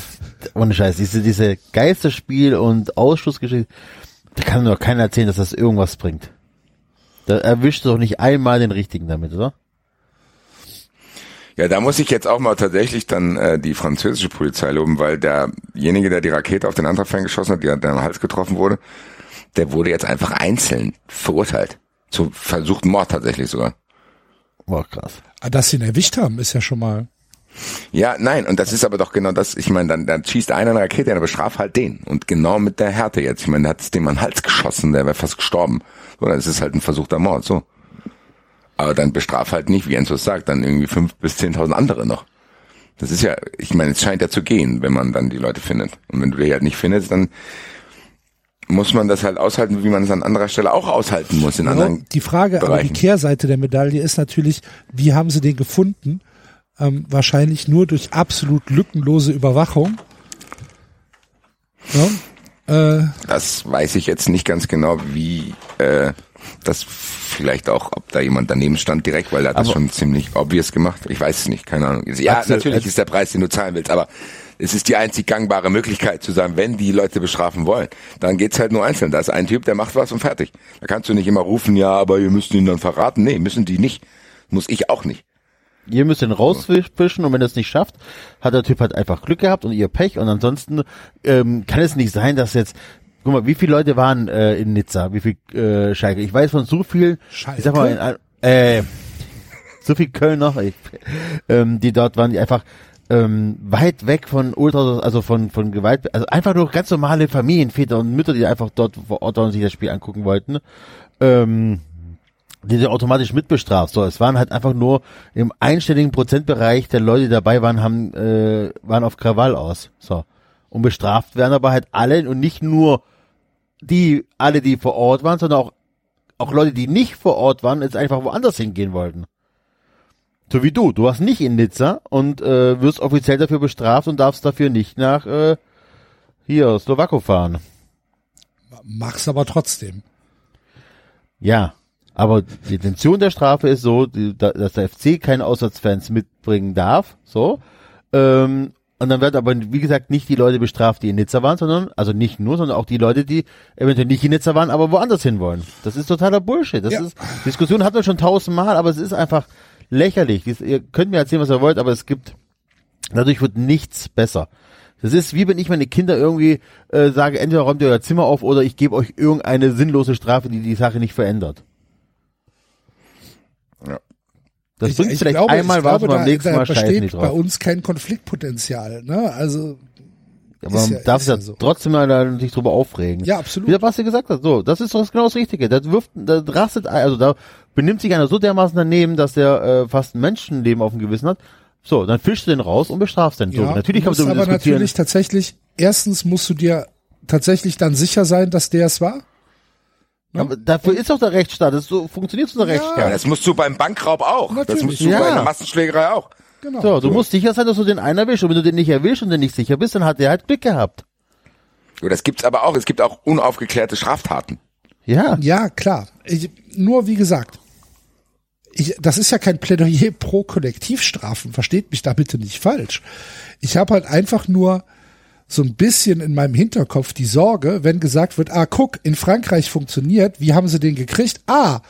Ohne Scheiß, diese, diese Geisterspiel und Ausschussgeschichte, da kann doch keiner erzählen, dass das irgendwas bringt. Da erwischt doch nicht einmal den richtigen damit, oder? Ja, da muss ich jetzt auch mal tatsächlich dann äh, die französische Polizei loben, weil derjenige, der die Rakete auf den Antrag geschossen hat, der, der am Hals getroffen wurde, der wurde jetzt einfach einzeln verurteilt. Zu versuchten Mord tatsächlich sogar. Boah, krass. Aber Dass sie ihn erwischt haben, ist ja schon mal. Ja, nein, und das ist aber doch genau das, ich meine, dann, dann schießt einer eine Rakete, dann bestraf halt den. Und genau mit der Härte jetzt. Ich meine, der hat es dem an den Hals geschossen, der wäre fast gestorben. So, dann ist es halt ein versuchter Mord, so. Aber dann bestraf halt nicht, wie Enzo sagt, dann irgendwie fünf bis zehntausend andere noch. Das ist ja, ich meine, es scheint ja zu gehen, wenn man dann die Leute findet. Und wenn du die halt nicht findest, dann muss man das halt aushalten, wie man es an anderer Stelle auch aushalten muss in anderen die Frage, aber die Bereichen. Kehrseite der Medaille ist natürlich, wie haben sie den gefunden? Ähm, wahrscheinlich nur durch absolut lückenlose Überwachung. Ja, äh, Das weiß ich jetzt nicht ganz genau, wie äh, das vielleicht auch, ob da jemand daneben stand direkt, weil er hat das schon ziemlich obvious gemacht. Ich weiß es nicht, keine Ahnung. Ja, Axel, natürlich ist der Preis, den du zahlen willst, aber es ist die einzig gangbare Möglichkeit zu sagen, wenn die Leute bestrafen wollen, dann geht's halt nur einzeln. Da ist ein Typ, der macht was und fertig. Da kannst du nicht immer rufen, ja, aber ihr müsst ihn dann verraten. Nee, müssen die nicht. Muss ich auch nicht. Ihr müsst den rausfischen und wenn er es nicht schafft, hat der Typ halt einfach Glück gehabt und ihr Pech und ansonsten ähm, kann es nicht sein, dass jetzt Guck mal, wie viele Leute waren äh, in Nizza? Wie viel äh, Schalke? Ich weiß von so viel, Schalke? ich sag mal, äh, so viel Kölner, ich, ähm, die dort waren, die einfach ähm, weit weg von Ultras, also von von Gewalt, also einfach nur ganz normale Familienväter und Mütter, die einfach dort vor Ort waren und sich das Spiel angucken wollten. Ähm, die sind automatisch mitbestraft. So, es waren halt einfach nur im einstelligen Prozentbereich der Leute, die dabei waren, haben äh, waren auf Krawall aus. So und bestraft werden aber halt alle und nicht nur die alle, die vor Ort waren, sondern auch auch Leute, die nicht vor Ort waren, jetzt einfach woanders hingehen wollten. So wie du. Du warst nicht in Nizza und äh, wirst offiziell dafür bestraft und darfst dafür nicht nach äh, hier Slowako fahren. mach's aber trotzdem. Ja, aber die Intention der Strafe ist so, die, dass der FC keine Auswärtsfans mitbringen darf, so. Ähm, und dann werden aber, wie gesagt, nicht die Leute bestraft, die in Nizza waren, sondern, also nicht nur, sondern auch die Leute, die eventuell nicht in Nizza waren, aber woanders hin wollen. Das ist totaler Bullshit. Das Ja. ist, Diskussion hatten wir schon tausendmal, aber es ist einfach lächerlich. Ihr könnt mir erzählen, was ihr wollt, aber es gibt, dadurch wird nichts besser. Das ist wie wenn ich meine Kinder irgendwie äh, sage, entweder räumt ihr euer Zimmer auf oder ich gebe euch irgendeine sinnlose Strafe, die die Sache nicht verändert. Ja. Das Ich- bringt ich vielleicht glaube- einmal ich was beim da- nächsten da Mal scheißen besteht die bei drauf. uns kein Konfliktpotenzial. Ne? Also Aber ist man ja- darf sich ja ja so. trotzdem mal da sich drüber aufregen. Ja, absolut. Wie der Basti gesagt hat, so, das ist doch genau das Richtige. Da wirft, da rastet, also da benimmt sich einer so dermaßen daneben, dass der äh, fast ein Menschenleben auf dem Gewissen hat. So, dann fischst du den raus und bestrafst den. so, ja, natürlich du kannst du aber diskutieren. natürlich tatsächlich. Erstens musst du dir tatsächlich dann sicher sein, dass der es war. aber dafür ist doch der Rechtsstaat. Das so funktioniert so der Ja, Rechtsstaat. das musst du beim Bankraub auch. Das Natürlich. musst du Ja. bei einer Massenschlägerei auch. Genau. So, du musst sicher sein, dass du den einen erwischst. Und wenn du den nicht erwischst und den nicht sicher bist, dann hat der halt Glück gehabt. So, das gibt's aber auch. Es gibt auch unaufgeklärte Straftaten. Ja. Ja, klar. Ich, nur wie gesagt, ich, das ist ja kein Plädoyer pro Kollektivstrafen. Versteht mich da bitte nicht falsch. Ich habe halt einfach nur so ein bisschen in meinem Hinterkopf die Sorge, wenn gesagt wird, ah, guck, in Frankreich funktioniert, wie haben sie den gekriegt? Ah,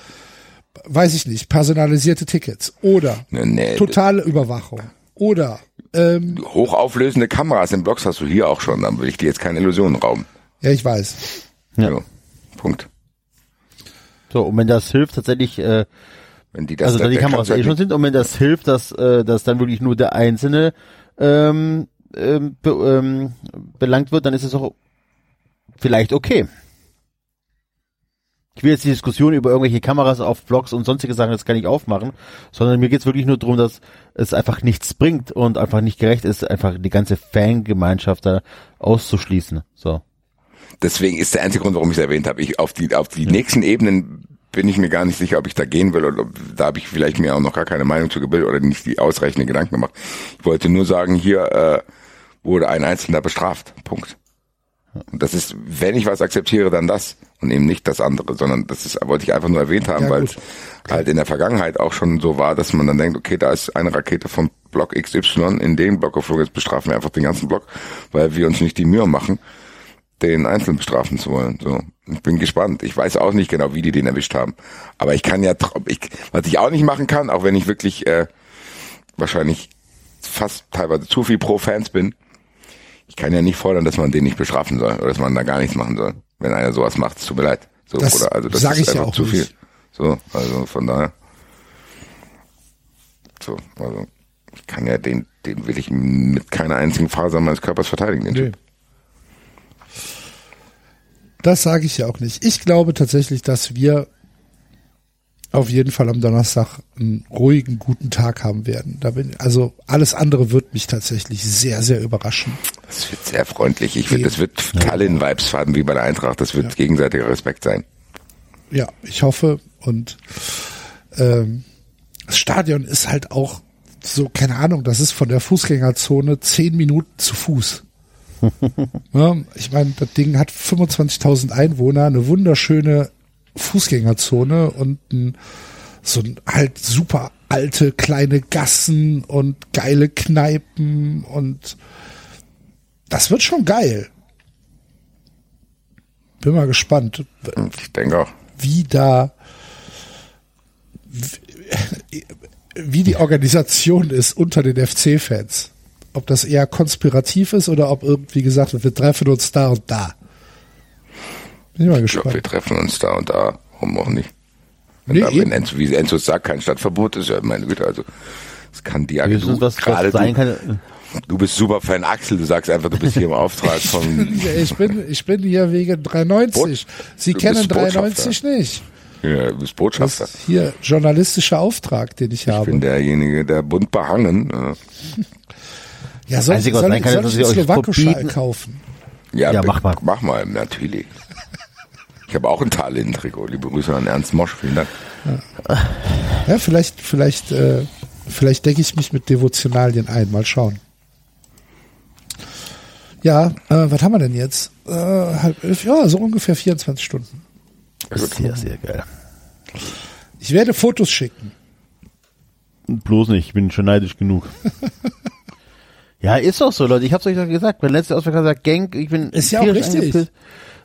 weiß ich nicht, personalisierte Tickets oder Nee, totale Überwachung oder ähm, Hochauflösende Kameras im Blogs hast du hier auch schon. Dann will ich dir jetzt keine Illusionen rauben. ja, ich weiß. Ja. So, Punkt. So, und wenn das hilft, tatsächlich, äh, Wenn die das also da die Kameras kann's halt eh schon sind, und wenn das hilft, dass, äh, dass dann wirklich nur der Einzelne ähm, ähm, be, ähm, belangt wird, dann ist es auch vielleicht okay. Ich will jetzt die Diskussion über irgendwelche Kameras auf Blogs und sonstige Sachen jetzt gar nicht aufmachen, sondern mir geht's wirklich nur darum, dass es einfach nichts bringt und einfach nicht gerecht ist, einfach die ganze Fangemeinschaft da auszuschließen. So. Deswegen ist der einzige Grund, warum ich es erwähnt habe. Ich auf die auf die nächsten Ebenen bin ich mir gar nicht sicher, ob ich da gehen will oder ob, da habe ich vielleicht mir auch noch gar keine Meinung zu gebildet oder nicht die ausreichende Gedanken gemacht. Ich wollte nur sagen, hier äh, wurde ein Einzelner bestraft. Punkt. Und das ist, wenn ich was akzeptiere, dann das und eben nicht das andere, sondern das ist, wollte ich einfach nur erwähnt haben, Ja, weil es halt in der Vergangenheit auch schon so war, dass man dann denkt, okay, da ist eine Rakete vom Block XY in den Block geflogen, jetzt bestrafen wir einfach den ganzen Block, weil wir uns nicht die Mühe machen, den einzeln bestrafen zu wollen. So, ich bin gespannt. Ich weiß auch nicht genau, wie die den erwischt haben, aber ich kann ja, ich, was ich auch nicht machen kann, auch wenn ich wirklich äh, wahrscheinlich fast teilweise zu viel pro Fans bin, ich kann ja nicht fordern, dass man den nicht bestrafen soll oder dass man da gar nichts machen soll, wenn einer sowas macht. Es tut mir leid. So, Das oder, also das sag ist ich ja auch zu nicht. viel. So, also von daher. So, also ich kann ja den, den will ich mit keiner einzigen Faser meines Körpers verteidigen, den. Typ. Das sage ich ja auch nicht. Ich glaube tatsächlich, dass wir auf jeden Fall am Donnerstag einen ruhigen, guten Tag haben werden. Da bin, also alles andere wird mich tatsächlich sehr, sehr überraschen. Das wird sehr freundlich. Ich finde, das wird Tallinn-Vibes haben wie bei der Eintracht. Das wird gegenseitiger Respekt sein. Ja, ich hoffe. Und ähm, das Stadion ist halt auch so, keine Ahnung, das ist von der Fußgängerzone zehn Minuten zu Fuß. ja, ich meine, das Ding hat 25.000 Einwohner, eine wunderschöne Fußgängerzone und ein, so ein halt super alte kleine Gassen und geile Kneipen und das wird schon geil. Bin mal gespannt Und Ich denke auch. wie da wie- wie die Organisation ist unter den FC-Fans. Ob das eher konspirativ ist oder ob irgendwie gesagt wird, wir treffen uns da und da. Bin ich mal Ich glaube, wir treffen uns da und da. Warum auch nicht? Wenn, Nee, da, wenn Enzo, wie Enzo sagt, kein Stadtverbot ist, ja meine Güte, also es kann die was, gerade was sein du, kann. du bist super Fan Axel, du sagst einfach, du bist hier im Auftrag von, Ich bin, ich bin hier wegen 93. Sie Du kennen bist Botschafter. 93 nicht. ja, du bist Das Botschafter. ist hier journalistischer Auftrag, den ich Ich habe. bin derjenige, der bunt behangen. ja, soll, Einzige, soll, soll ist, ich einen Slowakischen kaufen? Ja, Ja, mach mal. Mach mal, natürlich. Ich habe auch ein Tallinn-Trikot. Liebe Grüße an Ernst Mosch, vielen Dank. Ja, vielleicht, vielleicht, äh, vielleicht decke ich mich mit Devotionalien ein. Mal schauen. Ja, äh, was haben wir denn jetzt? Äh, halb elf, ja, so ungefähr 24 Stunden. Sehr, sehr geil. Ich werde Fotos schicken. Bloß nicht, ich bin schon neidisch genug. ja, ist doch so, Leute. Ich hab's euch doch gesagt. Mein letzter Ausflug hat gesagt, Gang, ich bin Ist ja auch richtig. angepisst.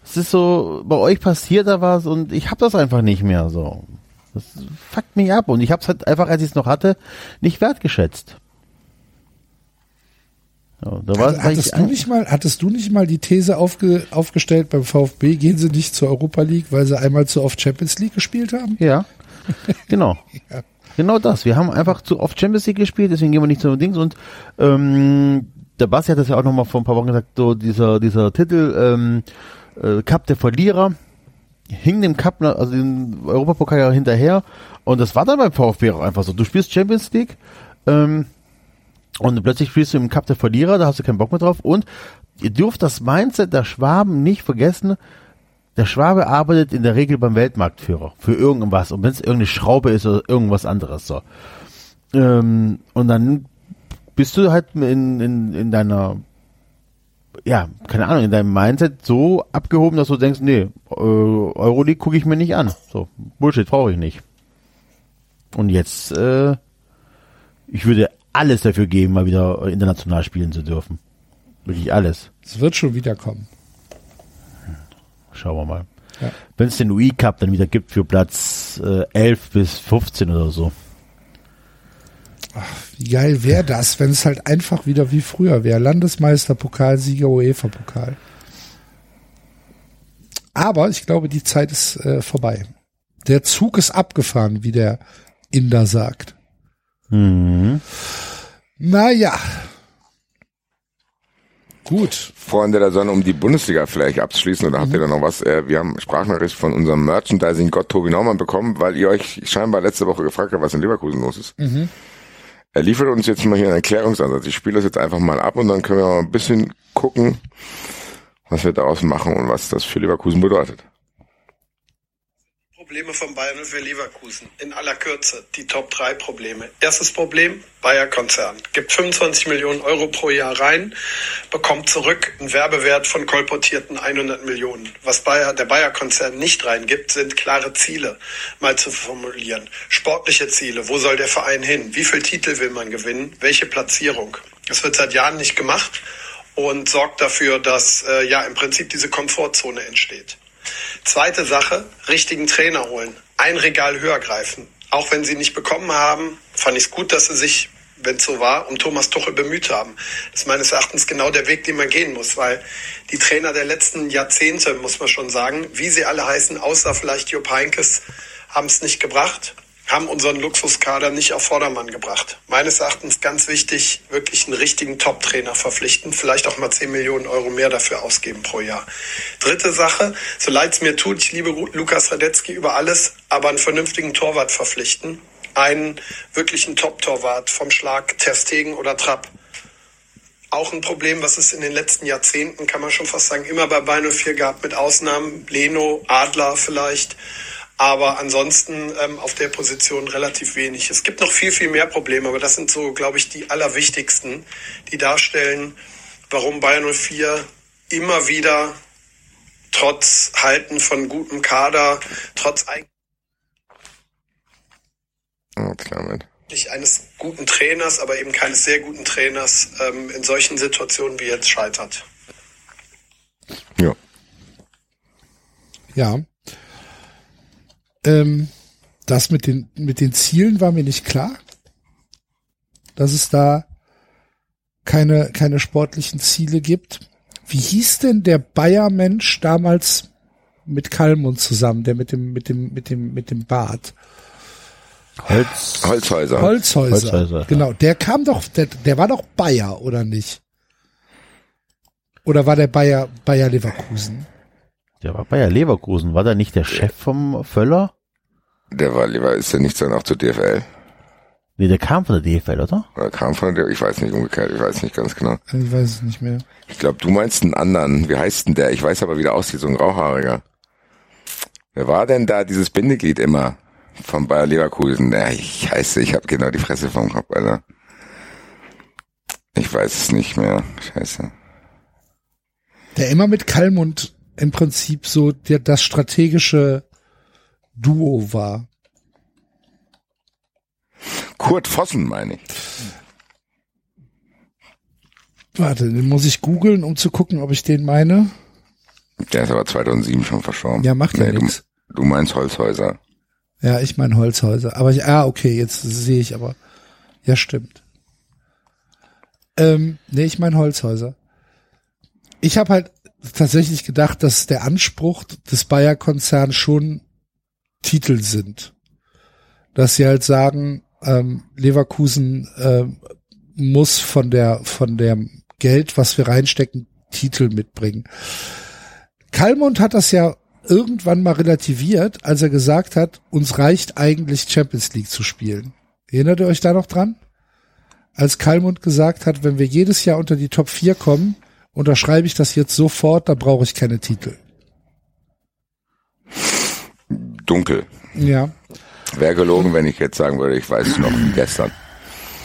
Es ist so, bei euch passiert da was und ich hab das einfach nicht mehr so. Das fuckt mich ab und ich hab's halt einfach, als ich es noch hatte, nicht wertgeschätzt. Ja, da war, war hattest, du nicht mal, hattest du nicht mal die These aufge, aufgestellt beim VfB, gehen sie nicht zur Europa League, weil sie einmal zu oft Champions League gespielt haben? Ja, genau. Genau das. Wir haben einfach zu oft Champions League gespielt, deswegen gehen wir nicht zu Dings. Und ähm, der Basti hat das ja auch nochmal vor ein paar Wochen gesagt, so dieser, dieser Titel ähm, äh, Cup der Verlierer hing dem Cup, also dem Europapokal ja hinterher. Und das war dann beim VfB auch einfach so. Du spielst Champions League ähm, und plötzlich spielst du im Cup der Verlierer, da hast du keinen Bock mehr drauf. Und ihr dürft das Mindset der Schwaben nicht vergessen, der Schwabe arbeitet in der Regel beim Weltmarktführer für irgendwas. Und wenn es irgendeine Schraube ist oder irgendwas anderes so. Ähm, und dann bist du halt in, in, in deiner, ja, keine Ahnung, in deinem Mindset so abgehoben, dass du denkst, nee, äh, Euroleague gucke ich mir nicht an. So, Bullshit brauche ich nicht. Und jetzt, äh, ich würde alles dafür geben, mal wieder international spielen zu dürfen. Wirklich alles. Es wird schon wiederkommen. Schauen wir mal. Ja. Wenn es den UI Cup dann wieder gibt für Platz äh, 11 bis 15 oder so. Wie geil wäre das, wenn es halt einfach wieder wie früher wäre. Landesmeister, Pokalsieger, UEFA-Pokal. Aber ich glaube, die Zeit ist äh, vorbei. Der Zug ist abgefahren, wie der Inder sagt. Mhm. Naja, Gut. Freunde der Sonne, um die Bundesliga vielleicht abzuschließen, oder habt ihr da noch was? Äh, wir haben Sprachnachricht von unserem Merchandising-Gott Tobi Naumann bekommen, weil ihr euch scheinbar letzte Woche gefragt habt, was in Leverkusen los ist. Er liefert uns jetzt mal hier einen Erklärungsansatz. Ich spiele das jetzt einfach mal ab und dann können wir mal ein bisschen gucken, was wir daraus machen und was das für Leverkusen bedeutet. Probleme von Bayern für Leverkusen. In aller Kürze die Top 3 Probleme. Erstes Problem, Bayer-Konzern. Gibt 25 Millionen Euro pro Jahr rein, bekommt zurück einen Werbewert von kolportierten 100 Millionen. Was Bayer, der Bayer-Konzern nicht reingibt, sind klare Ziele mal zu formulieren. Sportliche Ziele. Wo soll der Verein hin? Wie viel Titel will man gewinnen? Welche Platzierung? Das wird seit Jahren nicht gemacht und sorgt dafür, dass äh, ja im Prinzip diese Komfortzone entsteht. Zweite Sache, richtigen Trainer holen. Ein Regal höher greifen. Auch wenn sie nicht bekommen haben, fand ich es gut, dass sie sich, wenn es so war, um Thomas Tuchel bemüht haben. Das ist meines Erachtens genau der Weg, den man gehen muss, weil die Trainer der letzten Jahrzehnte, muss man schon sagen, wie sie alle heißen, außer vielleicht Jupp Heynckes, haben es nicht gebracht, haben unseren Luxuskader nicht auf Vordermann gebracht. Meines Erachtens ganz wichtig, wirklich einen richtigen Top-Trainer verpflichten, vielleicht auch mal 10 Millionen Euro mehr dafür ausgeben pro Jahr. Dritte Sache, so leid es mir tut, ich liebe Lukas Radetzky über alles, aber einen vernünftigen Torwart verpflichten. Einen wirklichen Top-Torwart vom Schlag Terstegen oder Trapp. Auch ein Problem, was es in den letzten Jahrzehnten, kann man schon fast sagen, immer bei Bayern 04 gab, mit Ausnahmen Leno, Adler vielleicht. Aber ansonsten ähm, auf der Position relativ wenig. Es gibt noch viel, viel mehr Probleme, aber das sind so, glaube ich, die allerwichtigsten, die darstellen, warum Bayern 04 immer wieder trotz Halten von gutem Kader, trotz Oh, eigentlich eines guten Trainers, aber eben keines sehr guten Trainers ähm, in solchen Situationen wie jetzt scheitert. Ja. Ja. Ähm, das mit den, mit den Zielen war mir nicht klar. Dass es da keine, keine sportlichen Ziele gibt. Wie hieß denn der Bayer-Mensch damals mit Kalmund zusammen, der mit dem, mit dem, mit dem, mit dem Bart? Holz. Holzhäuser. Holzhäuser. Holzhäuser, ja. Genau, der kam doch, der, der war doch Bayer, oder nicht? Oder war der Bayer, Bayer Leverkusen? Der war Bayer Leverkusen. War der nicht der Chef vom Völler? Der war lieber, ist der nicht dann auch zur DFL? Nee, der kam von der DFL, oder? Oder kam von der, ich weiß nicht umgekehrt, ich weiß nicht ganz genau. Ich weiß es nicht mehr. Ich glaube, du meinst einen anderen. Wie heißt denn der? Ich weiß aber, wie der aussieht, so ein grauhaariger. Wer war denn da dieses Bindeglied immer von Bayer Leverkusen? Ja, ich heiße, ich habe genau die Fresse vom Kopf, Alter. Ich weiß es nicht mehr. Scheiße. Der immer mit Kalmund im Prinzip so der, das strategische Duo war. Kurt Vossen, meine ich. Warte, den muss ich googeln, um zu gucken, ob ich den meine. Der ist aber 2007 schon verstorben. Ja, macht ja Nee, du, nix. du meinst Holzhäuser. Ja, ich meine Holzhäuser. Aber ich, ah, okay, jetzt sehe ich aber. Ja, stimmt. Ähm, nee, ich meine Holzhäuser. Ich habe halt tatsächlich gedacht, dass der Anspruch des Bayer-Konzerns schon Titel sind. Dass sie halt sagen, ähm, Leverkusen ähm, muss von der von dem Geld, was wir reinstecken, Titel mitbringen. Kalmund hat das ja irgendwann mal relativiert, als er gesagt hat, uns reicht eigentlich Champions League zu spielen. Erinnert ihr euch da noch dran? Als Kalmund gesagt hat, wenn wir jedes Jahr unter die Top 4 kommen, unterschreibe ich das jetzt sofort, da brauche ich keine Titel. Dunkel. Ja. Wäre gelogen, wenn ich jetzt sagen würde, ich weiß es noch gestern.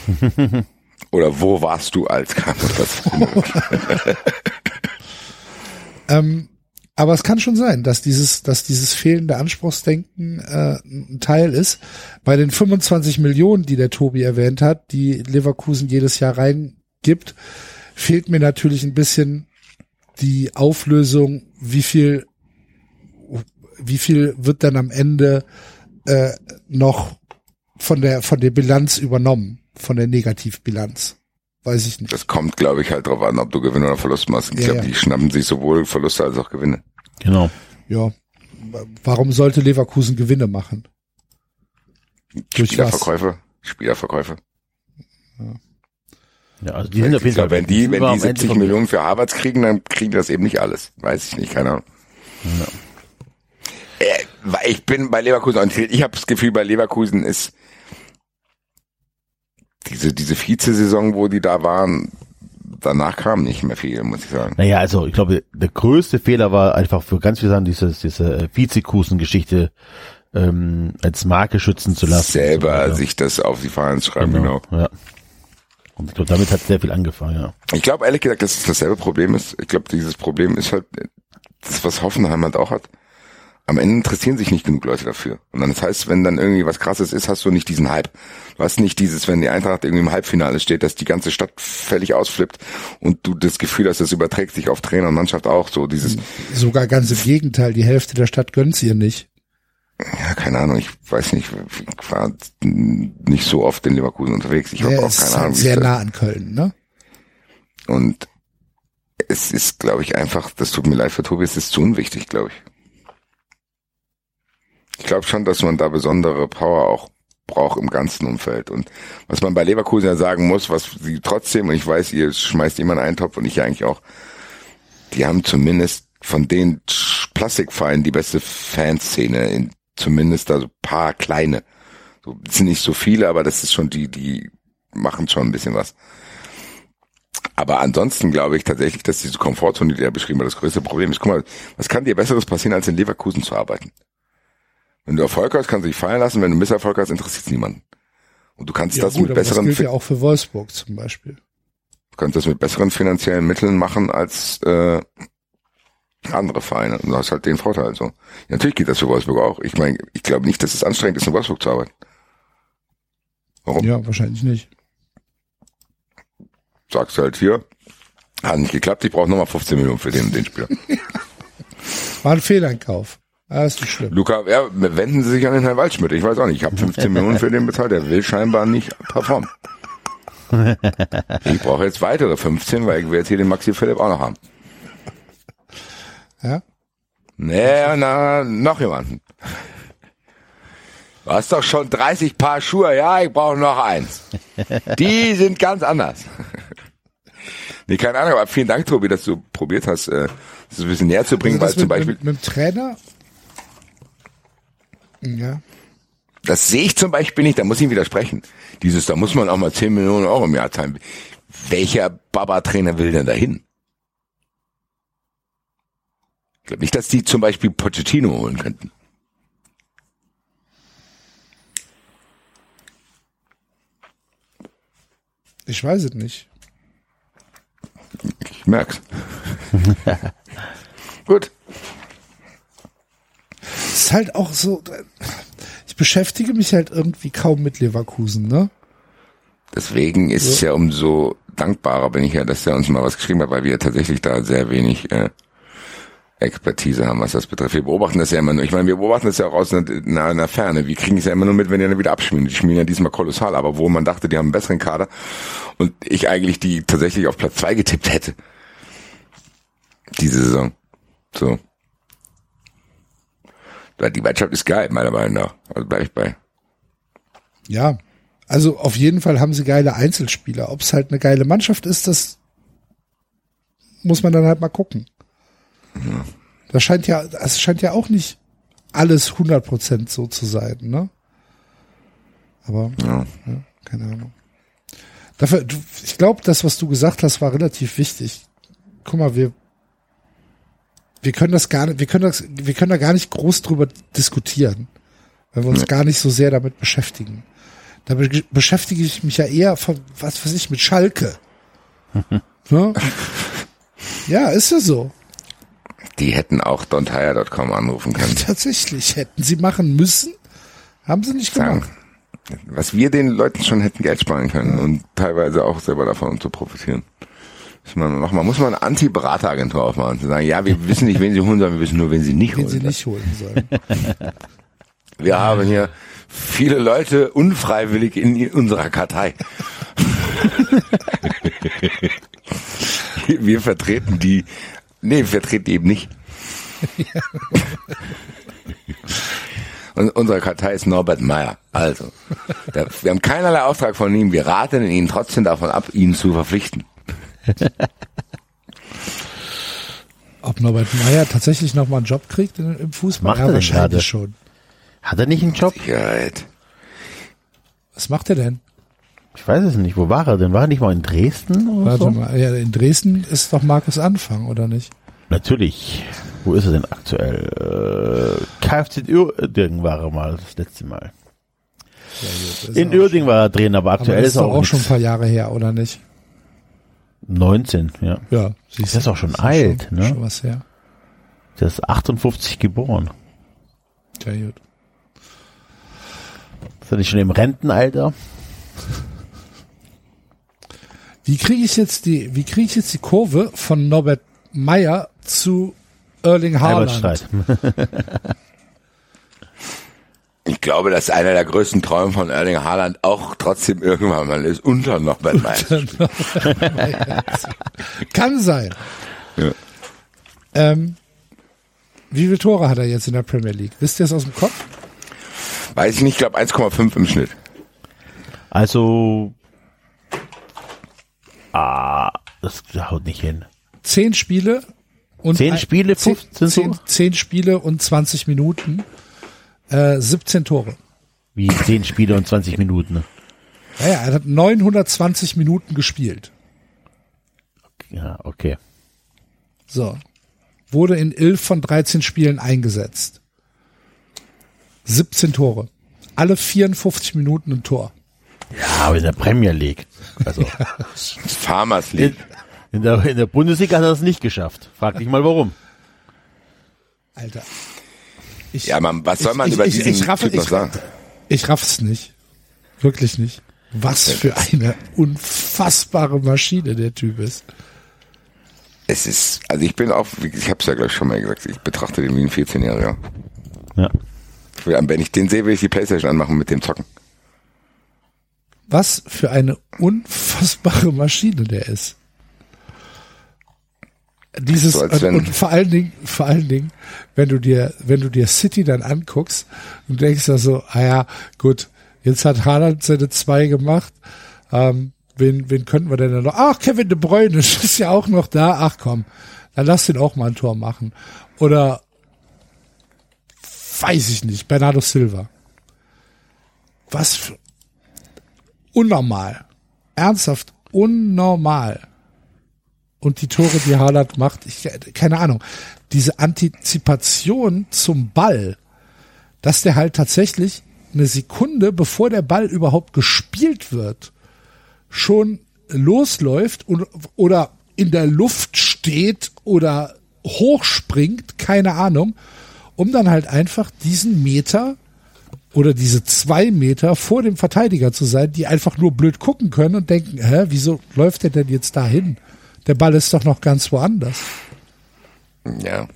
Oder wo warst du als? Ähm, aber es kann schon sein, dass dieses, dass dieses fehlende Anspruchsdenken äh, ein Teil ist. Bei den 25 Millionen, die der Tobi erwähnt hat, die Leverkusen jedes Jahr reingibt, fehlt mir natürlich ein bisschen die Auflösung, wie viel, wie viel wird dann am Ende äh, noch von der von der Bilanz übernommen, von der Negativbilanz. Weiß ich nicht. Das kommt, glaube ich, halt drauf an, ob du Gewinn oder Verlust machst. Ich Ja, glaube, ja. die schnappen sich sowohl Verluste als auch Gewinne. Genau. Ja. Warum sollte Leverkusen Gewinne machen? Durch was? Spielerverkäufe. Spielerverkäufe. Ja, also die sind auf jeden Fall wenn die, wenn die am Ende 70 vom- Millionen für Harvards kriegen, dann kriegen das eben nicht alles. Weiß ich nicht, keine Ahnung. Äh, weil ich bin bei Leverkusen orientiert. Ich habe das Gefühl, bei Leverkusen ist diese, diese Vize-Saison, wo die da waren, danach kam nicht mehr viel, muss ich sagen. Naja, also ich glaube, der größte Fehler war einfach für ganz viele Sachen dieses, diese äh, Vizekusen-Geschichte ähm, als Marke schützen zu lassen. Selber ja. sich das auf die Fahnen schreiben, genau. genau. Ja. Und ich glaube, damit hat sehr viel angefangen, ja. Ich glaube ehrlich gesagt, dass es dasselbe Problem ist. Ich glaube, dieses Problem ist halt das, was Hoffenheim halt auch hat. Am Ende interessieren sich nicht genug Leute dafür. Und dann das heißt, wenn dann irgendwie was krasses ist, hast du nicht diesen Hype. Du hast nicht dieses, wenn die Eintracht irgendwie im Halbfinale steht, dass die ganze Stadt völlig ausflippt und du das Gefühl hast, das überträgt sich auf Trainer und Mannschaft auch so. Dieses, Sogar ganz im Gegenteil, die Hälfte der Stadt gönnt's ihr nicht. Ja, keine Ahnung, ich weiß nicht, ich war nicht so oft in Leverkusen unterwegs. Ich habe auch keine halt Ahnung. wie sehr nah an Köln, ne? Und es ist, glaube ich, einfach, das tut mir leid für Tobi, es ist zu unwichtig, glaube ich. Ich glaube schon, dass man da besondere Power auch braucht im ganzen Umfeld. Und was man bei Leverkusen ja sagen muss, was sie trotzdem, und ich weiß, ihr schmeißt immer einen Eintopf und ich ja eigentlich auch, die haben zumindest von den Plastikvereinen die beste Fanszene, in, zumindest also paar kleine. So, es sind nicht so viele, aber das ist schon die, die machen schon ein bisschen was. Aber ansonsten glaube ich tatsächlich, dass diese Komfortzone, die er beschrieben hat, das größte Problem ist. Guck mal, was kann dir Besseres passieren, als in Leverkusen zu arbeiten? Wenn du Erfolg hast, kannst du dich fallen lassen. Wenn du Misserfolg hast, interessiert es niemanden. Und du kannst das mit aber das besseren, gilt ja auch für Wolfsburg zum Beispiel. du kannst das mit besseren finanziellen Mitteln machen als äh, andere Vereine. Und du hast halt den Vorteil. So. Ja, natürlich geht das für Wolfsburg auch. Ich meine, ich glaube nicht, dass es anstrengend ist, in Wolfsburg zu arbeiten. Warum? Ja, wahrscheinlich nicht. Sagst du halt hier, hat nicht geklappt, ich brauche nochmal 15 Millionen für den, und den Spieler. War ein Fehleinkauf. Ah, ist nicht schlimm. Luca, ja, wenden Sie sich an den Herrn Waldschmidt. Ich weiß auch nicht, ich habe 15 Millionen für den bezahlt, der will scheinbar nicht performen. Ich brauche jetzt weitere 15, weil ich will jetzt hier den Maxi Philipp auch noch haben. Ja? Nee, na, noch jemanden. Du hast doch schon 30 Paar Schuhe, ja, ich brauche noch eins. Die sind ganz anders. Nee, keine Ahnung, aber vielen Dank, Tobi, dass du probiert hast, äh, das ein bisschen näher zu bringen, Also weil zum mit, Beispiel, mit, mit dem Trainer. Ja. Das sehe ich zum Beispiel nicht, da muss ich widersprechen. Dieses, da muss man auch mal 10 Millionen Euro im Jahr zahlen. Welcher Baba-Trainer will denn dahin? Ich glaube nicht, dass die zum Beispiel Pochettino holen könnten. Ich weiß es nicht. Ich merk's. Gut. Es ist halt auch so, ich beschäftige mich halt irgendwie kaum mit Leverkusen, ne? Deswegen ist es ja umso dankbarer, bin ich ja, dass er uns mal was geschrieben hat, weil wir tatsächlich da sehr wenig äh, Expertise haben, was das betrifft. Wir beobachten das ja immer nur. Ich meine, wir beobachten das ja auch aus einer, einer, einer Ferne. Wir kriegen es ja immer nur mit, wenn die dann wieder abschmieren. Die schmieren ja diesmal kolossal, aber wo man dachte, die haben einen besseren Kader und ich eigentlich die tatsächlich auf Platz zwei getippt hätte. Diese Saison. So. Die Mannschaft ist geil, meiner Meinung nach. Also bleib ich bei. Ja. Also auf jeden Fall haben sie geile Einzelspieler. Ob es halt eine geile Mannschaft ist, das muss man dann halt mal gucken. Das scheint ja, das scheint ja auch nicht alles 100% so zu sein, ne? Aber, Ja. ja, keine Ahnung. Dafür, du, ich glaube, das, was du gesagt hast, war relativ wichtig. Guck mal, wir, wir können das gar nicht, wir können das, wir können da gar nicht groß drüber diskutieren, weil wir uns gar nicht so sehr damit beschäftigen. Da be beschäftige ich mich ja eher von, was weiß ich, mit Schalke. ne? Ja, ist ja so. Die hätten auch dontire.com anrufen können. Tatsächlich. Hätten sie machen müssen, haben sie nicht Sagen, gemacht. was wir den Leuten schon hätten Geld sparen können und teilweise auch selber davon zu profitieren. Muss man, noch mal, muss man eine Anti-Berateragentur aufmachen und zu sagen, ja, wir wissen nicht, wen sie holen sollen, wir wissen nur, wen sie nicht Den holen. sie nicht holen sollen. Wir haben hier viele Leute unfreiwillig in unserer Kartei. wir vertreten die, nee, wir vertreten die eben nicht. Und unsere Kartei ist Norbert Meyer. Also, da, wir haben keinerlei Auftrag von ihm. Wir raten ihn trotzdem davon ab, ihn zu verpflichten. Ob Norbert Meyer tatsächlich noch mal einen Job kriegt im Fußball? Macht ja, er wahrscheinlich gerade? schon. Hat er nicht einen Job? Sicherheit. Was macht er denn? Ich weiß es nicht. Wo war er denn? War er nicht mal in Dresden oder Warte so? mal, ja, in Dresden ist doch Markus Anfang, oder nicht? Natürlich. Wo ist er denn aktuell? Äh, Kfz Uerdingen war er mal das letzte Mal. Ist In Uerdingen war er drin, aber aktuell aber ist er auch, auch schon ein paar Jahre her, oder nicht? 19, ja. Ja, siehst Das ist du, auch schon ist alt, schon, ne? Schon was her. Der ist 58 geboren. Ja, gut. Ist er nicht schon im Rentenalter? Wie kriege ich jetzt die, wie kriege ich jetzt die Kurve von Norbert Meyer zu Erling Haaland? Ich glaube, dass einer der größten Träume von Erling Haaland auch trotzdem irgendwann mal ist, unter Norbert Meyer. Kann sein. Ja. Ähm, wie viele Tore hat er jetzt in der Premier League? Wisst ihr es aus dem Kopf? Weiß ich nicht, ich glaube 1,5 im Schnitt. Also, ah, das haut nicht hin. Zehn Spiele und Zehn ein- Spiele, zehn, 15 zehn, Tore? zehn Spiele und 20 Minuten, äh, 17 Tore. Wie 10 Spiele und 20 Minuten. ne? Ja, ja, er hat 920 Minuten gespielt. Ja, okay. So. Wurde in 11 von 13 Spielen eingesetzt. 17 Tore. Alle 54 Minuten ein Tor. Ja, aber in der Premier League. Also, Farmers in, League. in, der, in der Bundesliga hat er es nicht geschafft. Frag dich mal warum. Alter. Ich, Ja, man, was soll man ich, über ich, diesen ich raff, Typ noch ich, sagen? Ich raff's nicht. Wirklich nicht. Was für eine unfassbare Maschine der Typ ist. Es ist, also ich bin auch, ich habe es ja gleich schon mal gesagt, ich betrachte den wie ein 14-Jähriger. Ja. Wenn ich den sehe, will ich die Playstation anmachen mit dem Zocken. Was für eine unfassbare Maschine der ist. Dieses So, und, und vor allen Dingen, vor allen Dingen, wenn du dir, wenn du dir City dann anguckst und denkst da so, ah ja, gut, jetzt hat Haaland seine zwei gemacht. Ähm, wen, wen könnten wir denn da noch? Ach, Kevin De Bruyne ist ja auch noch da. Ach komm, dann lass den auch mal ein Tor machen. Oder weiß ich nicht, Bernardo Silva. Was für unnormal. Ernsthaft unnormal. Und die Tore, die Haaland macht, ich, keine Ahnung, diese Antizipation zum Ball, dass der halt tatsächlich eine Sekunde, bevor der Ball überhaupt gespielt wird, schon losläuft und, oder in der Luft steht oder hochspringt, keine Ahnung, um dann halt einfach diesen Meter oder diese zwei Meter vor dem Verteidiger zu sein, die einfach nur blöd gucken können und denken, hä, wieso läuft der denn jetzt dahin? Der Ball ist doch noch ganz woanders. Ja.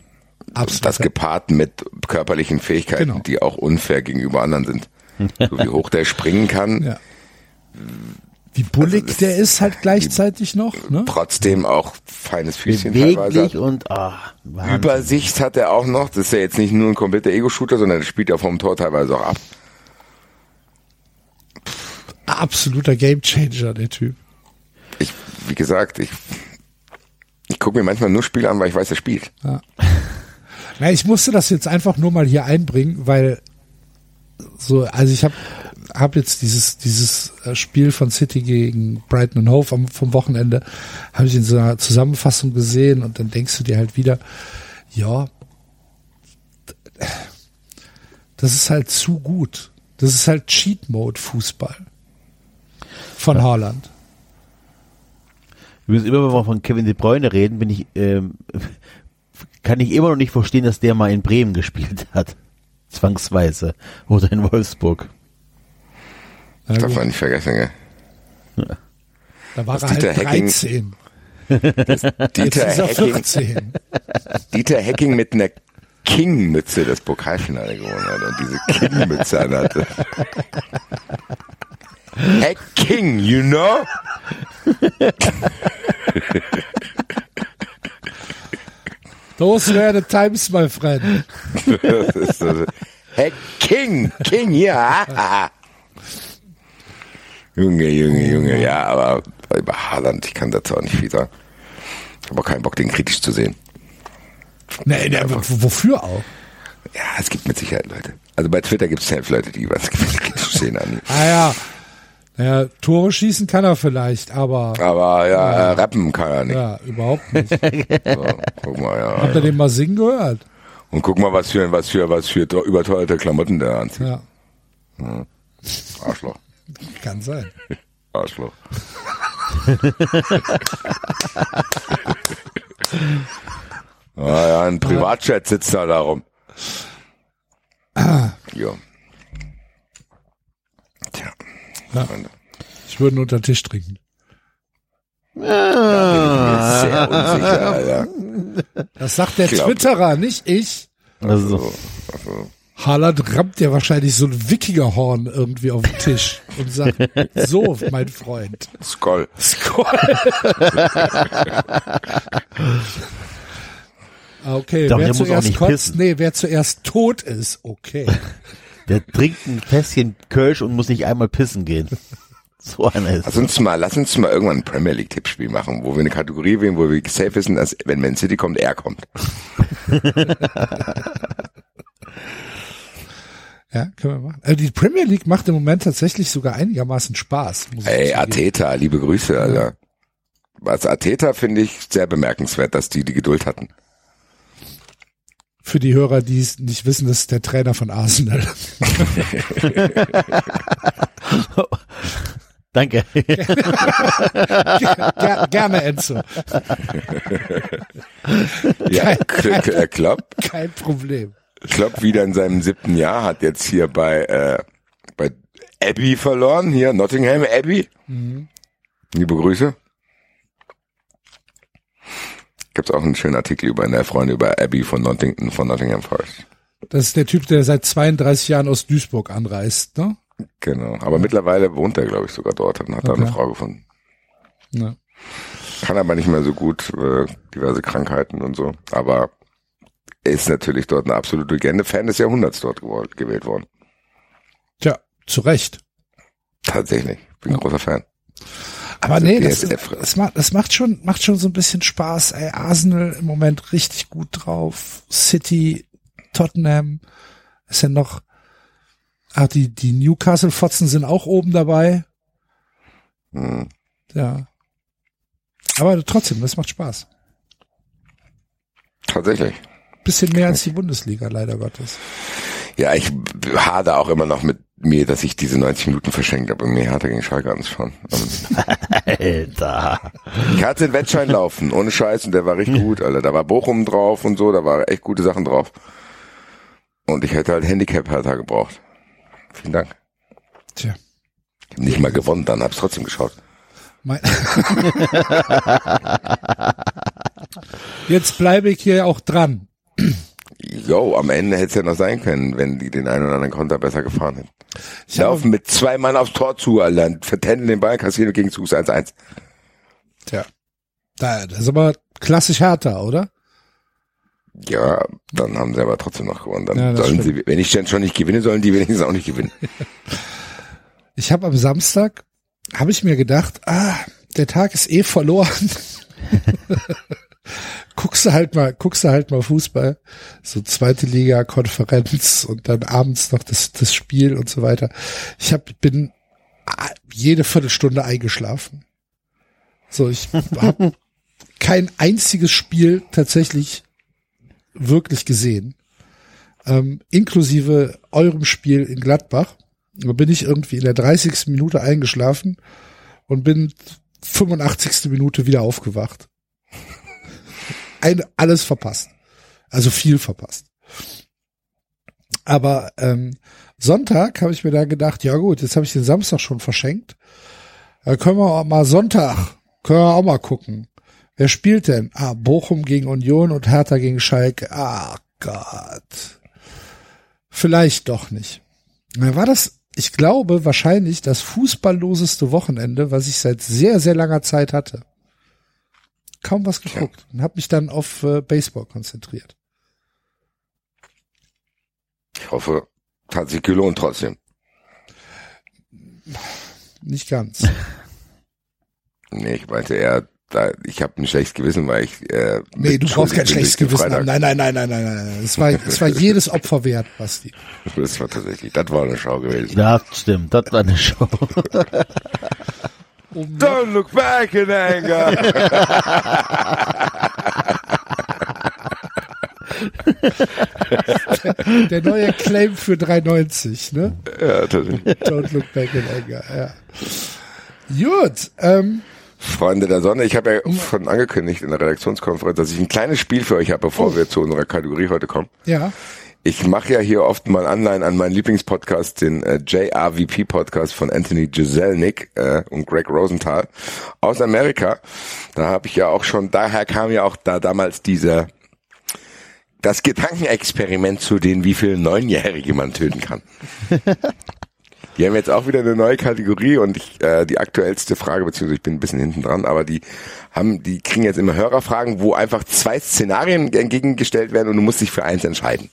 Absolut. Das gepaart mit körperlichen Fähigkeiten, Genau. die auch unfair gegenüber anderen sind. So wie hoch der springen kann, Ja. Wie bullig Also der ist halt gleichzeitig noch, ne? trotzdem auch feines Füßchen teilweise. Beweglich und ah, Wahnsinn. Übersicht hat er auch noch. Das ist ja jetzt nicht nur ein kompletter Ego-Shooter, sondern das spielt er vom Tor teilweise auch ab. Absoluter Gamechanger, der Typ. Ich, wie gesagt, ich, ich gucke mir manchmal nur Spiele an, weil ich weiß, er spielt. Na, ich musste das jetzt einfach nur mal hier einbringen, weil so, also ich habe hab jetzt dieses dieses äh, Spiel von City gegen Brighton und Hove am, vom Wochenende habe ich in so einer Zusammenfassung gesehen und dann denkst du dir halt wieder, ja, das ist halt zu gut. Das ist halt Cheat Mode Fußball von Haaland. Übrigens, immer wenn wir von Kevin De Bruyne reden, bin ich, ähm, kann ich immer noch nicht verstehen, dass der mal in Bremen gespielt hat. Zwangsweise. Oder in Wolfsburg. Na Darf man nicht vergessen, gell? da war das er halt Dieter Hecking- 13. Jetzt Dieter ist er Hecking, 14. Dieter Hecking mit einer King-Mütze das Pokalfinale gewonnen hat und diese King-Mütze anhatte. Hecking, you know? Those were the times, my friend. Das ist so, Hey, King, King, ja. Junge, Junge, Junge, ja, aber über Haaland, ich kann dazu auch nicht viel sagen. Ich habe auch keinen Bock, den kritisch zu sehen. Nee, nee, wofür auch? Ja, es gibt mit Sicherheit Leute. Also bei Twitter gibt es selbst Leute, die was kritisch sehen an. Ah ja. Naja, Tore schießen kann er vielleicht, aber Aber ja, äh, rappen kann er nicht. ja, überhaupt nicht. So, guck mal, Habt ihr ja. den mal singen gehört? Und guck mal, was für, was für, was für überteuerte Klamotten der anzieht. Ja, Arschloch. Kann sein. Arschloch. ah ja, ein Privatchat sitzt da darum. Ja. Tja. Ja. Freunde. Ich würde ihn unter den Tisch trinken. Mir ist sehr unsicher, Alter. Das sagt der Twitterer, nicht ich. Also, So, also, Haaland rammt ja wahrscheinlich so ein Wikingerhorn irgendwie auf den Tisch und sagt, so, mein Freund. Skoll. Ah, Okay, Doch, wer der muss auch zuerst nicht kotzt, pissen. nee, wer zuerst tot ist, okay. der trinkt ein Fässchen Kölsch und muss nicht einmal pissen gehen. So einer ist. Lass uns mal, lass uns mal irgendwann ein Premier League Tippspiel machen, wo wir eine Kategorie wählen, wo wir safe wissen, dass wenn Man City kommt, er kommt. Ja, können wir machen. Also die Premier League macht im Moment tatsächlich sogar einigermaßen Spaß. Muss ich Ey. Ateta, liebe Grüße, Alter. Was Ateta finde ich sehr bemerkenswert, dass die die Geduld hatten. Für die Hörer, die es nicht wissen, das ist der Trainer von Arsenal. Danke. Ger gerne, Enzo. Ja, K K äh, Klopp, Kein Problem. Klopp wieder in seinem siebten Jahr hat jetzt hier bei äh, bei Abbey verloren, hier Nottingham Abbey. Liebe Grüße. Gibt's auch einen schönen Artikel über eine Freunde über Abbey von Nottingham von Nottingham Forest. Das ist der Typ, der seit 32 Jahren aus Duisburg anreist, ne? Genau. Aber mittlerweile wohnt er, glaube ich, sogar dort und hat da Okay. eine Frau gefunden. Ja. Kann aber nicht mehr so gut, äh, diverse Krankheiten und so. Aber er ist natürlich dort eine absolute Legende. Fan des Jahrhunderts dort gewählt worden. Tja, zu Recht. Tatsächlich. Bin ein großer Fan. Aber Also nee, das, das, macht, das macht schon, macht schon so ein bisschen Spaß. Ey, Arsenal im Moment richtig gut drauf. City, Tottenham. Ist ja noch, ach, die, die Newcastle-Fotzen sind auch oben dabei. Hm. Ja. Aber trotzdem, das macht Spaß. Tatsächlich. Bisschen mehr als die Bundesliga, leider Gottes. Ja, ich hade auch immer noch mit mir, dass ich diese 90 Minuten verschenkt habe, um mir Hertha gegen Schalke anzuschauen. Und Alter. Ich hatte den Wettschein laufen, ohne Scheiß, und der war richtig gut, Alter. Da war Bochum drauf und so, da waren echt gute Sachen drauf. Und ich hätte halt Handicap Hertha gebraucht. Vielen Dank. Tja. Ich hab nicht mal gewonnen, dann hab's trotzdem geschaut. Mein Jetzt bleibe ich hier auch dran. Jo, am Ende hätte es ja noch sein können, wenn die den einen oder anderen Konter besser gefahren hätten. Ich Laufen mit zwei Mann aufs Tor zu, Alter. Vertändeln den Ball, kassieren gegen Zugs 1-1. Tja. Da, das ist aber klassisch härter, oder? Ja, dann haben sie aber trotzdem noch gewonnen. Dann Ja, sollen stimmt. sie, wenn ich dann schon nicht gewinne, sollen die wenigstens auch nicht gewinnen. Ich habe am Samstag, habe ich mir gedacht, ah, der Tag ist eh verloren. guckst du halt mal, guckst du halt mal Fußball, so zweite Liga, Konferenz und dann abends noch das, das Spiel und so weiter. Ich hab, bin ah, jede Viertelstunde eingeschlafen. So, ich habe kein einziges Spiel tatsächlich wirklich gesehen, ähm, inklusive eurem Spiel in Gladbach. Da bin ich irgendwie in der 30. Minute eingeschlafen und bin 85. Minute wieder aufgewacht. Ein, alles verpasst. Also viel verpasst. Aber ähm, Sonntag habe ich mir da gedacht, ja gut, jetzt habe ich den Samstag schon verschenkt. Da können wir auch mal Sonntag, können wir auch mal gucken. Wer spielt denn? Ah, Bochum gegen Union und Hertha gegen Schalke. Ah Gott. Vielleicht doch nicht. Na, war das, ich glaube, wahrscheinlich das fußballloseste Wochenende, was ich seit sehr, sehr langer Zeit hatte. Kaum was geguckt und habe mich dann auf äh, Baseball konzentriert. Ich hoffe, Hat sich gelohnt trotzdem. Nicht ganz. Nee, ich meinte eher, da, ich habe ein schlechtes Gewissen, weil ich äh, Nee, du brauchst kein schlechtes Gewissen. Nein, nein, nein, nein, nein, nein. nein. Es war, es war jedes Opfer wert, Basti. Das war tatsächlich, das war eine Schau gewesen. Das stimmt, das war eine Show. Um Don't look back in anger. der neue Claim für 3,90, ne? ja, tatsächlich. Don't look back in anger, ja. Gut, ähm, Freunde der Sonne, ich habe ja schon angekündigt in der Redaktionskonferenz, dass ich ein kleines Spiel für euch habe, bevor Oh. wir zu unserer Kategorie heute kommen. ja. Ich mache ja hier oft mal Anleihen an meinen Lieblingspodcast, den äh, JRVP-Podcast von Anthony Jeselnik äh, und Greg Rosenthal aus Amerika. Da habe ich ja auch schon, daher kam ja auch da damals dieser das Gedankenexperiment zu den, wie viele Neunjährige man töten kann. Die haben jetzt auch wieder eine neue Kategorie und ich, äh, die aktuellste Frage, beziehungsweise ich bin ein bisschen hinten dran, aber die haben, die kriegen jetzt immer Hörerfragen, wo einfach zwei Szenarien entgegengestellt werden und du musst dich für eins entscheiden.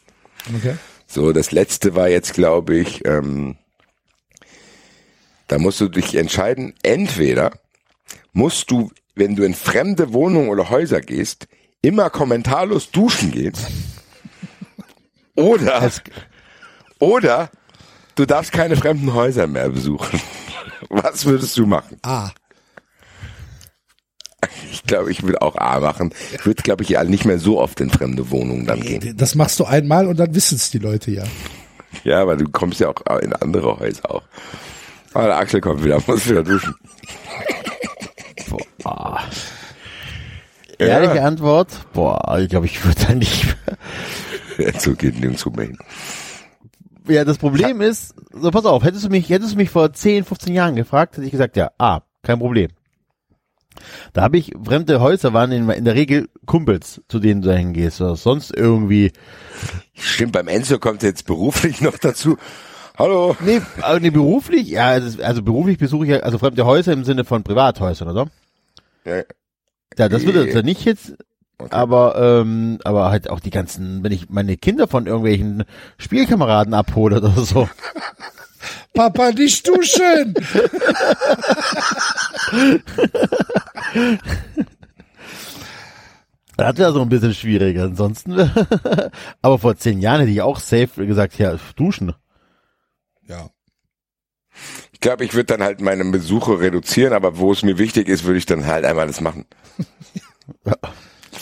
Okay. So, das letzte war jetzt, glaube ich, ähm, da musst du dich entscheiden, entweder musst du, wenn du in fremde Wohnungen oder Häuser gehst, immer kommentarlos duschen gehen. Oder, oder du darfst keine fremden Häuser mehr besuchen. Was würdest du machen? Ah, Ich glaube, ich würde auch A machen. Ich würde, glaube ich, ja nicht mehr so oft in fremde Wohnungen dann gehen. das machst du einmal und dann wissen es die Leute ja. Ja, aber du kommst ja auch in andere Häuser auch. Aber der Axel kommt wieder, muss wieder duschen. Boah. Ehrliche Antwort, boah, ich glaube, ich würde da nicht. so geht nirgendwo mehr hin. Ja, das Problem ist, so pass auf, hättest du mich, hättest du mich vor 10, 15 Jahren gefragt, hätte ich gesagt, ja, ah, kein Problem. Da habe ich, fremde Häuser waren in, in der Regel Kumpels, zu denen du hingehst, oder sonst irgendwie. Stimmt, beim Enzo kommt jetzt beruflich noch dazu. Hallo. Nee, aber nee, beruflich, ja, also, also beruflich besuche ich ja, also fremde Häuser im Sinne von Privathäusern, oder? Ja, Ja, das würde Nee. jetzt nicht jetzt, Okay. aber ähm, aber halt auch die ganzen, wenn ich meine Kinder von irgendwelchen Spielkameraden abhole oder so. Papa, nicht duschen! Das wäre so ein bisschen schwieriger. Ansonsten, aber vor zehn Jahren hätte ich auch safe gesagt, ja, duschen. Ja. Ich glaube, ich würde dann halt meine Besuche reduzieren, aber wo es mir wichtig ist, würde ich dann halt einmal das machen. Ich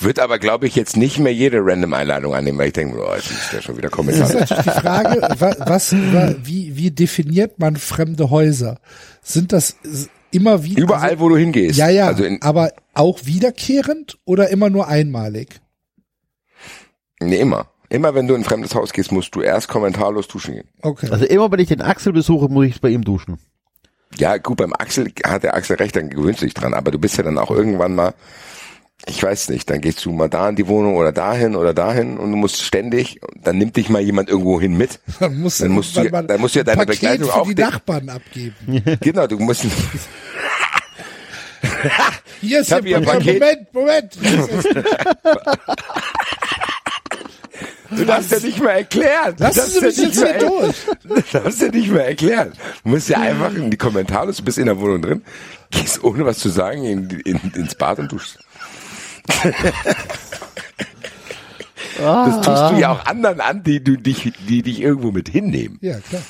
würde aber, glaube ich, jetzt nicht mehr jede Random-Einladung annehmen, weil ich denke, oh, jetzt ist der schon wieder Das ist Kommentar. natürlich die Frage, wa- was, wa- wie, wie definiert man fremde Häuser? Sind das immer wieder? Überall, also, wo du hingehst. ja, ja, Also in, aber auch wiederkehrend oder immer nur einmalig? nee, immer. Immer wenn du in ein fremdes Haus gehst, musst du erst kommentarlos duschen gehen. Okay. Also immer wenn ich den Axel besuche, muss ich bei ihm duschen. Ja, gut, beim Axel hat der Axel recht, dann gewöhnst du dich dran, aber du bist ja dann auch irgendwann mal, ich weiß nicht, dann gehst du mal da in die Wohnung oder dahin oder dahin und du musst ständig, dann nimmt dich mal jemand irgendwo hin mit. Dann musst, Dann musst du- dann musst du ja deine ein Paket Begleitung für auch die Nachbarn abgeben. Genau, du musst, Hier ist hab hier, hier ein Paket. Moment, Moment. Du darfst ja nicht mehr erklären. Darfst Sie mich ja nicht jetzt hier mehr- durch. Du darfst ja nicht mehr erklären. Du musst ja einfach in die Kommentare, du bist in der Wohnung drin, gehst ohne was zu sagen in, in, ins Bad und duschst. Das tust du ja auch anderen an, die, du dich, die dich irgendwo mit hinnehmen. Ja, klar.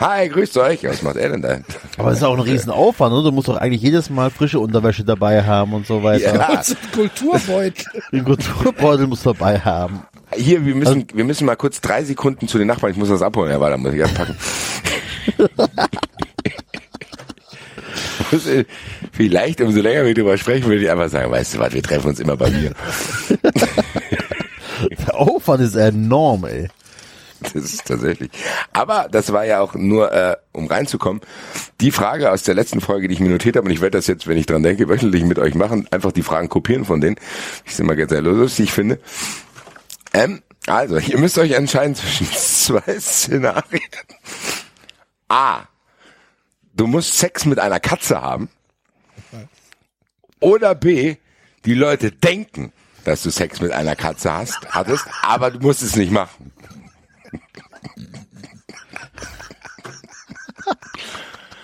Hi, grüßt euch. Was macht er denn da? Aber es ist auch ein Riesenaufwand, oder? Du musst doch eigentlich jedes Mal frische Unterwäsche dabei haben und so weiter. Ja. Und so ein Kulturbeutel. Den Kulturbeutel musst du dabei haben. Hier, wir müssen, wir müssen mal kurz drei Sekunden zu den Nachbarn. Ich muss das abholen. Ja, warte, muss ich erst packen. Muss, äh, Vielleicht, umso länger wir drüber sprechen, würde ich einfach sagen, weißt du was, wir treffen uns immer bei mir. Der Aufwand ist enorm, ey. Das ist tatsächlich. Aber das war ja auch nur, äh, um reinzukommen, die Frage aus der letzten Folge, die ich mir notiert habe, und ich werde das jetzt, wenn ich dran denke, wöchentlich mit euch machen, einfach die Fragen kopieren von denen, ich immer sehr lustig finde. Ähm, also, ihr müsst euch entscheiden zwischen zwei Szenarien. A du musst Sex mit einer Katze haben. Oder B, die Leute denken, dass du Sex mit einer Katze hast, hattest, aber du musst es nicht machen.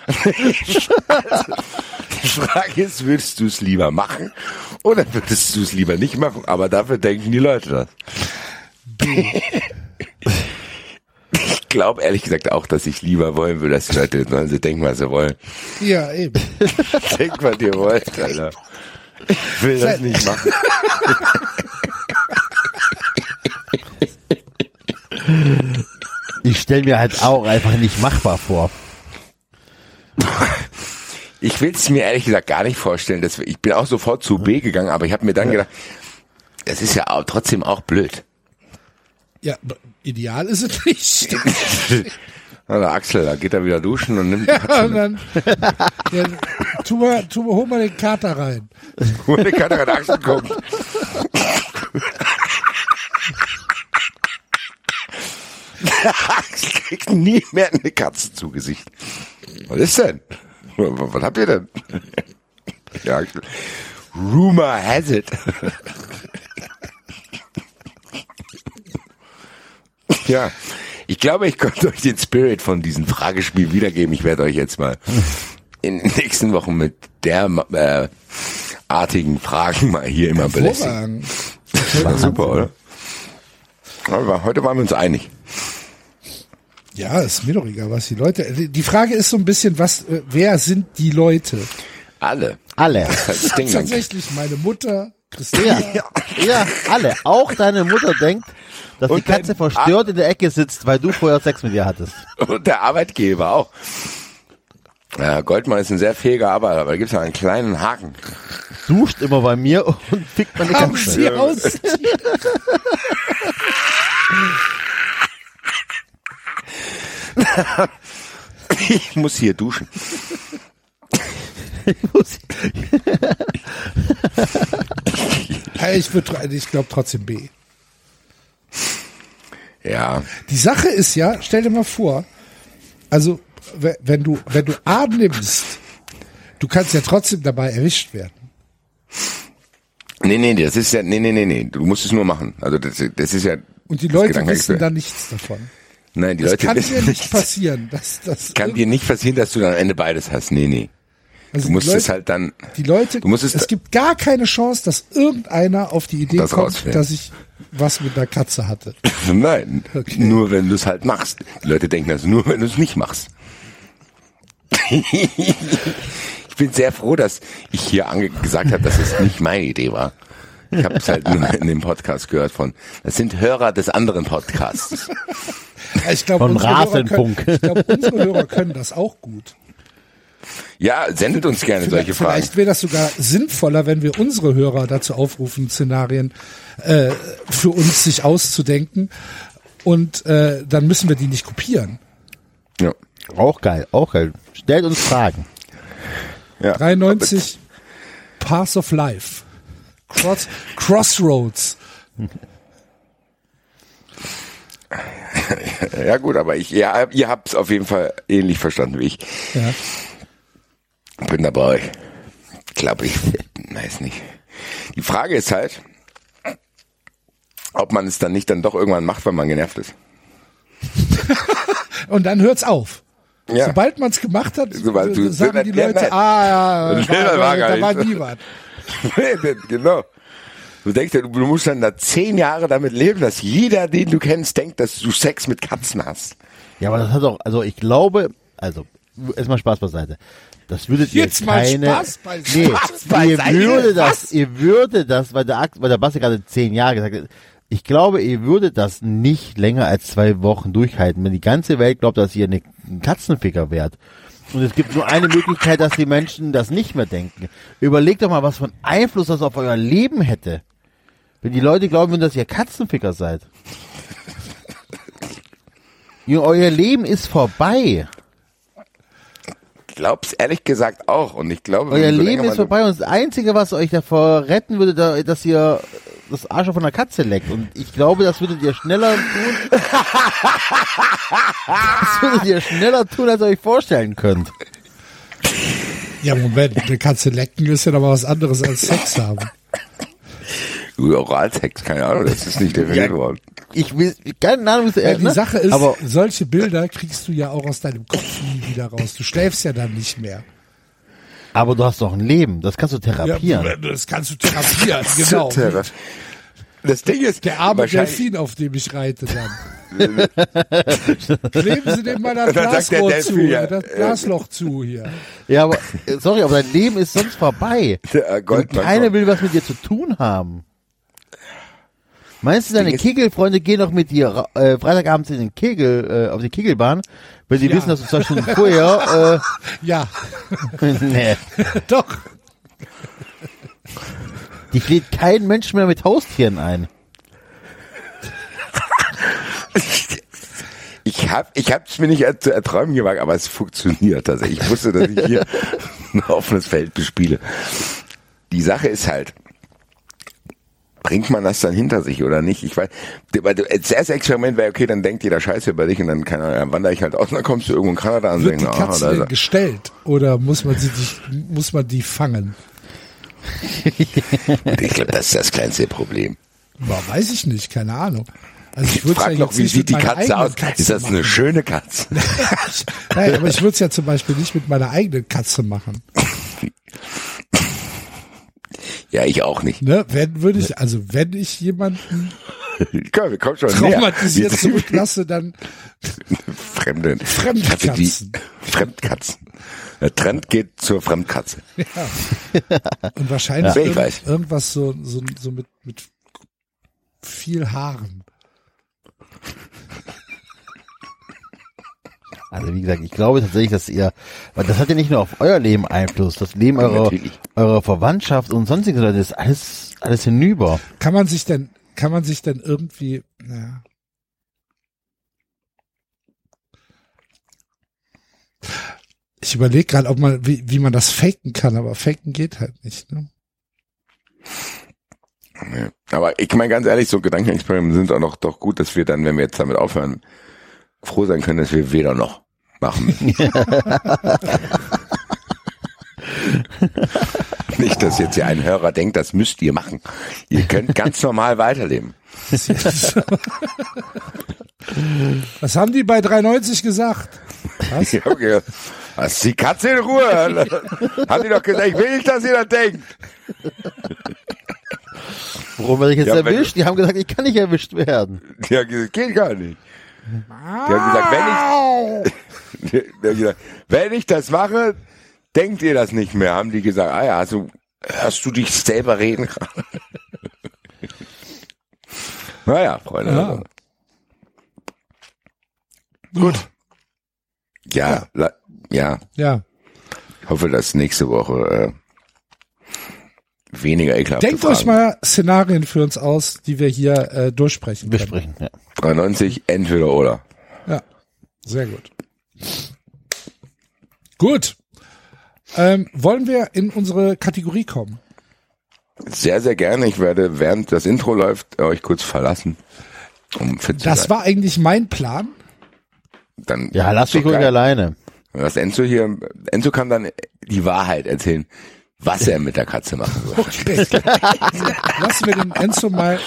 Die Frage ist, würdest du es lieber machen oder würdest du es lieber nicht machen? Aber dafür denken die Leute das. Ich glaube ehrlich gesagt auch, dass ich lieber wollen würde, dass die Leute sollen sie denken, was sie wollen. Ja, eben. Denk, was ihr wollt, Alter. Ich will das nicht machen. Ich stelle mir halt auch einfach nicht machbar vor. Ich will es mir ehrlich gesagt gar nicht vorstellen. Dass ich bin auch sofort zu B gegangen, aber ich habe mir dann gedacht, das ist ja auch, trotzdem auch blöd. Ja, ideal ist es nicht. Na, der Axel, da geht er wieder duschen und nimmt Ja, und dann, ja, tu mal, tu mal, hol mal den Kater rein. mit. Der kann doch an den Axel kommen. Der Axel kriegt nie mehr eine Katze zu Gesicht. Was ist denn? Was, was habt ihr denn? Ja, Axel. Rumor has it. Ja, ich glaube, ich konnte euch den Spirit von diesem Fragespiel wiedergeben. Ich werde euch jetzt mal in den nächsten Wochen mit der äh, artigen Fragen mal hier immer belästigen. Hervorragend. War super, oder? Aber heute waren wir uns einig. Ja, ist mir doch egal, was die Leute. Die Frage ist so ein bisschen, was, äh, wer sind die Leute? Alle. Alle. Das. Tatsächlich meine Mutter, Christina. Ja, ja, alle. Auch deine Mutter denkt, dass die Und dein Katze verstört in der Ecke sitzt, weil du vorher Sex mit ihr hattest. Und der Arbeitgeber auch. Ja, Goldmann ist ein sehr fähiger Arbeiter, aber da gibt's ja einen kleinen Haken. Duscht immer bei mir und fickt meine Haben Katze. sie aus. Ich muss hier duschen. Ich würde, ich glaube trotzdem B. Ja, Die Sache ist ja, stell dir mal vor, also we- wenn du, wenn du A nimmst, du kannst ja trotzdem dabei erwischt werden. nee, nee, das ist ja, nee, nee, nee, nee, du musst es nur machen. Also das, das ist ja. Und die das Leute wissen da nichts davon. Nein, die Das Leute kann wissen dir nicht passieren. Dass, dass Kann dir nicht passieren, dass du dann am Ende beides hast. Nee, nee. Also Du musst Leute, es halt dann. Die Leute, Du musst es, es gibt gar keine Chance, dass irgendeiner auf die Idee Das kommt, rausfindet. dass ich was mit einer Katze hatte. Nein, Okay. nur wenn du es halt machst. Die Leute denken das nur, wenn du es nicht machst. ich bin sehr froh, dass ich hier ange gesagt habe, dass es nicht meine Idee war. Ich habe es halt nur in dem Podcast gehört von. Das sind Hörer des anderen Podcasts. Ich glaube, Von unsere, Hörer können- Rasenfunk. ich glaub, unsere Hörer können das auch gut. Ja, sendet uns gerne solche Vielleicht, Fragen. vielleicht wäre das sogar sinnvoller, wenn wir unsere Hörer dazu aufrufen, Szenarien äh, für uns sich auszudenken. Und äh, dann müssen wir die nicht kopieren. Ja. Auch geil, auch geil. Stellt uns Fragen. Ja. 93 Paths of Life. Cross, Crossroads. Ja gut, aber ich, ja, ihr habt es auf jeden Fall ähnlich verstanden wie ich. Ja. Bin da bei euch. Glaube ich, weiß nicht. Die Frage ist halt, ob man es dann nicht dann doch irgendwann macht, weil man genervt ist. Und dann hört's auf. Ja. Sobald man's gemacht hat, Sobald du- sagen die Ja, Leute, nein. ah ja, Ja, war, war gar da war nicht. nie was. genau. Du denkst, ja, du du musst dann da zehn Jahre damit leben, dass jeder, den du kennst, denkt, dass du Sex mit Katzen hast. Ja, aber das hat auch, also ich glaube, also erstmal Spaß beiseite. Das würdet ihr Jetzt mal keine, Spaß beiseite. nee, Spaß ihr würdet das, Was? ihr würdet das, weil der, weil der Basti gerade zehn Jahre gesagt hat, ich glaube, ihr würdet das nicht länger als zwei Wochen durchhalten, wenn die ganze Welt glaubt, dass ihr eine, ein Katzenficker wärt. Und es gibt nur eine Möglichkeit, dass die Menschen das nicht mehr denken. Überlegt doch mal, was für einen Einfluss das auf euer Leben hätte. Wenn die Leute glauben würden, dass ihr Katzenficker seid. Euer Leben ist vorbei. Ich glaub's ehrlich gesagt auch. Und ich glaube, wenn Euer so Leben ist vorbei und das Einzige, was euch davor retten würde, da, dass ihr das Arsch von einer Katze leckt. Und ich glaube, das würdet ihr schneller tun. das würdet ihr schneller tun, als ihr euch vorstellen könnt. Ja, Moment, eine Katze lecken ist ja noch mal was anderes als Sex haben. Oralsex, keine Ahnung, das ist nicht definiert Ja. worden. Ich will, keine Ahnung, wie Ja, die ne? Sache ist, aber solche Bilder kriegst du ja auch aus deinem Kopf nie wieder raus. Du schläfst ja dann nicht mehr. aber du hast doch ein Leben, das kannst du therapieren. Ja, das kannst du therapieren, genau. Das Ding ist, Der arme Delfin, auf dem ich reite dann. Kleben Sie dem mal das Glasrohr Delfin, zu, ja, das äh, Glasloch zu hier. Ja, aber äh, sorry, aber dein Leben ist sonst vorbei. Und keiner will was mit dir zu tun haben. Meinst du, deine Kegelfreunde gehen doch mit dir äh, Freitagabends in den Kegel, äh, auf die Kegelbahn, weil sie Ja. wissen, dass du zwei Stunden vorher, Ja, äh, nee, doch. die lädt kein Mensch mehr mit Haustieren ein. Ich hab, ich hab's mir nicht zu erträumen gewagt, aber es funktioniert. Also ich wusste, dass ich hier ein offenes Feld bespiele. Die Sache ist halt, bringt man das dann hinter sich oder nicht? Ich weiß, weil du- das erste Experiment wäre, okay, dann denkt jeder Scheiße über dich und dann, keine Ahnung, dann wandere ich halt aus und dann kommst du irgendwo in Kanada und Wird die aha, Katze ist denn er. gestellt oder muss man sie dich, muss man die fangen? Ich glaube, das ist das kleinste Problem. Boah, weiß ich nicht, keine Ahnung. Also ich würde Frag ja jetzt wie sieht die Katze aus? Katze ist das machen. eine schöne Katze? Nein, aber ich würde es ja zum Beispiel nicht mit meiner eigenen Katze machen. Ja, ich auch nicht. Ne? Wenn würde ich, also wenn ich jemanden Komm, wir kommen schon näher. traumatisiert Die- zurücklasse, dann Fremde. Fremdkatzen. Fremdkatzen. Der Trend geht zur Fremdkatze. und wahrscheinlich Ja, irgend- irgendwas so, so, so mit, mit viel Haaren. Also wie gesagt, ich glaube tatsächlich, dass ihr, weil das hat ja nicht nur auf euer Leben Einfluss, das Leben eurer, eurer Verwandtschaft und sonstiges Leute ist alles, alles hinüber. Kann man sich denn, kann man sich denn irgendwie, naja. Ich überlege gerade, ob man, wie, wie man das faken kann, aber faken geht halt nicht. Ne? Aber ich meine ganz ehrlich, so Gedankenexperimente sind auch noch doch gut, dass wir dann, wenn wir jetzt damit aufhören, froh sein können, dass wir weder noch machen. Nicht, dass jetzt hier ein Hörer denkt, das müsst ihr machen. Ihr könnt ganz normal weiterleben. Was haben die bei 3,90 gesagt? Was? Ja, okay. Lass die Katze in Ruhe. Haben die doch gesagt, ich will nicht, dass ihr das denkt. Warum werde ich jetzt Ja, erwischt? Die haben gesagt, ich kann nicht erwischt werden. Die haben gesagt, geht gar nicht. Die haben gesagt, wenn ich, die haben gesagt, wenn ich das mache, denkt ihr das nicht mehr, haben die gesagt. Ah ja, also hörst du dich selber reden? naja, Freunde. Ja. Gut. Ja, ja, Ja. ich hoffe, dass nächste Woche äh, weniger ekelhaft Denkt euch mal Szenarien für uns aus, die wir hier äh, durchsprechen. Besprechen, ja. 93, entweder oder. Ja, sehr gut. Gut. Ähm, wollen wir in unsere Kategorie kommen? Sehr, sehr gerne. Ich werde, während das Intro läuft, euch kurz verlassen. Um fit zu Das sein. war eigentlich mein Plan. Dann Ja, lass mich ruhig alleine. Was Enzo hier, Enzo kann dann die Wahrheit erzählen, was er mit der Katze machen soll. Okay. Lassen wir den Enzo mal.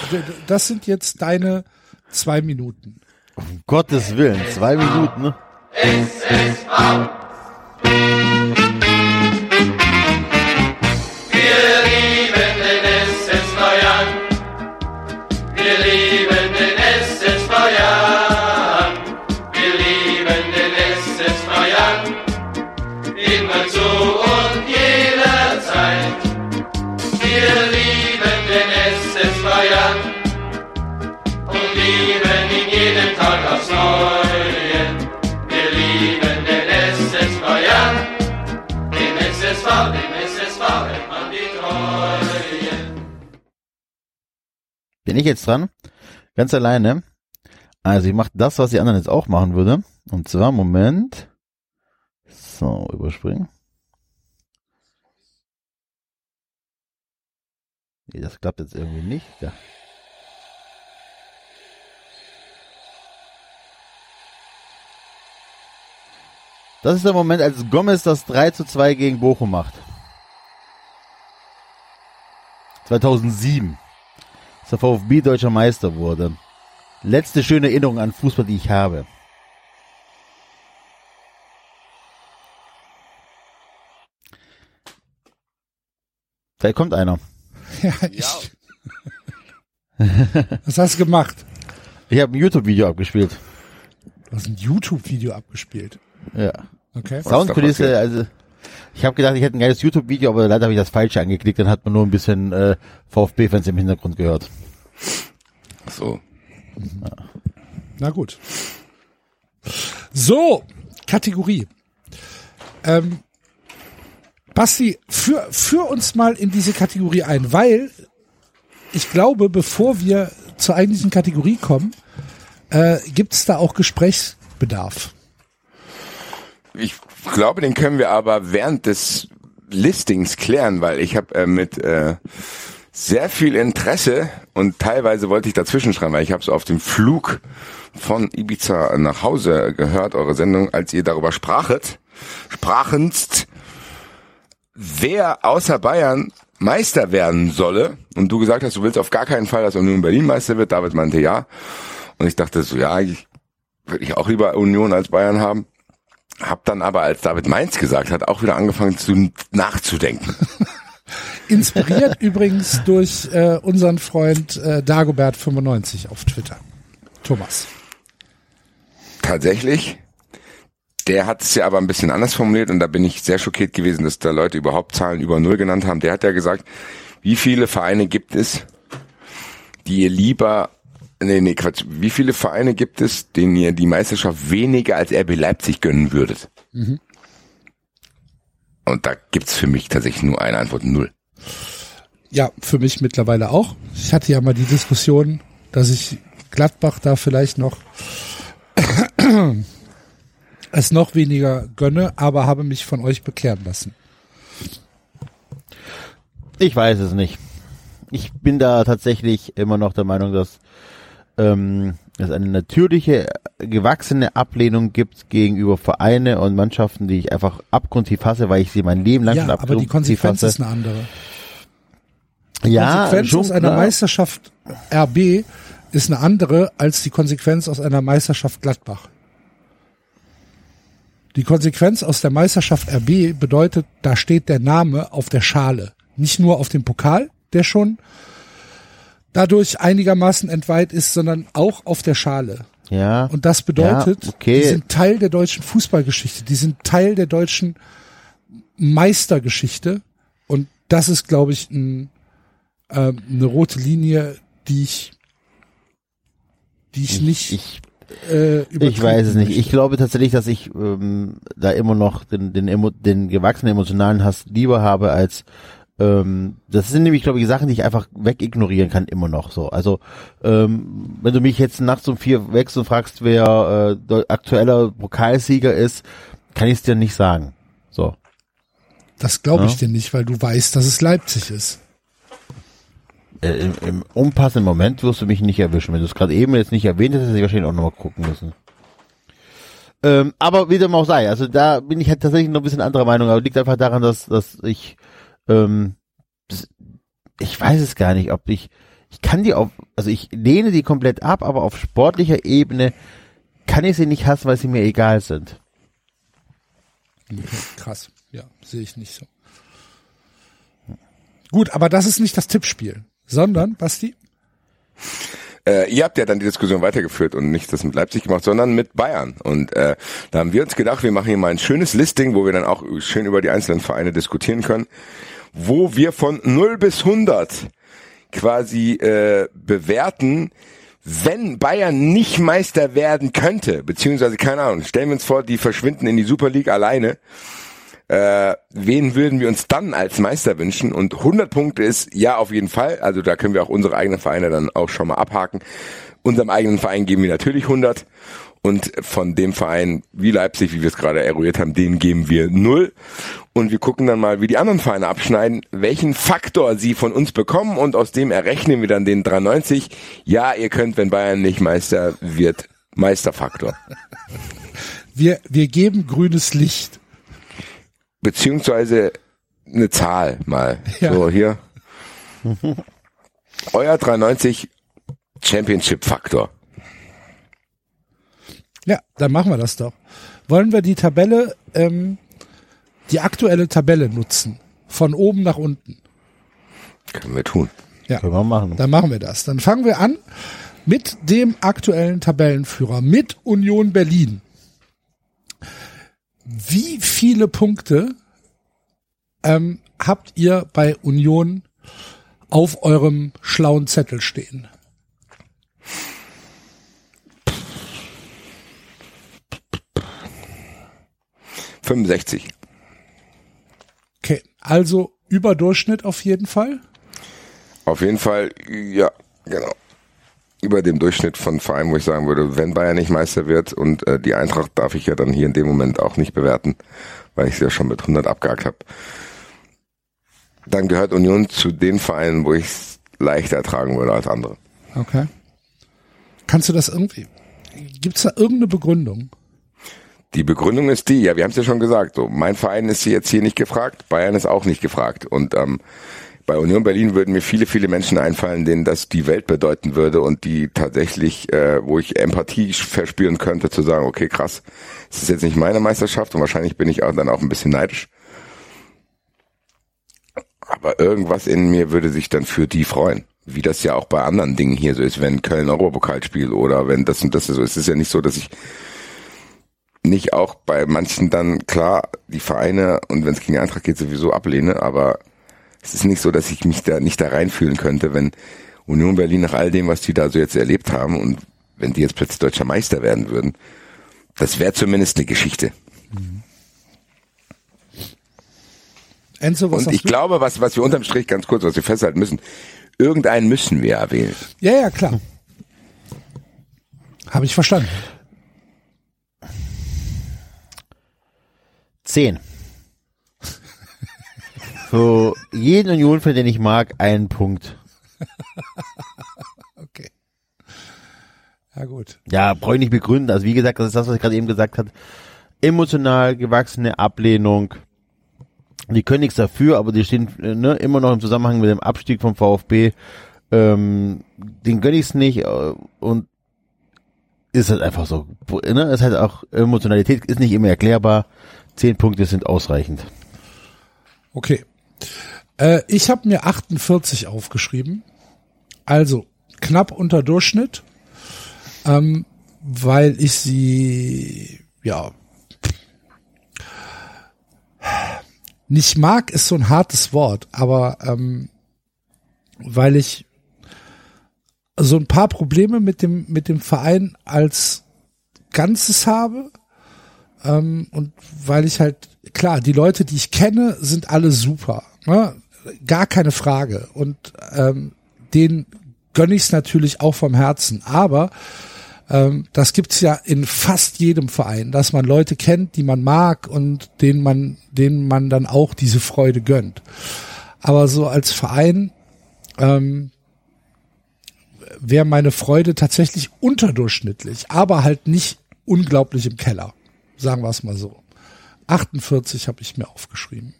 Das sind jetzt deine zwei Minuten. Um Gottes Willen, zwei Minuten, ne? Bin ich jetzt dran? Ganz alleine. Also ich mache das, was die anderen jetzt auch machen würde. Und zwar, Moment. So, überspringen. Nee, das klappt jetzt irgendwie nicht. Ja. Das ist der Moment, als Gomez das 3 zu 2 gegen Bochum macht. 2007. der VfB deutscher Meister wurde. Letzte schöne Erinnerung an Fußball, die ich habe. Vielleicht kommt einer. Ja, ich. Was hast du gemacht? Ich habe ein YouTube-Video abgespielt. Du hast ein YouTube-Video abgespielt. Ja. Okay. Soundkulisse, passiert? also ich habe gedacht, ich hätte ein geiles YouTube-Video, aber leider habe ich das falsche angeklickt, dann hat man nur ein bisschen äh, VfB-Fans im Hintergrund gehört. So. Na gut. So, Kategorie. Ähm, Basti, führ, führ uns mal in diese Kategorie ein, weil ich glaube, bevor wir zur eigentlichen Kategorie kommen, äh, gibt es da auch Gesprächsbedarf. Ich glaube, den können wir aber während des Listings klären, weil ich habe äh, mit äh, sehr viel Interesse und teilweise wollte ich dazwischen schreiben, weil ich habe so auf dem Flug von Ibiza nach Hause gehört, eure Sendung, als ihr darüber sprachet, sprachenst, wer außer Bayern Meister werden solle. Und du gesagt hast, du willst auf gar keinen Fall, dass Union Berlin Meister wird. David meinte ja. Und ich dachte so, ja, ich, würde ich auch lieber Union als Bayern haben. Hab dann aber, als David Mainz gesagt hat, auch wieder angefangen zu nachzudenken. Inspiriert übrigens durch äh, unseren Freund äh, Dagobert95 auf Twitter. Thomas. Tatsächlich. Der hat es ja aber ein bisschen anders formuliert und da bin ich sehr schockiert gewesen, dass da Leute überhaupt Zahlen über Null genannt haben. Der hat ja gesagt, wie viele Vereine gibt es, die ihr lieber, nee, nee, Quatsch, wie viele Vereine gibt es, denen ihr die Meisterschaft weniger als RB Leipzig gönnen würdet? Und da gibt's für mich tatsächlich nur eine Antwort, null. Ja, für mich mittlerweile auch. Ich hatte ja mal die Diskussion, dass ich Gladbach da vielleicht noch es noch weniger gönne, aber habe mich von euch bekehren lassen. Ich weiß es nicht. Ich bin da tatsächlich immer noch der Meinung, dass ähm, es eine natürliche, gewachsene Ablehnung gibt gegenüber Vereine und Mannschaften, die ich einfach abgrundtief hasse, weil ich sie mein Leben lang Ja, schon aber die Konsequenz hasse. ist eine andere. ja, Konsequenz schon, aus einer klar. Meisterschaft RB ist eine andere als die Konsequenz aus einer Meisterschaft Gladbach. Die Konsequenz aus der Meisterschaft RB bedeutet, da steht der Name auf der Schale. Nicht nur auf dem Pokal, der schon dadurch einigermaßen entweiht ist, sondern auch auf der Schale. Ja. Und das bedeutet, Ja, okay. die sind Teil der deutschen Fußballgeschichte, die sind Teil der deutschen Meistergeschichte. Und das ist, glaube ich, ein, ähm, eine rote Linie, die ich, die ich nicht ich, äh, ich weiß es nicht. möchte. Ich glaube tatsächlich, dass ich ähm, da immer noch den, den, den gewachsenen emotionalen Hass lieber habe als ähm, das sind nämlich, glaube ich, Sachen, die ich einfach wegignorieren kann, immer noch so. Also, ähm, wenn du mich jetzt nachts um vier wächst und fragst, wer äh, der aktueller Pokalsieger ist, kann ich es dir nicht sagen. So. Das glaube ich Ja. dir nicht, weil du weißt, dass es Leipzig ist. Äh, im, Im unpassenden Moment wirst du mich nicht erwischen. Wenn du es gerade eben jetzt nicht erwähnt hättest, hätte ich wahrscheinlich auch nochmal gucken müssen. Ähm, aber wie dem auch sei, also da bin ich halt tatsächlich noch ein bisschen anderer Meinung, aber liegt einfach daran, dass, dass ich, ähm, ich weiß es gar nicht, ob ich, ich kann die auf, also ich lehne die komplett ab, aber auf sportlicher Ebene kann ich sie nicht hassen, weil sie mir egal sind. Krass. Ja, sehe ich nicht so. Gut, aber das ist nicht das Tippspiel, sondern, Basti, Äh, ihr habt ja dann die Diskussion weitergeführt und nicht das mit Leipzig gemacht, sondern mit Bayern. Und äh, da haben wir uns gedacht, wir machen hier mal ein schönes Listing, wo wir dann auch schön über die einzelnen Vereine diskutieren können, wo wir von 0 bis 100 quasi äh, bewerten, wenn Bayern nicht Meister werden könnte, beziehungsweise keine Ahnung, stellen wir uns vor, die verschwinden in die Super League alleine, äh, wen würden wir uns dann als Meister wünschen? Und 100 Punkte ist ja auf jeden Fall. Also da können wir auch unsere eigenen Vereine dann auch schon mal abhaken. Unserem eigenen Verein geben wir natürlich 100. Und von dem Verein wie Leipzig, wie wir es gerade eruiert haben, den geben wir 0. Und wir gucken dann mal, wie die anderen Vereine abschneiden, welchen Faktor sie von uns bekommen. Und aus dem errechnen wir dann den 93. Ja, ihr könnt, wenn Bayern nicht Meister wird, Meisterfaktor. wir, wir geben grünes Licht. Beziehungsweise eine Zahl mal. Ja. So hier. Euer 390 Championship Faktor. Ja, dann machen wir das doch. Wollen wir die Tabelle, ähm, die aktuelle Tabelle nutzen? Von oben nach unten. Können wir tun. Ja. Können wir machen. Dann machen wir das. Dann fangen wir an mit dem aktuellen Tabellenführer, mit Union Berlin. Wie viele Punkte ähm, habt ihr bei Union auf eurem schlauen Zettel stehen? – 65. Okay, also Überdurchschnitt auf jeden Fall. Auf jeden Fall, ja, genau. Über dem Durchschnitt von Vereinen, wo ich sagen würde, wenn Bayern nicht Meister wird und äh, die Eintracht darf ich ja dann hier in dem Moment auch nicht bewerten, weil ich sie ja schon mit 100 abgehakt habe. Dann gehört Union zu den Vereinen, wo ich es leichter ertragen würde als andere. Okay. Kannst du das irgendwie? Gibt's da irgendeine Begründung? Die Begründung ist die, ja, wir haben es ja schon gesagt, so mein Verein ist jetzt hier nicht gefragt, Bayern ist auch nicht gefragt. Und ähm, bei Union Berlin würden mir viele, viele Menschen einfallen, denen das die Welt bedeuten würde und die tatsächlich, äh, wo ich Empathie verspüren könnte, zu sagen, okay, krass, es ist jetzt nicht meine Meisterschaft und wahrscheinlich bin ich auch dann auch ein bisschen neidisch. Aber irgendwas in mir würde sich dann für die freuen. Wie das ja auch bei anderen Dingen hier so ist, wenn Köln Europapokal spielt oder wenn das und das so ist. Es ist ja nicht so, dass ich nicht auch bei manchen dann klar die Vereine und wenn es gegen Eintracht geht sowieso ablehne, aber es ist nicht so, dass ich mich da nicht da reinfühlen könnte, wenn Union Berlin nach all dem, was die da so jetzt erlebt haben und wenn die jetzt plötzlich deutscher Meister werden würden, das wäre zumindest eine Geschichte. Enzo, was Und ich du? glaube, was, was wir unterm Strich ganz kurz, was wir festhalten müssen, irgendeinen müssen wir erwähnen. Ja, ja, klar. Habe ich verstanden. Zehn. Für jeden Union-Fan, den ich mag, einen Punkt. Okay. Ja, gut. Ja, brauche ich nicht begründen. Also wie gesagt, das ist das, was ich gerade eben gesagt habe. Emotional gewachsene Ablehnung. Die können nichts dafür, aber die stehen ne, immer noch im Zusammenhang mit dem Abstieg vom VfB. Ähm, den gönn ich's nicht äh, und ist halt einfach so. Ne? Ist halt auch Emotionalität ist nicht immer erklärbar. Zehn Punkte sind ausreichend. Okay. Äh, ich habe mir 48 aufgeschrieben. Also knapp unter Durchschnitt, ähm, weil ich sie ja nicht mag, ist so ein hartes Wort, aber ähm, weil ich so ein paar Probleme mit dem mit dem Verein als Ganzes habe ähm, und weil ich halt klar die Leute, die ich kenne, sind alle super, ne? gar keine Frage und ähm, den gönne ich es natürlich auch vom Herzen, aber ähm, das gibt's ja in fast jedem Verein, dass man Leute kennt, die man mag und denen man, denen man dann auch diese Freude gönnt. Aber so als Verein ähm, wäre meine Freude tatsächlich unterdurchschnittlich, aber halt nicht unglaublich im Keller. Sagen wir es mal so. 48 habe ich mir aufgeschrieben.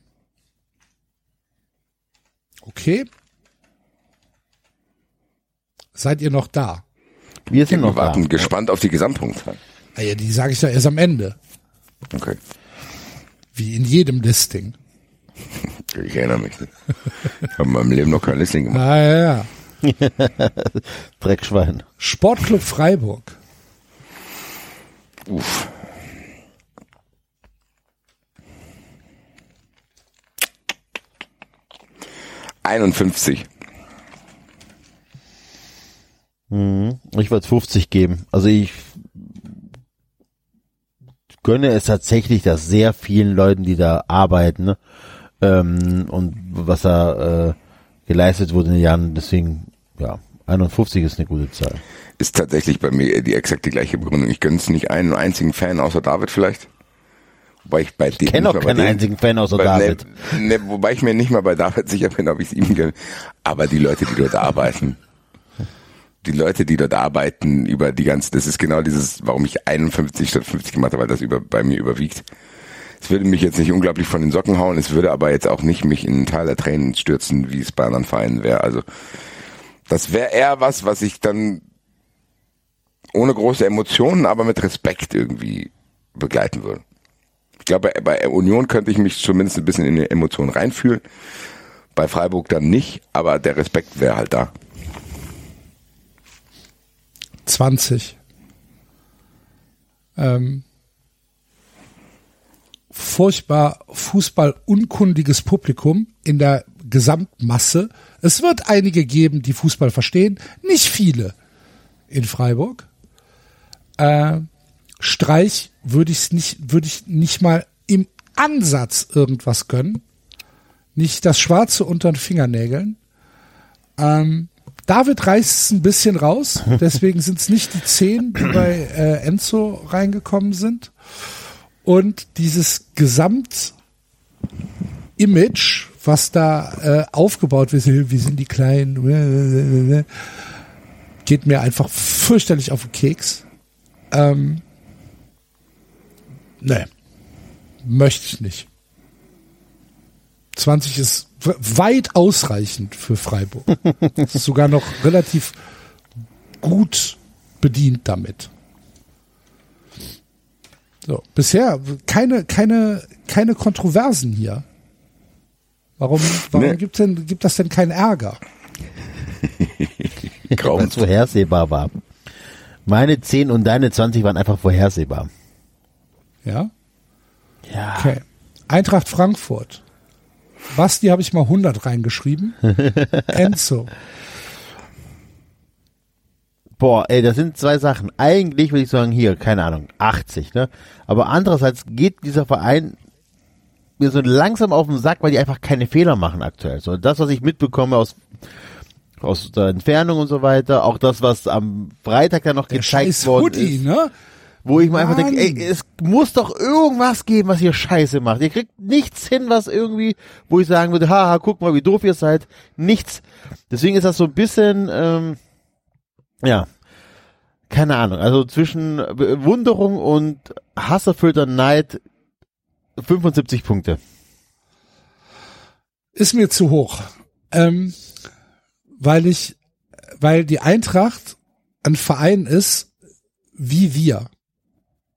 Okay. Seid ihr noch da? Wir sind noch da. warten gespannt auf die Gesamtpunktzahl. Ah ja, die sage ich ja erst am Ende. Okay. Wie in jedem Listing. Ich erinnere mich. Ich habe in meinem Leben noch kein Listing gemacht. Ah ja, ja. Dreckschwein. Sportclub Freiburg. Uff. Einundfünfzig. Mhm. Ich würde 50 geben. Also ich gönne es tatsächlich, dass sehr vielen Leuten, die da arbeiten, ne, ähm, und was da äh, geleistet wurde in den Jahren, deswegen, ja, 51 ist eine gute Zahl. Ist tatsächlich bei mir die exakt die gleiche Begründung. Ich gönne es nicht einen einzigen Fan außer David vielleicht. Wobei ich bei Ich kenne auch keinen einzigen Fan außer David. Ne, ne, wobei ich mir nicht mal bei David sicher bin, ob ich es ihm gönne. Aber die Leute, die dort arbeiten, die Leute, die dort arbeiten, über die ganze, das ist genau dieses, warum ich 51 statt 50 gemacht habe, weil das über, bei mir überwiegt. Es würde mich jetzt nicht unglaublich von den Socken hauen, es würde aber jetzt auch nicht mich in einen Teil der Tränen stürzen, wie es bei anderen Vereinen wäre. Also Das wäre eher was, was ich dann ohne große Emotionen, aber mit Respekt irgendwie begleiten würde. Ich glaube, bei Union könnte ich mich zumindest ein bisschen in die Emotionen reinfühlen. Bei Freiburg dann nicht, aber der Respekt wäre halt da. 20. Ähm, furchtbar fußballunkundiges Publikum in der Gesamtmasse. Es wird einige geben, die Fußball verstehen, nicht viele in Freiburg. Äh, Streich würde ich nicht, würde ich nicht mal im Ansatz irgendwas gönnen. Nicht das Schwarze unter den Fingernägeln. Ähm, David reißt es ein bisschen raus, deswegen sind es nicht die zehn, die bei äh, Enzo reingekommen sind. Und dieses Gesamtimage, was da äh, aufgebaut wird, wir sind die Kleinen, geht mir einfach fürchterlich auf den Keks. Ähm, nee, möchte ich nicht. 20 ist weit ausreichend für Freiburg. ist sogar noch relativ gut bedient damit. So, bisher keine, keine, keine Kontroversen hier. Warum, warum Nee. gibt denn, gibt das denn keinen Ärger? Weil es vorhersehbar war. Meine 10 und deine 20 waren einfach vorhersehbar. Ja? Ja. Okay. Eintracht Frankfurt. Basti habe ich mal 100 reingeschrieben. Enzo. Boah, ey, das sind zwei Sachen. Eigentlich würde ich sagen, hier, keine Ahnung, 80, ne? Aber andererseits geht dieser Verein mir so langsam auf den Sack, weil die einfach keine Fehler machen aktuell. So, das, was ich mitbekomme aus, aus der Entfernung und so weiter, auch das, was am Freitag ja noch Der gezeigt scheiß worden Hoodie, ist, ne? Wo ich mir einfach denke, ey, es muss doch irgendwas geben, was ihr scheiße macht. Ihr kriegt nichts hin, was irgendwie, wo ich sagen würde, haha, guck mal, wie doof ihr seid. Nichts. Deswegen ist das so ein bisschen, ähm, ja, keine Ahnung. Also zwischen Bewunderung und hasserfüllter Neid 75 Punkte. Ist mir zu hoch. Ähm, weil ich, weil die Eintracht ein Verein ist, wie wir.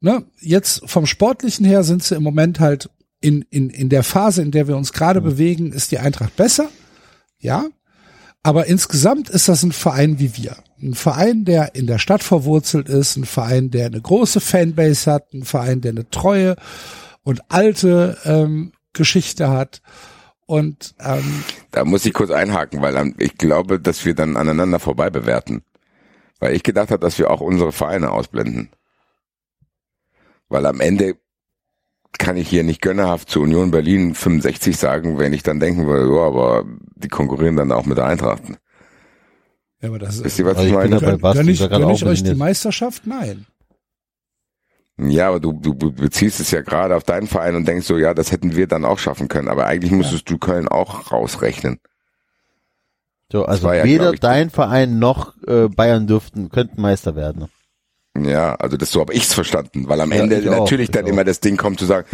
Ne? Jetzt vom Sportlichen her sind sie im Moment halt in, in, in der Phase, in der wir uns gerade bewegen, ist die Eintracht besser. Ja. Aber insgesamt ist das ein Verein wie wir. Ein Verein, der in der Stadt verwurzelt ist, ein Verein, der eine große Fanbase hat, ein Verein, der eine treue und alte ähm, Geschichte hat. Und ähm, Da muss ich kurz einhaken, weil ähm, ich glaube, dass wir dann aneinander vorbei bewerten. Weil ich gedacht habe, dass wir auch unsere Vereine ausblenden. Weil am Ende kann ich hier nicht gönnerhaft zu Union Berlin 65 sagen, wenn ich dann denken würde, ja, aber die konkurrieren dann auch mit der Eintracht. ja, aber das Wisst ihr, was ich bin meine? dabei- gönn ich, ist ja gönn ich euch die. Meisterschaft? Nein. Ja, aber du, du beziehst es ja gerade auf deinen Verein und denkst so, ja, das hätten wir dann auch schaffen können. Aber eigentlich müsstest du Köln auch rausrechnen. So, also ja, weder ich, dein Verein noch äh, Bayern dürften, könnten Meister werden. Ja, also das so habe ich's verstanden, weil am Ja, Ende ich auch, natürlich ich dann auch. immer das Ding kommt zu sagen,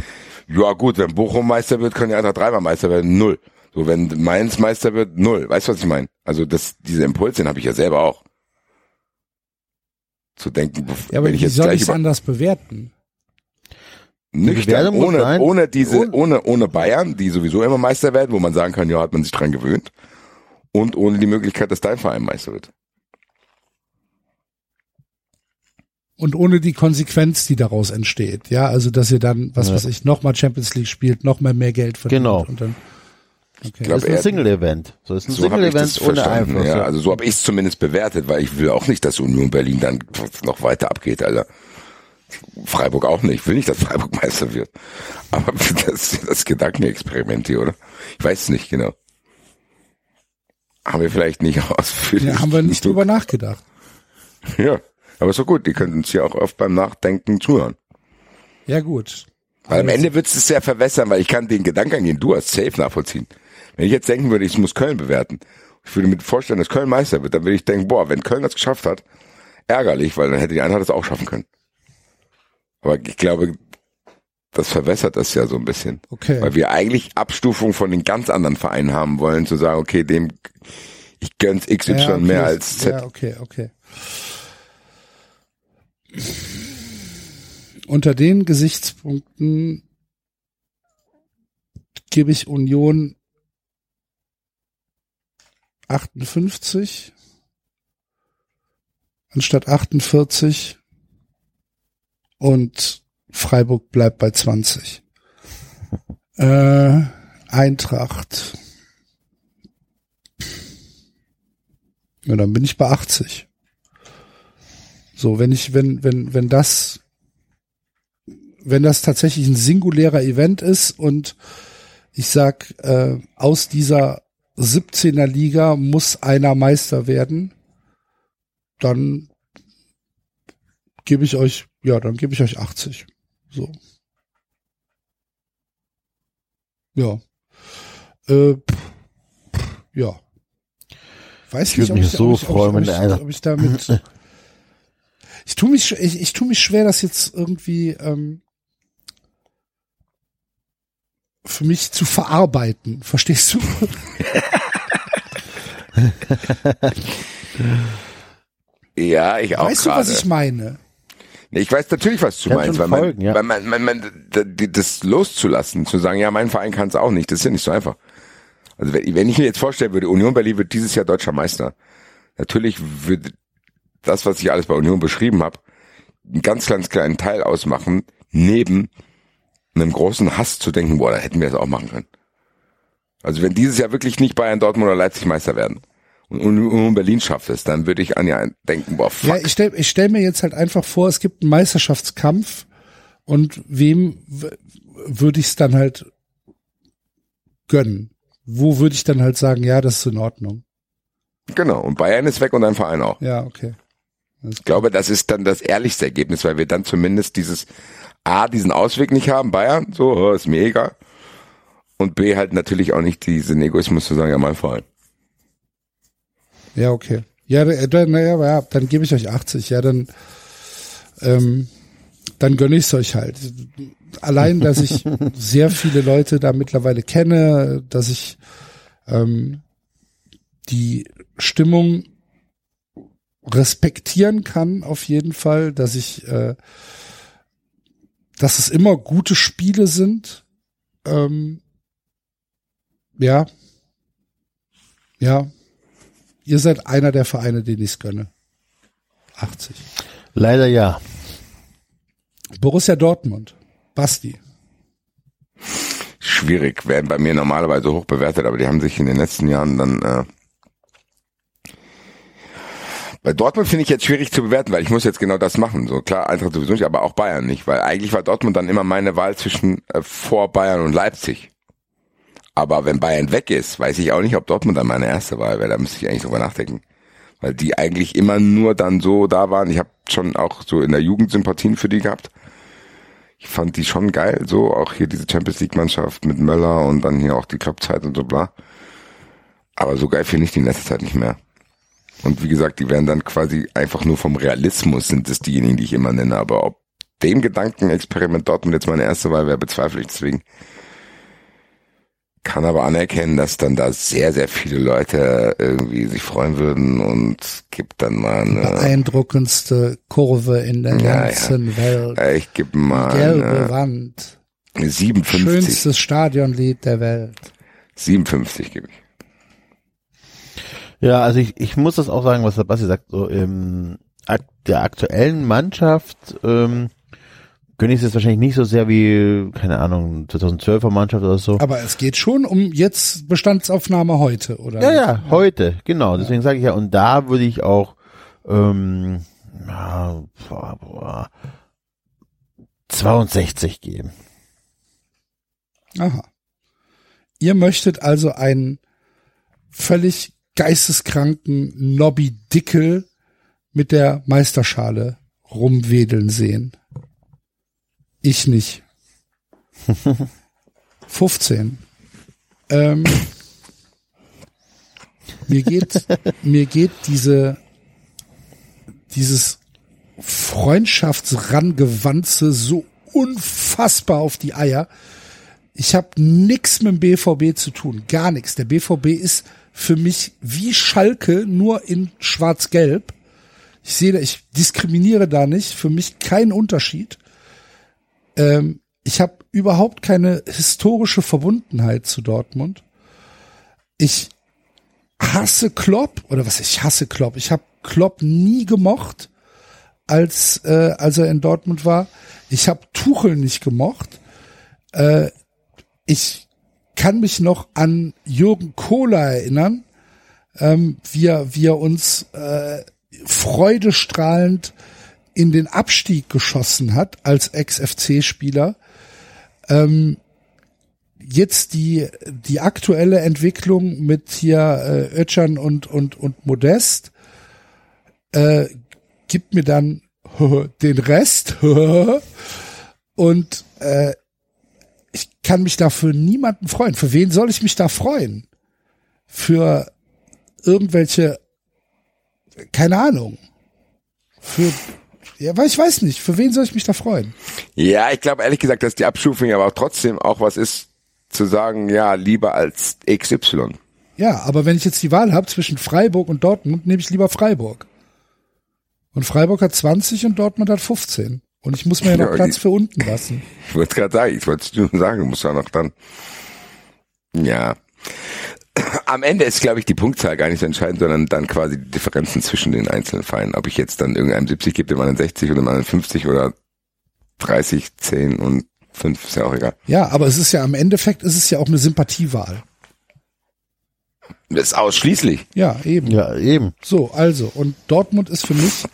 ja gut, wenn Bochum Meister wird, können die einfach dreimal Meister werden, null. So, wenn Mainz Meister wird, null. Weißt du, was ich meine? Also das, diese Impuls, den habe ich ja selber auch. Zu denken, Ja, aber wenn ich wie jetzt soll gleich ich es über anders bewerten? nüchtern, ohne, ohne diese, ohne- ohne, ohne Bayern, die sowieso immer Meister werden, wo man sagen kann, ja, hat man sich dran gewöhnt. Und ohne die Möglichkeit, dass dein Verein Meister wird. Und ohne die Konsequenz, die daraus entsteht. Ja, also dass ihr dann, was Ja. weiß ich, nochmal Champions League spielt, nochmal mehr Geld verdient. Genau. Und dann, okay. glaub, Das ist ein Single-Event. So ist ein So habe ich das Single-Event ohne. Einfluss. Ja, also so habe ich es zumindest bewertet, weil ich will auch nicht, dass Union Berlin dann noch weiter abgeht, Alter. Freiburg auch nicht. Ich will nicht, dass Freiburg Meister wird. Aber das, das Gedankenexperiment hier, oder? Ich weiß es nicht genau. Haben wir vielleicht nicht ausführlich. ja, haben wir nicht drüber nachgedacht. Ja, aber ist doch gut. Die können uns ja auch oft beim Nachdenken zuhören. Ja, gut. Weil am Ende wird es sehr verwässern, weil ich kann den Gedanken, den du hast, safe nachvollziehen. Wenn ich jetzt denken würde, ich muss Köln bewerten, ich würde mir vorstellen, dass Köln Meister wird, dann würde ich denken, boah, wenn Köln das geschafft hat, ärgerlich, weil dann hätte die Eintracht das auch schaffen können. Aber ich glaube, das verwässert das ja so ein bisschen. Okay. Weil wir eigentlich Abstufung von den ganz anderen Vereinen haben wollen, zu sagen, okay, dem, Ich gönn's XY Ja, okay, mehr als Z. Ja, okay, okay. Unter den Gesichtspunkten gebe ich Union 58 anstatt 48 und Freiburg bleibt bei 20. Äh, Eintracht. Ja, dann bin ich bei 80. So, wenn ich, wenn, wenn, wenn das, wenn das tatsächlich ein singulärer Event ist und ich sag, äh, aus dieser 17er Liga muss einer Meister werden, dann gebe ich euch, ja, dann gebe ich euch 80. So. Ja. Äh, ja. Weiß Ich nicht, würd ob mich ich, so freuen, wenn einer- ob ich damit ich tu mich, ich, ich tu mich schwer, das jetzt irgendwie ähm, für mich zu verarbeiten. Verstehst du? Ja, ich auch weißt du, gerade. was ich meine? Ich weiß natürlich, was du Kann meinst, weil, folgen, man, ja. weil man, man, man, das loszulassen, zu sagen, ja, mein Verein kann es auch nicht, das ist ja nicht so einfach. Also wenn, wenn ich mir jetzt vorstellen würde, Union Berlin wird dieses Jahr deutscher Meister, natürlich würde das, was ich alles bei Union beschrieben habe, einen ganz, ganz kleinen Teil ausmachen, neben einem großen Hass zu denken, boah, da hätten wir das auch machen können. Also wenn dieses Jahr wirklich nicht Bayern, Dortmund oder Leipzig Meister werden und Union Berlin schafft es, dann würde ich an ja denken, boah, fuck. Ja, ich stell, ich stell mir jetzt halt einfach vor, es gibt einen Meisterschaftskampf und wem würde ich es dann halt gönnen? Wo würde ich dann halt sagen, ja, das ist in Ordnung? Genau, und Bayern ist weg und dein Verein auch. Ja, okay. Ich glaube, das ist dann das ehrlichste Ergebnis, weil wir dann zumindest dieses A, diesen Ausweg nicht haben, Bayern, so, oh, ist mir egal. Und B, halt natürlich auch nicht diesen Egoismus zu sagen, ja, mein Verein. Ja, okay. Ja, da- dann, naja, ja, dann gebe ich euch 80. Ja, dann, ähm, dann gönne ich es euch halt. Allein, dass ich sehr viele Leute da mittlerweile kenne, dass ich ähm, die Stimmung respektieren kann, auf jeden Fall, dass ich, äh, dass es immer gute Spiele sind. Ähm, ja. Ja, Ihr seid einer der Vereine, den ich es gönne. 80. Leider ja. Borussia Dortmund. Basti. Schwierig, werden bei mir normalerweise hoch bewertet, aber die haben sich in den letzten Jahren dann äh, bei Dortmund finde ich jetzt schwierig zu bewerten, weil ich muss jetzt genau das machen. So klar, Eintracht sowieso nicht, aber auch Bayern nicht, weil eigentlich war Dortmund dann immer meine Wahl zwischen äh, vor Bayern und Leipzig. Aber wenn Bayern weg ist, weiß ich auch nicht, ob Dortmund dann meine erste Wahl wäre. Da müsste ich eigentlich drüber nachdenken. Weil die eigentlich immer nur dann so da waren. Ich habe schon auch so in der Jugend Sympathien für die gehabt. Ich fand die schon geil, so auch hier diese Champions League Mannschaft mit Möller und dann hier auch die Clubzeit und so bla. Aber so geil finde ich die in letzter Zeit nicht mehr. Und wie gesagt, die werden dann quasi einfach nur vom Realismus sind es diejenigen, die ich immer nenne. Aber ob dem Gedankenexperiment Dortmund jetzt meine erste Wahl wäre, bezweifle ich deswegen. Kann aber anerkennen, dass dann da sehr, sehr viele Leute irgendwie sich freuen würden und gibt dann mal eine, Beeindruckendste Kurve in der Ja, ganzen Welt. äh, ich gebe mal Gelbe eine Wand. 57. Schönstes Stadionlied der Welt. 57 gebe ich. Ja, also ich, ich muss das auch sagen, was der Basti sagt, so im ak der aktuellen Mannschaft ähm, gönne ich es jetzt wahrscheinlich nicht so sehr wie, keine Ahnung, 2012er Mannschaft oder so. Aber es geht schon um jetzt Bestandsaufnahme heute, oder? Ja, ja, heute, genau. Deswegen sage ich ja, und da würde ich auch ähm, ja, boah, boah, 62 geben. Aha. Ihr möchtet also einen völlig geisteskranken Nobby Dickel mit der Meisterschale rumwedeln sehen. Ich nicht. 15. Ähm, mir geht, mir geht diese, dieses Freundschaftsrangewanze so unfassbar auf die Eier. Ich habe nix mit dem BVB zu tun, gar nichts. Der BVB ist für mich wie Schalke nur in schwarz-gelb. Ich sehe, ich diskriminiere da nicht. Für mich kein Unterschied. Ähm, ich habe überhaupt keine historische Verbundenheit zu Dortmund. Ich hasse Klopp oder was? Ich hasse Klopp. Ich habe Klopp nie gemocht, als äh, als er in Dortmund war. Ich habe Tuchel nicht gemocht. Äh, ich kann mich noch an Jürgen Kohler erinnern, ähm, wie er, wie er uns äh, freudestrahlend in den Abstieg geschossen hat als Ex-FC-Spieler. Ähm, jetzt die, die aktuelle Entwicklung mit hier äh, Ötchan und, und, und Modest äh, gibt mir dann den Rest und äh, ich kann mich da für niemanden freuen. Für wen soll ich mich da freuen? Für irgendwelche, keine Ahnung. Für, ja, weil ich weiß nicht, für wen soll ich mich da freuen? Ja, ich glaube ehrlich gesagt, dass die Abstufung aber auch trotzdem auch was ist, zu sagen, ja, lieber als XY. Ja, aber wenn ich jetzt die Wahl habe zwischen Freiburg und Dortmund, nehme ich lieber Freiburg. Und Freiburg hat 20 und Dortmund hat 15. Und ich muss mir ja noch Platz für unten lassen. Ich wollte gerade sagen, ich wollte es nur sagen, muss ja noch dann. Ja. Am Ende ist, glaube ich, die Punktzahl gar nicht so entscheidend, sondern dann quasi die Differenzen zwischen den einzelnen Vereinen. Ob ich jetzt dann irgendeinem 70 gebe, dem anderen 60 oder dem anderen 50 oder 30, 10 und 5, ist ja auch egal. Ja, aber es ist ja am Endeffekt ist es ja auch eine Sympathiewahl. Das ist ausschließlich. Ja, eben. Ja, eben. So, also, und Dortmund ist für mich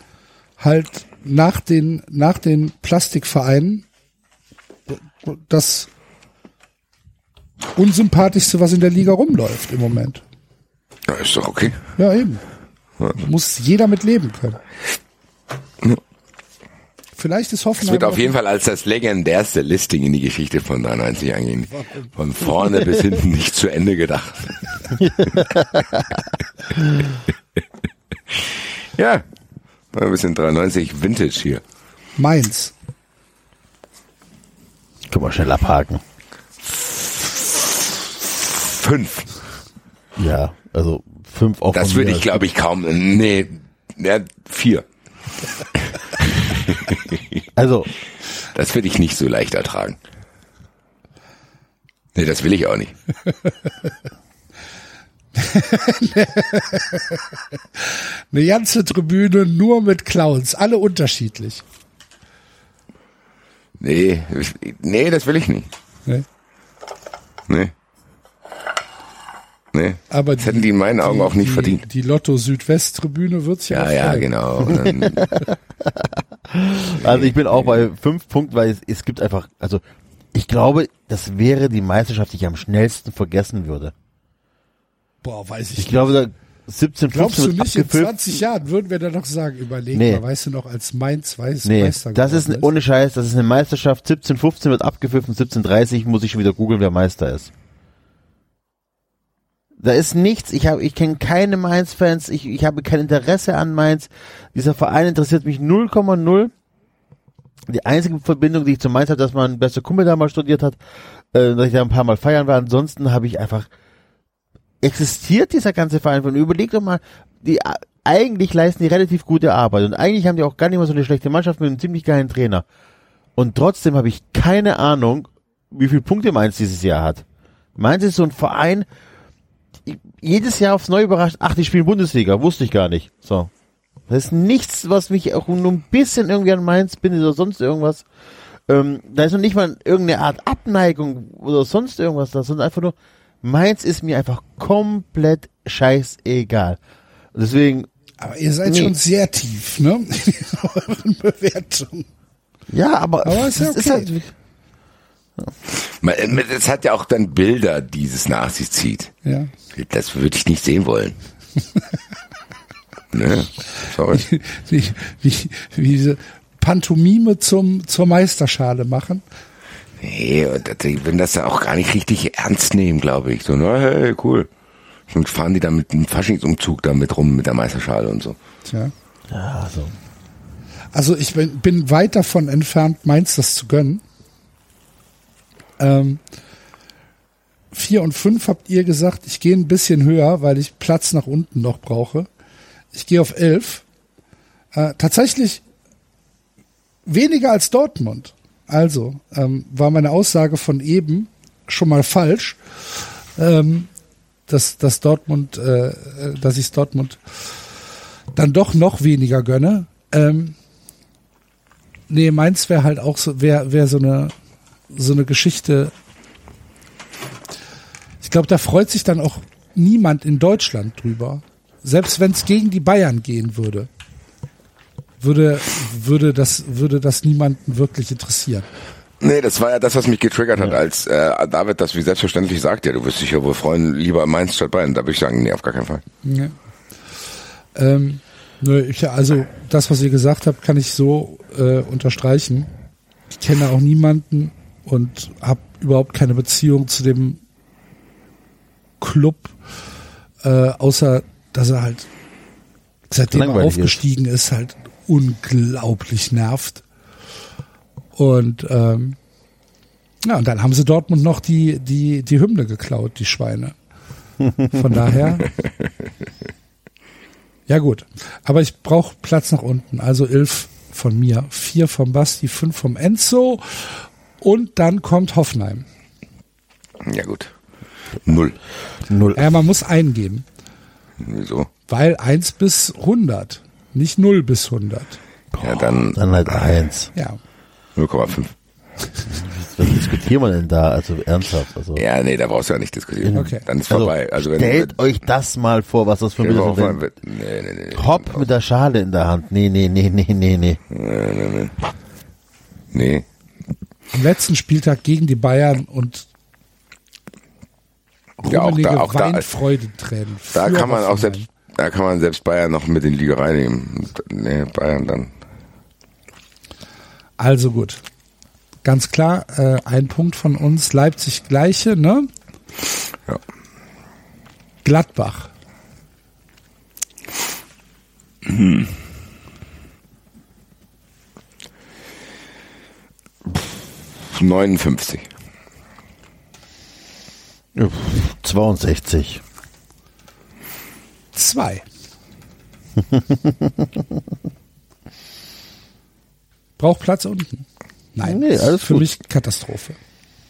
halt nach den, nach den Plastikvereinen das unsympathischste, was in der Liga rumläuft im Moment. Ja, ist doch okay. Ja, eben. Muss jeder mit leben können. Vielleicht ist Es Hoffenheim. wird auf jeden Fall als das legendärste Listing in die Geschichte von 93 angehen. Von vorne bis hinten nicht zu Ende gedacht. ja, ein bisschen 93 Vintage hier. Mainz. Können wir schnell abhaken. Fünf. Ja, also fünf auch Das würde ich, glaube ich, kaum. Nee, ja, vier. Also, Das würde ich nicht so leicht ertragen. Nee, das will ich auch nicht. Eine ganze Tribüne nur mit Clowns, alle unterschiedlich. Nee, nee, das will ich nicht. Ne? Nee. Nee. Aber das hätten die in meinen Augen auch nicht die, verdient. Die Lotto Südwest-Tribüne wird's ja Ja, ja, freuen. genau. Also ich bin auch bei fünf Punkten, weil es, es gibt einfach, also ich glaube, das wäre die Meisterschaft, die ich am schnellsten vergessen würde. Boah, weiß ich Ich nicht. glaube, da 17, 15 Glaubst du wird nicht, in abgepfiffen. 20 Jahren würden wir dann noch sagen, überlegen Nee. weißt du noch, als Mainz weiß Nee, Meister das ist geworden ohne Scheiß, das ist eine Meisterschaft. 17, 15 wird abgepfiffen, 17, 30 muss ich schon wieder googeln, wer Meister ist. Da ist nichts, ich habe, ich kenne keine Mainz-Fans, ich, ich habe kein Interesse an Mainz. Dieser Verein interessiert mich 0,0. Die einzige Verbindung, die ich zu Mainz habe, dass mein bester Kumpel da mal studiert hat, äh, dass ich da ein paar Mal feiern war. Ansonsten habe ich einfach, existiert dieser ganze Verein von, überleg doch mal, die, eigentlich leisten die relativ gute Arbeit und eigentlich haben die auch gar nicht mal so eine schlechte Mannschaft mit einem ziemlich geilen Trainer. Und trotzdem habe ich keine Ahnung, wie viele Punkte Mainz dieses Jahr hat. Mainz ist so ein Verein, jedes Jahr aufs Neue überrascht, ach, die spielen Bundesliga, wusste ich gar nicht. So. Das ist nichts, was mich auch nur ein bisschen irgendwie an Mainz bindet oder sonst irgendwas. Ähm, da ist noch nicht mal irgendeine Art Abneigung oder sonst irgendwas da, sondern einfach nur, Mainz ist mir einfach komplett scheißegal. Und deswegen, Aber ihr seid Nee. schon sehr tief, ne? In euren Bewertungen. ja, aber, Aber ist ja es okay. halt, man- das hat ja auch dann Bilder, die es nach sich zieht. Ja. Das würde ich nicht sehen wollen. ne? Sorry. Wie, wie, wie diese Pantomime zum, zur Meisterschale machen. Nee, die würden das ja auch gar nicht richtig ernst nehmen, glaube ich. So, na, hey, cool. Und fahren die dann mit einem Faschingsumzug damit rum, mit der Meisterschale und so. Tja. ja, so. Also ich bin, bin weit davon entfernt, Mainz das zu gönnen. Ähm, vier und fünf habt ihr gesagt, ich gehe ein bisschen höher, weil ich Platz nach unten noch brauche. Ich gehe auf elf. Äh, tatsächlich weniger als Dortmund. Also ähm, war meine Aussage von eben schon mal falsch, ähm, dass, dass Dortmund, äh, äh, dass ich Dortmund dann doch noch weniger gönne. Ähm, nee, meins wäre halt auch so, wäre wär so eine so eine Geschichte. Ich glaube, da freut sich dann auch niemand in Deutschland drüber. Selbst wenn es gegen die Bayern gehen würde, würde würde das würde das niemanden wirklich interessieren. Nee, das war ja das, was mich getriggert hat, als äh, David das wie selbstverständlich sagt, ja, du wirst dich ja wohl freuen, lieber Mainz statt Bayern. Da würde ich sagen, nee, auf gar keinen Fall. Ja. Ähm, nö, ich, also das, was ihr gesagt habt, kann ich so äh, unterstreichen. Ich kenne auch niemanden und habe überhaupt keine Beziehung zu dem Club, äh, außer dass er halt seitdem er Langweilig ist. aufgestiegen ist, halt unglaublich nervt. Und ähm, ja, und dann haben sie Dortmund noch die die die Hymne geklaut, die Schweine. Von daher. Ja gut, aber ich brauche Platz nach unten. Also elf von mir, vier vom Basti, fünf vom Enzo und dann kommt Hoffenheim. Ja gut. Null. Null. Ja, man muss eingeben, Wieso? weil eins bis 100, nicht null bis 100. Ja, dann Dann halt eins. Ja, 0,5. Was diskutieren wir denn da? Also ernsthaft. Also, Ja, nee, da brauchst du ja nicht diskutieren. Okay. Dann ist also vorbei. Also wenn stellt euch das mal vor, was das für ein wenn, Bild ist. wenn, Wenn nee, nee, nee, Hopp mit der Schale in der Hand. Nee, nee, nee, nee, nee, nee. nee, nee, nee. Nee. am letzten Spieltag gegen die Bayern und Ja, auch da, auch da, Weinfreudentränen. da kann man auch selbst, da kann man selbst Bayern noch mit in die Liga reinnehmen. Nee, Bayern dann. Also gut. Ganz klar, äh, ein Punkt von uns, Leipzig gleiche, ne? Ja. Gladbach. 59. 62. Zwei. Braucht Platz unten? Nein, Nee, alles für gut. mich Katastrophe.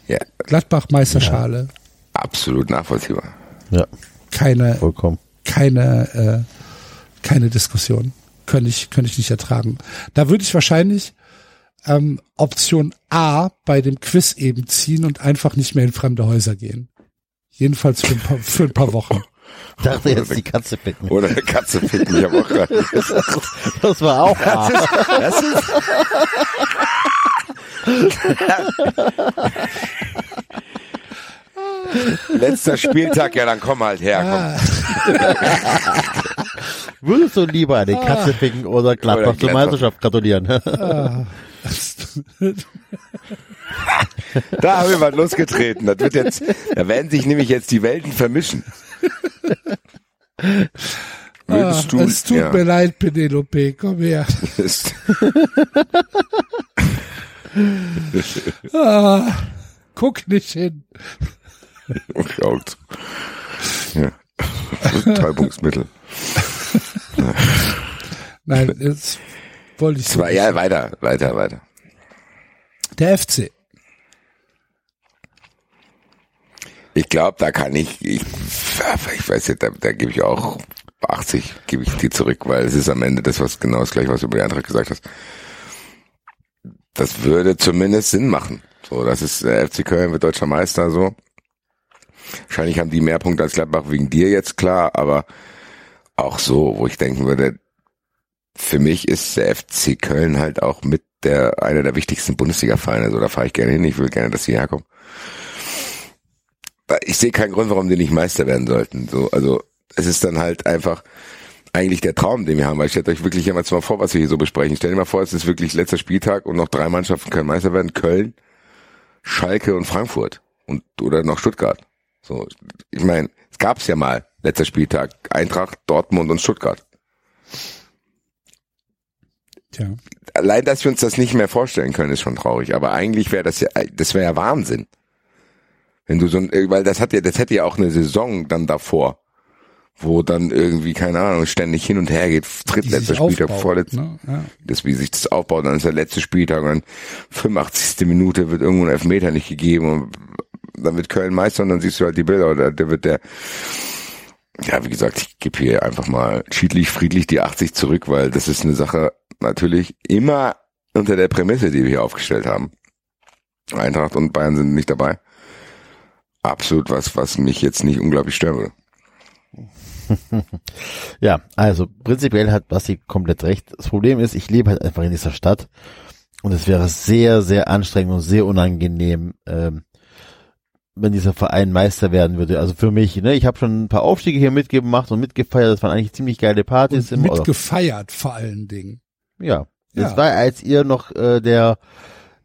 Ja, Gladbach Meisterschale, absolut nachvollziehbar. Ja, keine, vollkommen. keine, äh, keine Diskussion. Könnte ich, könnte ich nicht ertragen. Da würde ich wahrscheinlich ähm, Option A bei dem Quiz eben ziehen und einfach nicht mehr in fremde Häuser gehen. Jedenfalls für ein paar, für ein paar Wochen. Ich dachte jetzt die Katze picken. Oder eine Katze ficken, ich habe auch gerade gesagt. Das war auch A. Das ist, Letzter Spieltag, ja, dann komm halt her. Würdest du lieber eine Katze picken oder Gladbach zur. Meisterschaft gratulieren? Komm. Da haben wir was losgetreten. Das wird jetzt, da werden sich nämlich jetzt die Welten vermischen. Würdest du, Ah, es tut ja, mir leid, Penelope, komm her. Ah, guck nicht hin. Kaut. Ja. Betäubungsmittel. Nein, jetzt wollte ich. Zwei, ja, weiter, weiter, weiter. Der FC. Ich glaube, da kann ich, ich, ich weiß nicht, da, da gebe ich auch 80, gebe ich die zurück, weil es ist am Ende das, was genau das gleiche, was du über die Eintracht gesagt hast. Das würde zumindest Sinn machen. So, das ist der FC Köln wird deutscher Meister, so. Wahrscheinlich haben die mehr Punkte als Gladbach wegen dir jetzt klar, aber auch so, wo ich denken würde, für mich ist der FC Köln halt auch mit der einer der wichtigsten Bundesliga-Vereine. So, da fahre ich gerne hin. Ich will gerne, dass sie herkommen. Ich sehe keinen Grund, warum die nicht Meister werden sollten. So, also es ist dann halt einfach eigentlich der Traum, den wir haben. Weil stellt euch wirklich jetzt mal vor, was wir hier so besprechen. Stellt dir mal vor, es ist wirklich letzter Spieltag und noch drei Mannschaften können Meister werden. Köln, Schalke und Frankfurt und oder noch Stuttgart. So, ich meine, es gab's ja mal letzter Spieltag Eintracht, Dortmund und Stuttgart. Tja. Allein, dass wir uns das nicht mehr vorstellen können, ist schon traurig. Aber eigentlich wäre das ja, das wäre ja Wahnsinn. Wenn du so ein, äh, weil das hat ja, das hätte ja auch eine Saison dann davor, wo dann irgendwie, keine Ahnung, ständig hin und her geht, drittletzter Spieltag, vorletzter, ne? ja. das, wie sich das aufbaut, dann ist der letzte Spieltag und dann 85. Minute wird irgendwo ein Elfmeter nicht gegeben und dann wird Köln Meister und dann siehst du halt die Bilder oder der wird der, ja, wie gesagt, ich gebe hier einfach mal schiedlich, friedlich die 80 zurück, weil das ist eine Sache natürlich immer unter der Prämisse, die wir hier aufgestellt haben. Eintracht und Bayern sind nicht dabei. Absolut was, was mich jetzt nicht unglaublich stören würde. Ja, also prinzipiell hat Basti komplett recht. Das Problem ist, ich lebe halt einfach in dieser Stadt und es wäre sehr, sehr anstrengend und sehr unangenehm, ähm, wenn dieser Verein Meister werden würde. Also für mich, ne, ich habe schon ein paar Aufstiege hier mitgemacht und mitgefeiert. Das waren eigentlich ziemlich geile Partys. Und im, oder, mitgefeiert vor allen Dingen. ja, das Ja. war, als ihr noch äh, der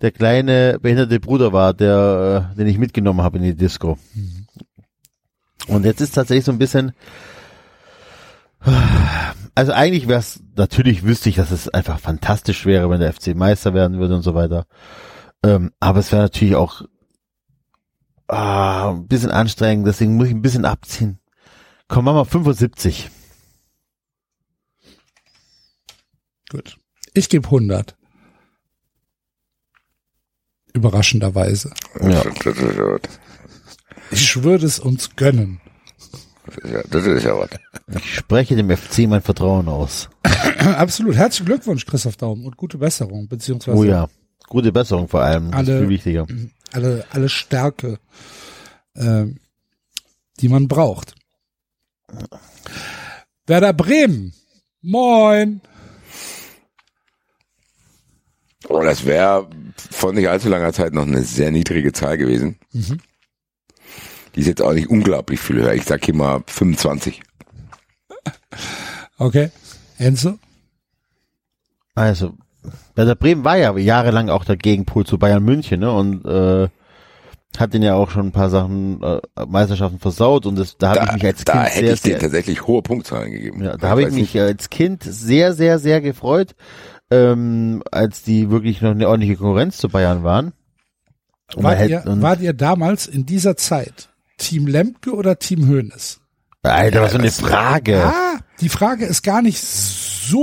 der kleine behinderte Bruder war, der äh, den ich mitgenommen habe in die Disco. Und jetzt ist tatsächlich so ein bisschen also eigentlich wäre es, natürlich wüsste ich, dass es einfach fantastisch wäre, wenn der FC Meister werden würde und so weiter. Ähm, aber es wäre natürlich auch ah, ein bisschen anstrengend, deswegen muss ich ein bisschen abziehen. Komm, machen wir 75. Gut. Ich gebe 100. Überraschenderweise. Ja. Das, das, ist ja, Ich würde es uns gönnen. das, ist ja, das ist ja was. Ich spreche dem FC mein Vertrauen aus. Absolut. Herzlichen Glückwunsch, Christoph Daum, und gute Besserung, beziehungsweise Oh ja. Gute Besserung vor allem. Das Alle- ist viel wichtiger. alle, alle Stärke, ähm, die man braucht. Werder Bremen. Moin. Oh, das wäre vor nicht allzu langer Zeit noch eine sehr niedrige Zahl gewesen. Die ist jetzt auch nicht unglaublich viel höher. Ich sag hier mal 25. Okay. Enzo? Also, Werder Bremen war ja jahrelang auch der Gegenpol zu Bayern München, ne? Und äh, hat den ja auch schon ein paar Sachen, äh, Meisterschaften versaut und das, da habe ich mich als da Kind hätte sehr, ich sehr, tatsächlich hohe Punktzahlen gegeben. ja, da habe ich mich nicht. als Kind sehr, sehr, sehr gefreut, ähm, als die wirklich noch eine ordentliche Konkurrenz zu Bayern waren. Und Wart ihr, und, wart ihr damals in dieser Zeit Team Lemke oder Team Hoeneß? Alter, was für eine Frage. Ah, die Frage ist gar nicht so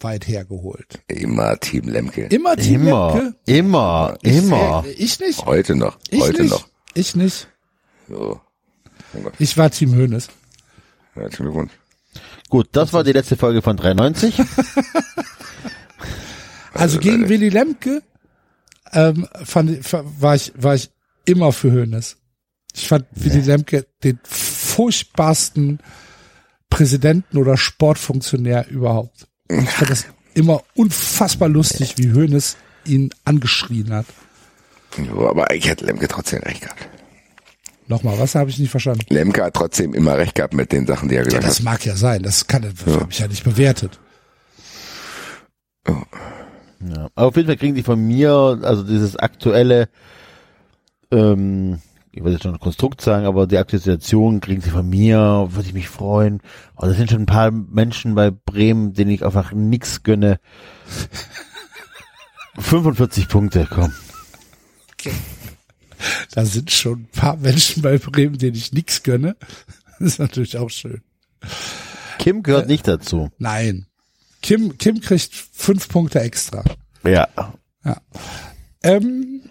weit hergeholt. Immer Team Lemke. Immer Team Immer, Lemke? immer, Ich, immer. Ich nicht. Heute noch. Ich heute nicht. noch. Ich nicht. So. Ich war Team Hoeneß. Herzlichen Glückwunsch. Gut, das war die letzte Folge von 93. Also gegen Willy Lemke ähm, fand, war ich war ich immer für Hoeneß. Ich fand Willy Lemke den furchtbarsten Präsidenten oder Sportfunktionär überhaupt. Ich fand das immer unfassbar lustig, wie Hoeneß ihn angeschrien hat. Aber eigentlich hat Lemke trotzdem recht gehabt. Nochmal, was habe ich nicht verstanden? Lemke hat trotzdem immer recht gehabt mit den Sachen, die er Ja, gesagt das hat. mag ja sein. Das kann das habe ich ja nicht bewertet. Ja. Aber auf jeden Fall kriegen die von mir, also dieses aktuelle, ähm, ich wollte jetzt schon ein Konstrukt sagen, aber die Aktualisation kriegen sie von mir, würde ich mich freuen. Aber das sind schon ein paar Menschen bei Bremen, denen ich einfach nix gönne. 45 Punkte, komm. Da sind schon ein paar Menschen bei Bremen, denen ich nichts gönne. Das ist natürlich auch schön. Kim gehört nicht dazu. Nein. Kim, Kim kriegt fünf Punkte extra. Ja. Ja. Ähm,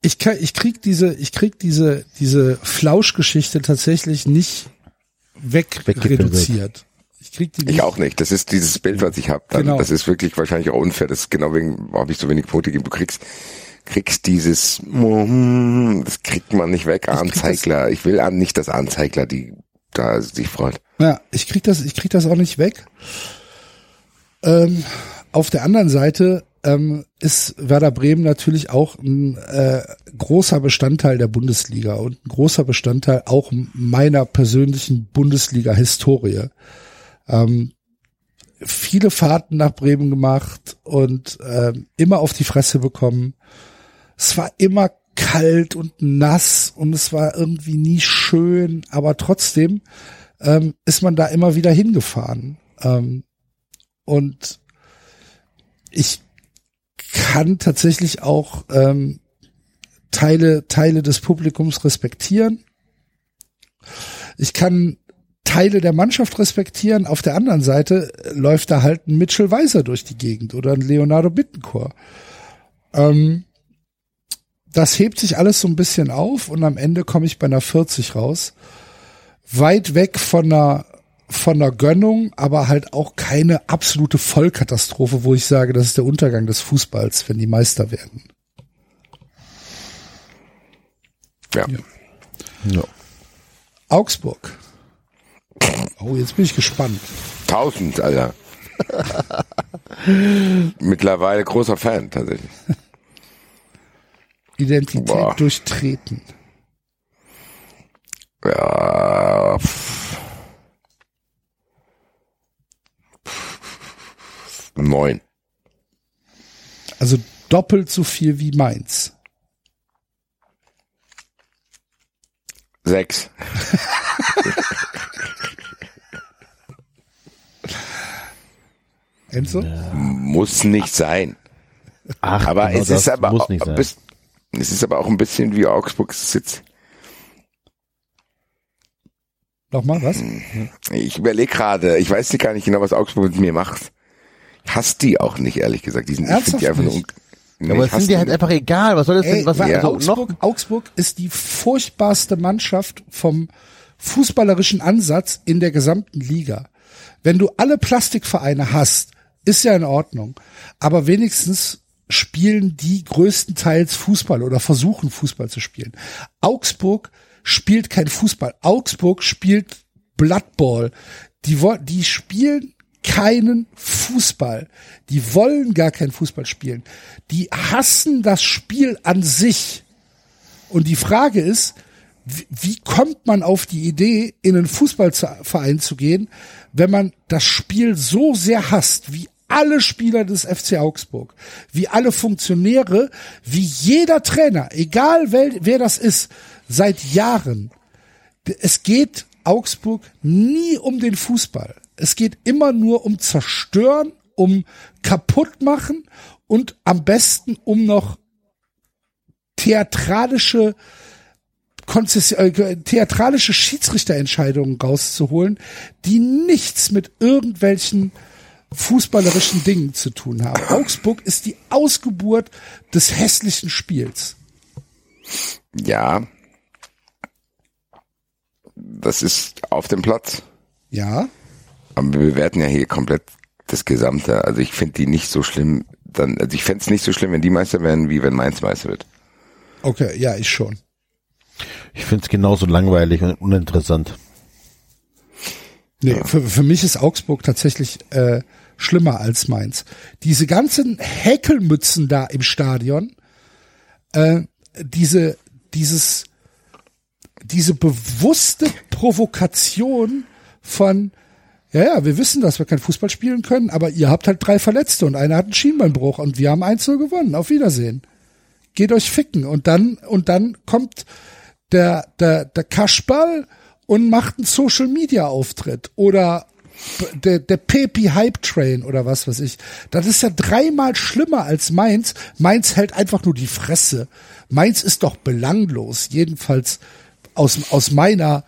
ich, kann, ich krieg diese, ich krieg diese, diese Flauschgeschichte tatsächlich nicht weg reduziert. Ich krieg die nicht. Ich auch nicht. Das ist dieses Bild, was ich habe. Genau. Das ist wirklich wahrscheinlich auch unfair. Das ist genau wegen, habe ich so wenig Punkte gegeben. Du kriegst, kriegst dieses, das kriegt man nicht weg. krieg Anzeigler. Ich will an nicht, dass Anzeigler, die da sich freut. Ja, ich krieg das, ich krieg das auch nicht weg. Ähm, auf der anderen Seite ähm, ist Werder Bremen natürlich auch ein äh, großer Bestandteil der Bundesliga und ein großer Bestandteil auch meiner persönlichen Bundesliga-Historie. Ähm, viele Fahrten nach Bremen gemacht und ähm, immer auf die Fresse bekommen. Es war immer kalt und nass und es war irgendwie nie schön, aber trotzdem ähm, ist man da immer wieder hingefahren. Ähm, und ich kann tatsächlich auch ähm, Teile, Teile des Publikums respektieren. Ich kann Teile der Mannschaft respektieren. Auf der anderen Seite läuft da halt ein Mitchell Weiser durch die Gegend oder ein Leonardo Bittencourt. Ähm, das hebt sich alles so ein bisschen auf und am Ende komme ich bei einer 40 raus. Weit weg von einer von einer Gönnung, aber halt auch keine absolute Vollkatastrophe, wo ich sage, das ist der Untergang des Fußballs, wenn die Meister werden. Ja. Ja. Ja. Augsburg. Oh, jetzt bin ich gespannt. Tausend, Alter. Mittlerweile großer Fan, tatsächlich. Identität Boah. durchtreten. Ja. pff. Neun. Also doppelt so viel wie Mainz. Sechs. Enzo? Muss nicht sein. Ach, Aber genau es ist aber muss auch, nicht sein. bis- es ist aber auch ein bisschen wie Augsburg sitzt. Nochmal was? Ich überlege gerade, ich weiß nicht gar nicht genau, was Augsburg mit mir macht. Ich hasse die auch nicht, ehrlich gesagt. Die sind, ich finde die einfach nicht? Nee, aber sind dir die halt einfach egal. Was soll das Ey, denn? Was weil also Augsburg, noch? Augsburg ist die furchtbarste Mannschaft vom fußballerischen Ansatz in der gesamten Liga. Wenn du alle Plastikvereine hast, ist ja in Ordnung. Aber wenigstens spielen die größtenteils Fußball oder versuchen Fußball zu spielen. Augsburg spielt kein Fußball. Augsburg spielt Bloodball. Die, die spielen keinen Fußball. Die wollen gar keinen Fußball spielen. Die hassen das Spiel an sich. Und die Frage ist, wie kommt man auf die Idee, in einen Fußballverein zu gehen, wenn man das Spiel so sehr hasst, wie alle Spieler des FC Augsburg, wie alle Funktionäre, wie jeder Trainer, egal wer, wer das ist, seit Jahren. Es geht Augsburg nie um den Fußball. Es geht immer nur um Zerstören, um kaputt machen und am besten um noch theatralische Konzess äh, theatralische Schiedsrichterentscheidungen rauszuholen, die nichts mit irgendwelchen fußballerischen Dingen zu tun haben. Augsburg ist die Ausgeburt des hässlichen Spiels. Ja. Das ist auf dem Platz. Ja, Aber wir bewerten ja hier komplett das Gesamte. Also ich finde die nicht so schlimm. Dann, also ich fände es nicht so schlimm, wenn die Meister werden, wie wenn Mainz Meister wird. okay, ja, ich schon. Ich find's genauso langweilig und uninteressant. Nee, für, für mich ist Augsburg tatsächlich äh, schlimmer als Mainz. Diese ganzen Häkelmützen da im Stadion, äh, diese, dieses, diese bewusste Provokation von, ja, ja, wir wissen, dass wir kein Fußball spielen können, aber ihr habt halt drei Verletzte und einer hat einen Schienbeinbruch und wir haben 1-0 gewonnen. Auf Wiedersehen. Geht euch ficken. Und dann, und dann kommt der, der, der Kaschball und macht einen Social Media Auftritt oder der, der Pepi Hype Train oder was weiß ich. Das ist ja dreimal schlimmer als Mainz. Mainz hält einfach nur die Fresse. Mainz ist doch belanglos, jedenfalls aus, aus meiner,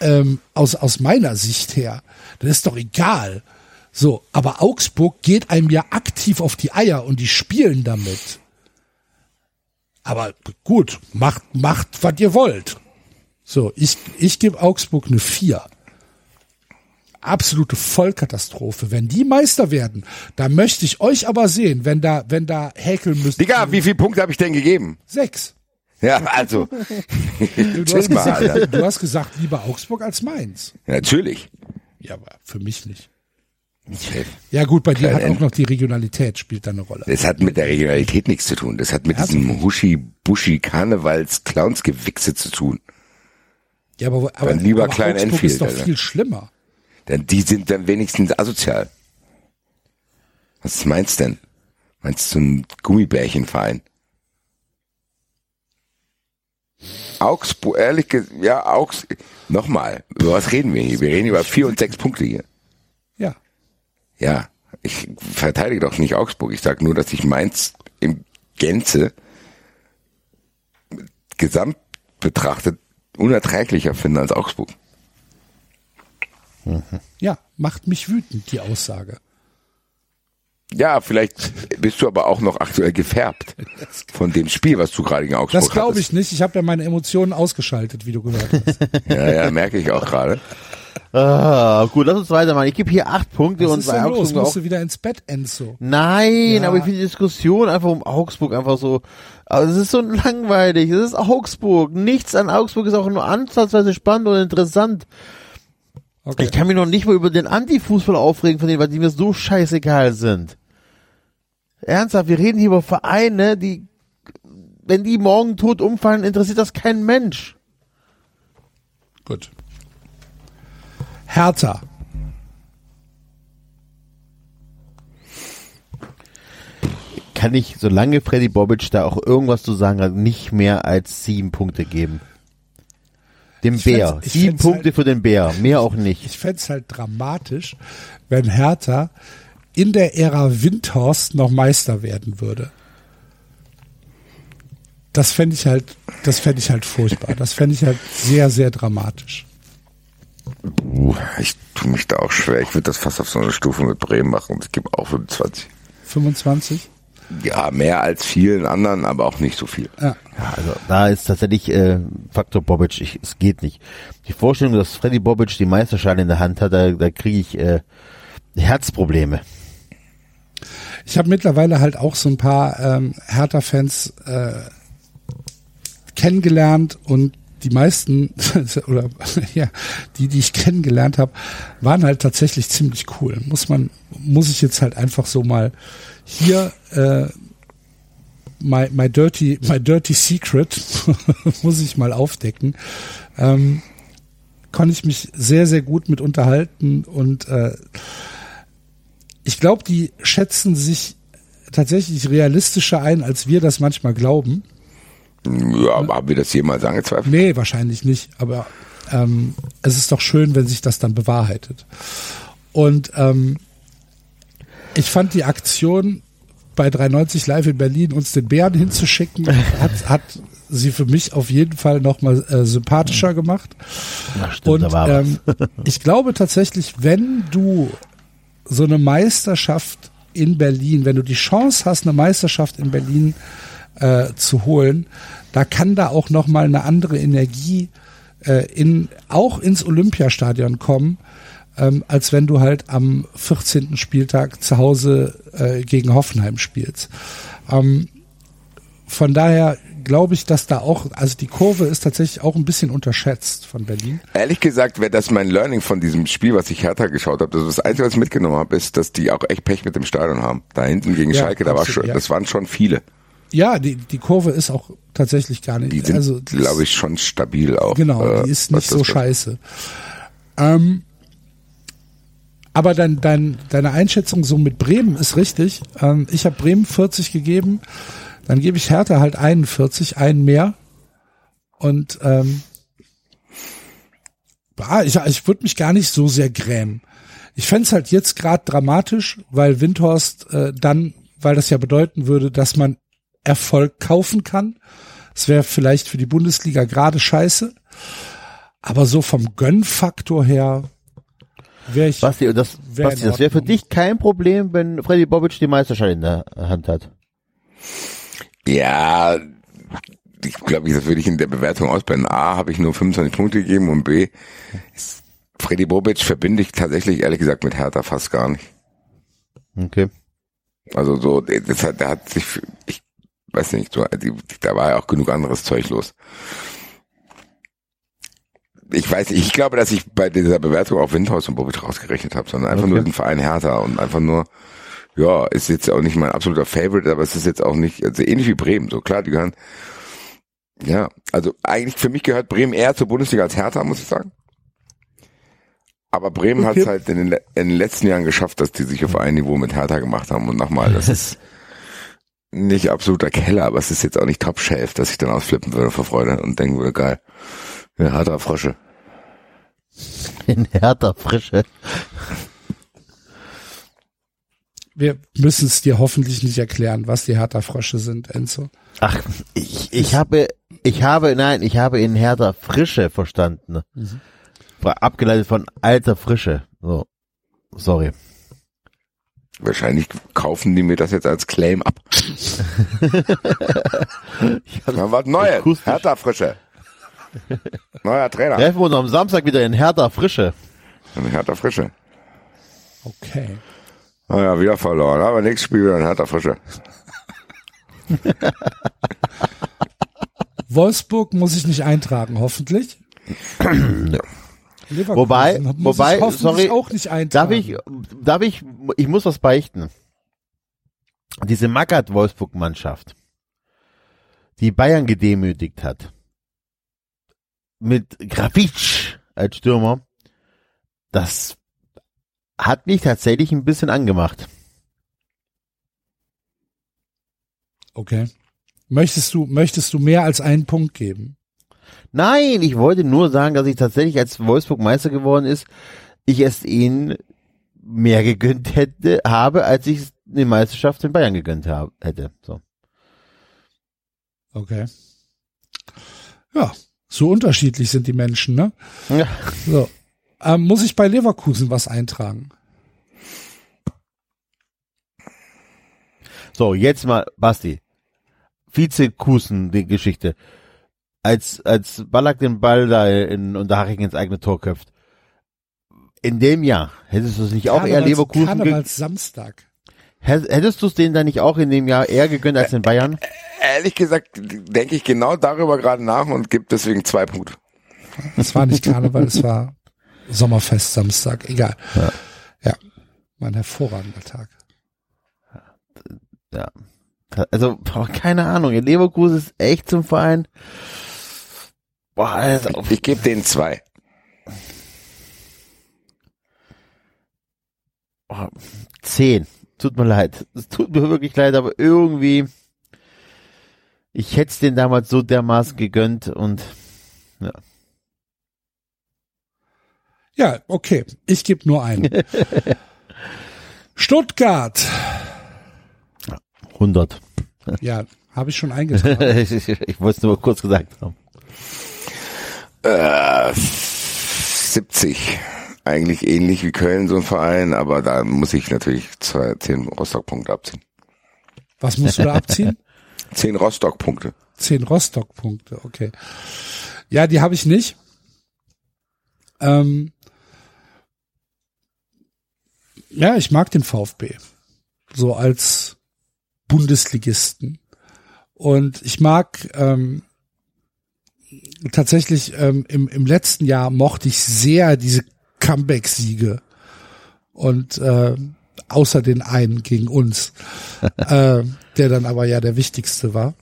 ähm, aus, aus meiner Sicht her. Das ist doch egal. So, aber Augsburg geht einem ja aktiv auf die Eier und die spielen damit. Aber gut, macht, macht, was ihr wollt. So, ich, ich gebe Augsburg eine 4. Absolute Vollkatastrophe. Wenn die Meister werden, da möchte ich euch aber sehen, wenn da, wenn da häkeln müsst. Digga, wie viele Punkte habe ich denn gegeben? Sechs. Ja, also. Du hast, mal, gesagt, Alter. du hast gesagt, lieber Augsburg als Mainz. Ja, natürlich. Ja, aber für mich nicht. Ja gut, bei dir hat auch noch die Regionalität spielt da eine Rolle. Das hat mit der Regionalität nichts zu tun. Das hat mit diesem Huschi-Buschi-Karnevals-Clowns-Gewichse zu tun. Ja, aber, aber, Dann lieber aber Klein Augsburg Enfield, ist doch Alter. viel schlimmer. Denn die sind dann wenigstens asozial. Was meinst denn? Meinst du ein Gummibärchenverein? Augsburg, ehrlich gesagt, ja, Augs, nochmal, über was reden wir hier? Wir reden über vier und sechs Punkte hier. Ja. Ja, Ich verteidige doch nicht Augsburg. Ich sage nur, dass ich Mainz im Gänze gesamt betrachtet unerträglicher finde als Augsburg. Ja, macht mich wütend, die Aussage. Ja, vielleicht bist du aber auch noch aktuell gefärbt von dem Spiel, was du gerade in Augsburg Das glaube ich nicht. Ich habe ja meine Emotionen ausgeschaltet, wie du gehört hast. Ja, ja, merke ich auch gerade. Ah, gut, lass uns weitermachen. Ich gebe hier acht Punkte Was und ist bei denn los? Augsburg Musst auch. du wieder ins Bett, Enzo? Nein, Ja. aber ich finde die Diskussion einfach um Augsburg einfach so, also es ist so langweilig. Es ist Augsburg. Nichts an Augsburg ist auch nur ansatzweise spannend und interessant. Okay. Ich kann mich noch nicht mal über den Anti-Fußball aufregen von denen, weil die mir so scheißegal sind. Ernsthaft, wir reden hier über Vereine, die, wenn die morgen tot umfallen, interessiert das kein Mensch. Gut. Hertha. Kann ich, solange Freddy Bobic da auch irgendwas zu sagen hat, nicht mehr als sieben Punkte geben. Dem Ich Bär. sieben Punkte halt- für den Bär. Mehr auch nicht. Ich fänd's halt dramatisch, wenn Hertha in der Ära Windhorst noch Meister werden würde. Das fände ich halt, das fände ich halt furchtbar. Das fände ich halt sehr, sehr dramatisch. Uh, ich tue mich da auch schwer. Ich würde das fast auf so eine Stufe mit Bremen machen. Ich gebe auch 25. 25? Ja, mehr als vielen anderen, aber auch nicht so viel. Ja. Ja, also da ist tatsächlich äh, Faktor Bobic, ich, es geht nicht. Die Vorstellung, dass Freddy Bobic die Meisterschale in der Hand hat, da, da kriege ich äh, Herzprobleme. Ich habe mittlerweile halt auch so ein paar ähm, Hertha-Fans äh, kennengelernt und die meisten oder ja, die, die ich kennengelernt habe, waren halt tatsächlich ziemlich cool. Muss man, muss ich jetzt halt einfach so mal hier äh, my, my dirty, my dirty secret muss ich mal aufdecken. Ähm, konnte ich mich sehr, sehr gut mit unterhalten und äh, ich glaube, die schätzen sich tatsächlich realistischer ein, als wir das manchmal glauben. Ja, aber haben wir das jemals angezweifelt? Nee, wahrscheinlich nicht, aber ähm, es ist doch schön, wenn sich das dann bewahrheitet. Und ähm, ich fand die Aktion bei 390 Live in Berlin, uns den Bären hinzuschicken, hat, hat sie für mich auf jeden Fall nochmal äh, sympathischer gemacht. Ja, stimmt, Und ähm, ich glaube tatsächlich, wenn du so eine Meisterschaft in Berlin, wenn du die Chance hast, eine Meisterschaft in Berlin äh, zu holen, da kann da auch noch mal eine andere Energie äh, in auch ins Olympiastadion kommen, ähm, als wenn du halt am 14. Spieltag zu Hause äh, gegen Hoffenheim spielst. Ähm, von daher glaube ich, dass da auch, also die Kurve ist tatsächlich auch ein bisschen unterschätzt von Berlin. Ehrlich gesagt wäre das mein Learning von diesem Spiel, was ich Hertha geschaut habe. Das, das Einzige, was ich mitgenommen habe, ist, dass die auch echt Pech mit dem Stadion haben. Da hinten gegen Ja, Schalke, da war schon, ja. das waren schon viele. Ja, die, die Kurve ist auch tatsächlich gar nicht. Die sind, also, glaube ich, schon stabil auch. Genau, äh, die ist nicht so scheiße. Ähm, aber dein, dein, deine Einschätzung so mit Bremen ist richtig. Ähm, ich habe Bremen 40 gegeben, dann gebe ich Hertha halt 41, einen mehr. Und ähm, ich, ich würde mich gar nicht so sehr grämen. Ich fänd's halt jetzt gerade dramatisch, weil Windhorst äh, dann, weil das ja bedeuten würde, dass man Erfolg kaufen kann. Es wäre vielleicht für die Bundesliga gerade scheiße. Aber so vom Gönnfaktor her wäre ich. Basti, und das, wär Basti, das wäre für dich kein Problem, wenn Freddy Bobic die Meisterschale in der Hand hat. Ja, ich glaube, das würde ich in der Bewertung ausblenden. A, habe ich nur 25 Punkte gegeben und B, ist Freddy Bobic verbinde ich tatsächlich ehrlich gesagt mit Hertha fast gar nicht. Okay. Also so, das hat, der hat sich, ich weiß nicht, so, da war ja auch genug anderes Zeug los. Ich weiß nicht, ich glaube, dass ich bei dieser Bewertung auch Windhaus und Bobic rausgerechnet habe, sondern einfach Okay. nur den Verein Hertha und einfach nur, ja, ist jetzt auch nicht mein absoluter Favorite, aber es ist jetzt auch nicht, also ähnlich wie Bremen, so klar, die gehören, ja, also eigentlich für mich gehört Bremen eher zur Bundesliga als Hertha, muss ich sagen. Aber Bremen hat Okay. es halt in den, in den letzten Jahren geschafft, dass die sich auf ein Niveau mit Hertha gemacht haben und nochmal, das ist nicht absoluter Keller, aber es ist jetzt auch nicht Top Shelf, dass ich dann ausflippen würde vor Freude und denken würde, geil. Ja, Hertha Frosche. In härter Frische. wir müssen es dir hoffentlich nicht erklären, was die Hertha-Frösche sind, Enzo. Ach, ich, ich habe, ich habe, nein, ich habe in Hertha Frische verstanden. War Abgeleitet von alter Frische. So. Sorry. Wahrscheinlich kaufen die mir das jetzt als Claim ab. Dann was Neues. Hertha Frische. Neuer Trainer. Treffen wir uns am Samstag wieder in Hertha Frische. Hertha Frische. Okay. Naja, wieder verloren. Aber nächstes Spiel wieder in Hertha Frische. Wolfsburg muss ich nicht eintragen, hoffentlich. Leverkusen Wobei, wobei, sorry, auch nicht eintragen. Darf ich, darf ich, ich muss was beichten. Diese Magath Wolfsburg Mannschaft, die Bayern gedemütigt hat, mit Grafitsch als Stürmer, das hat mich tatsächlich ein bisschen angemacht. Okay. Möchtest du, möchtest du mehr als einen Punkt geben? Nein, ich wollte nur sagen, dass ich tatsächlich, als Wolfsburg Meister geworden ist, ich es ihnen mehr gegönnt hätte, habe, als ich die Meisterschaft in Bayern gegönnt habe, hätte. So. Okay. Ja, so unterschiedlich sind die Menschen, ne? Ja. So. Ähm, muss ich bei Leverkusen was eintragen? So, jetzt mal, Basti. Vizekusen, die Geschichte. Als, als Ballack den Ball da in Unterhaching ins eigene Tor köpft. In dem Jahr, hättest du es nicht auch eher Leverkusen, Karnevals Samstag. Hätt- hättest du es denen dann nicht auch in dem Jahr eher gegönnt als den Bayern? Ehrlich gesagt denke ich genau darüber gerade nach und gebe deswegen zwei Punkte. Es war nicht Karneval, es war Sommerfest Samstag. Egal. Ja. Ja. War ein hervorragender Tag. Ja. Also, boah, keine Ahnung, Leverkusen ist echt zum Verein. Boah, also, Ich gebe denen zwei. oh, zehn. Tut mir leid. Es tut mir wirklich leid, aber irgendwie, ich hätte es denen damals so dermaßen gegönnt und ja. Ja, okay. Ich gebe nur einen. Stuttgart. 100. Ja, habe ich schon eingetragen. ich ich wollte es nur kurz gesagt haben. Äh, 70. Eigentlich ähnlich wie Köln, so ein Verein, aber da muss ich natürlich zwei, zehn Rostock-Punkte abziehen. Was musst du da abziehen? Zehn Rostock-Punkte. Zehn Rostock-Punkte, okay. Ja, die habe ich nicht. Ähm, ja, ich mag den VfB. So als Bundesligisten. Und ich mag ähm, tatsächlich ähm, im, im letzten Jahr mochte ich sehr diese Comeback-Siege. Und äh, außer den einen gegen uns, äh, der dann aber ja der wichtigste war.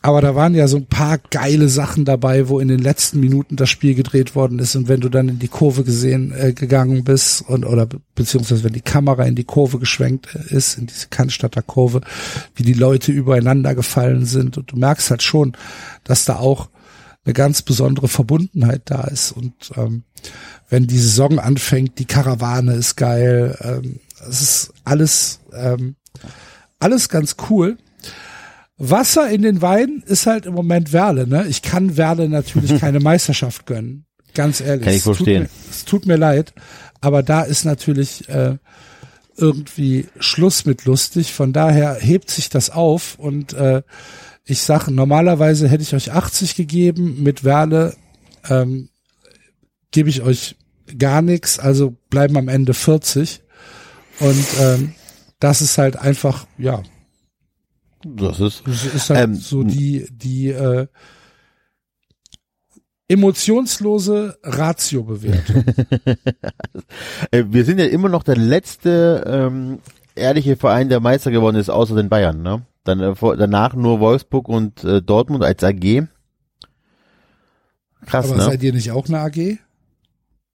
Aber da waren ja so ein paar geile Sachen dabei, wo in den letzten Minuten das Spiel gedreht worden ist und wenn du dann in die Kurve gesehen äh, gegangen bist und oder be- beziehungsweise wenn die Kamera in die Kurve geschwenkt äh, ist in diese Cannstatter Kurve, wie die Leute übereinander gefallen sind und du merkst halt schon, dass da auch eine ganz besondere Verbundenheit da ist und ähm, wenn die Saison anfängt, die Karawane ist geil, ähm, es ist alles ähm, alles ganz cool. Wasser in den Wein ist halt im Moment Werle, ne? Ich kann Werle natürlich keine Meisterschaft gönnen. Ganz ehrlich. Kann ich Es tut verstehen. Mir, es tut mir leid. Aber da ist natürlich äh, irgendwie Schluss mit lustig. Von daher hebt sich das auf und äh, ich sage, normalerweise hätte ich euch 80 gegeben, mit Werle ähm, gebe ich euch gar nichts, also bleiben am Ende 40. Und ähm, das ist halt einfach, ja, Das ist, das ist halt Ähm, so die, die äh, emotionslose Ratio-Bewertung. äh, wir sind ja immer noch der letzte ähm, ehrliche Verein, der Meister geworden ist, außer den Bayern, ne? Dann äh, danach nur Wolfsburg und äh, Dortmund als AG. Krass, Aber ne? seid ihr nicht auch eine AG?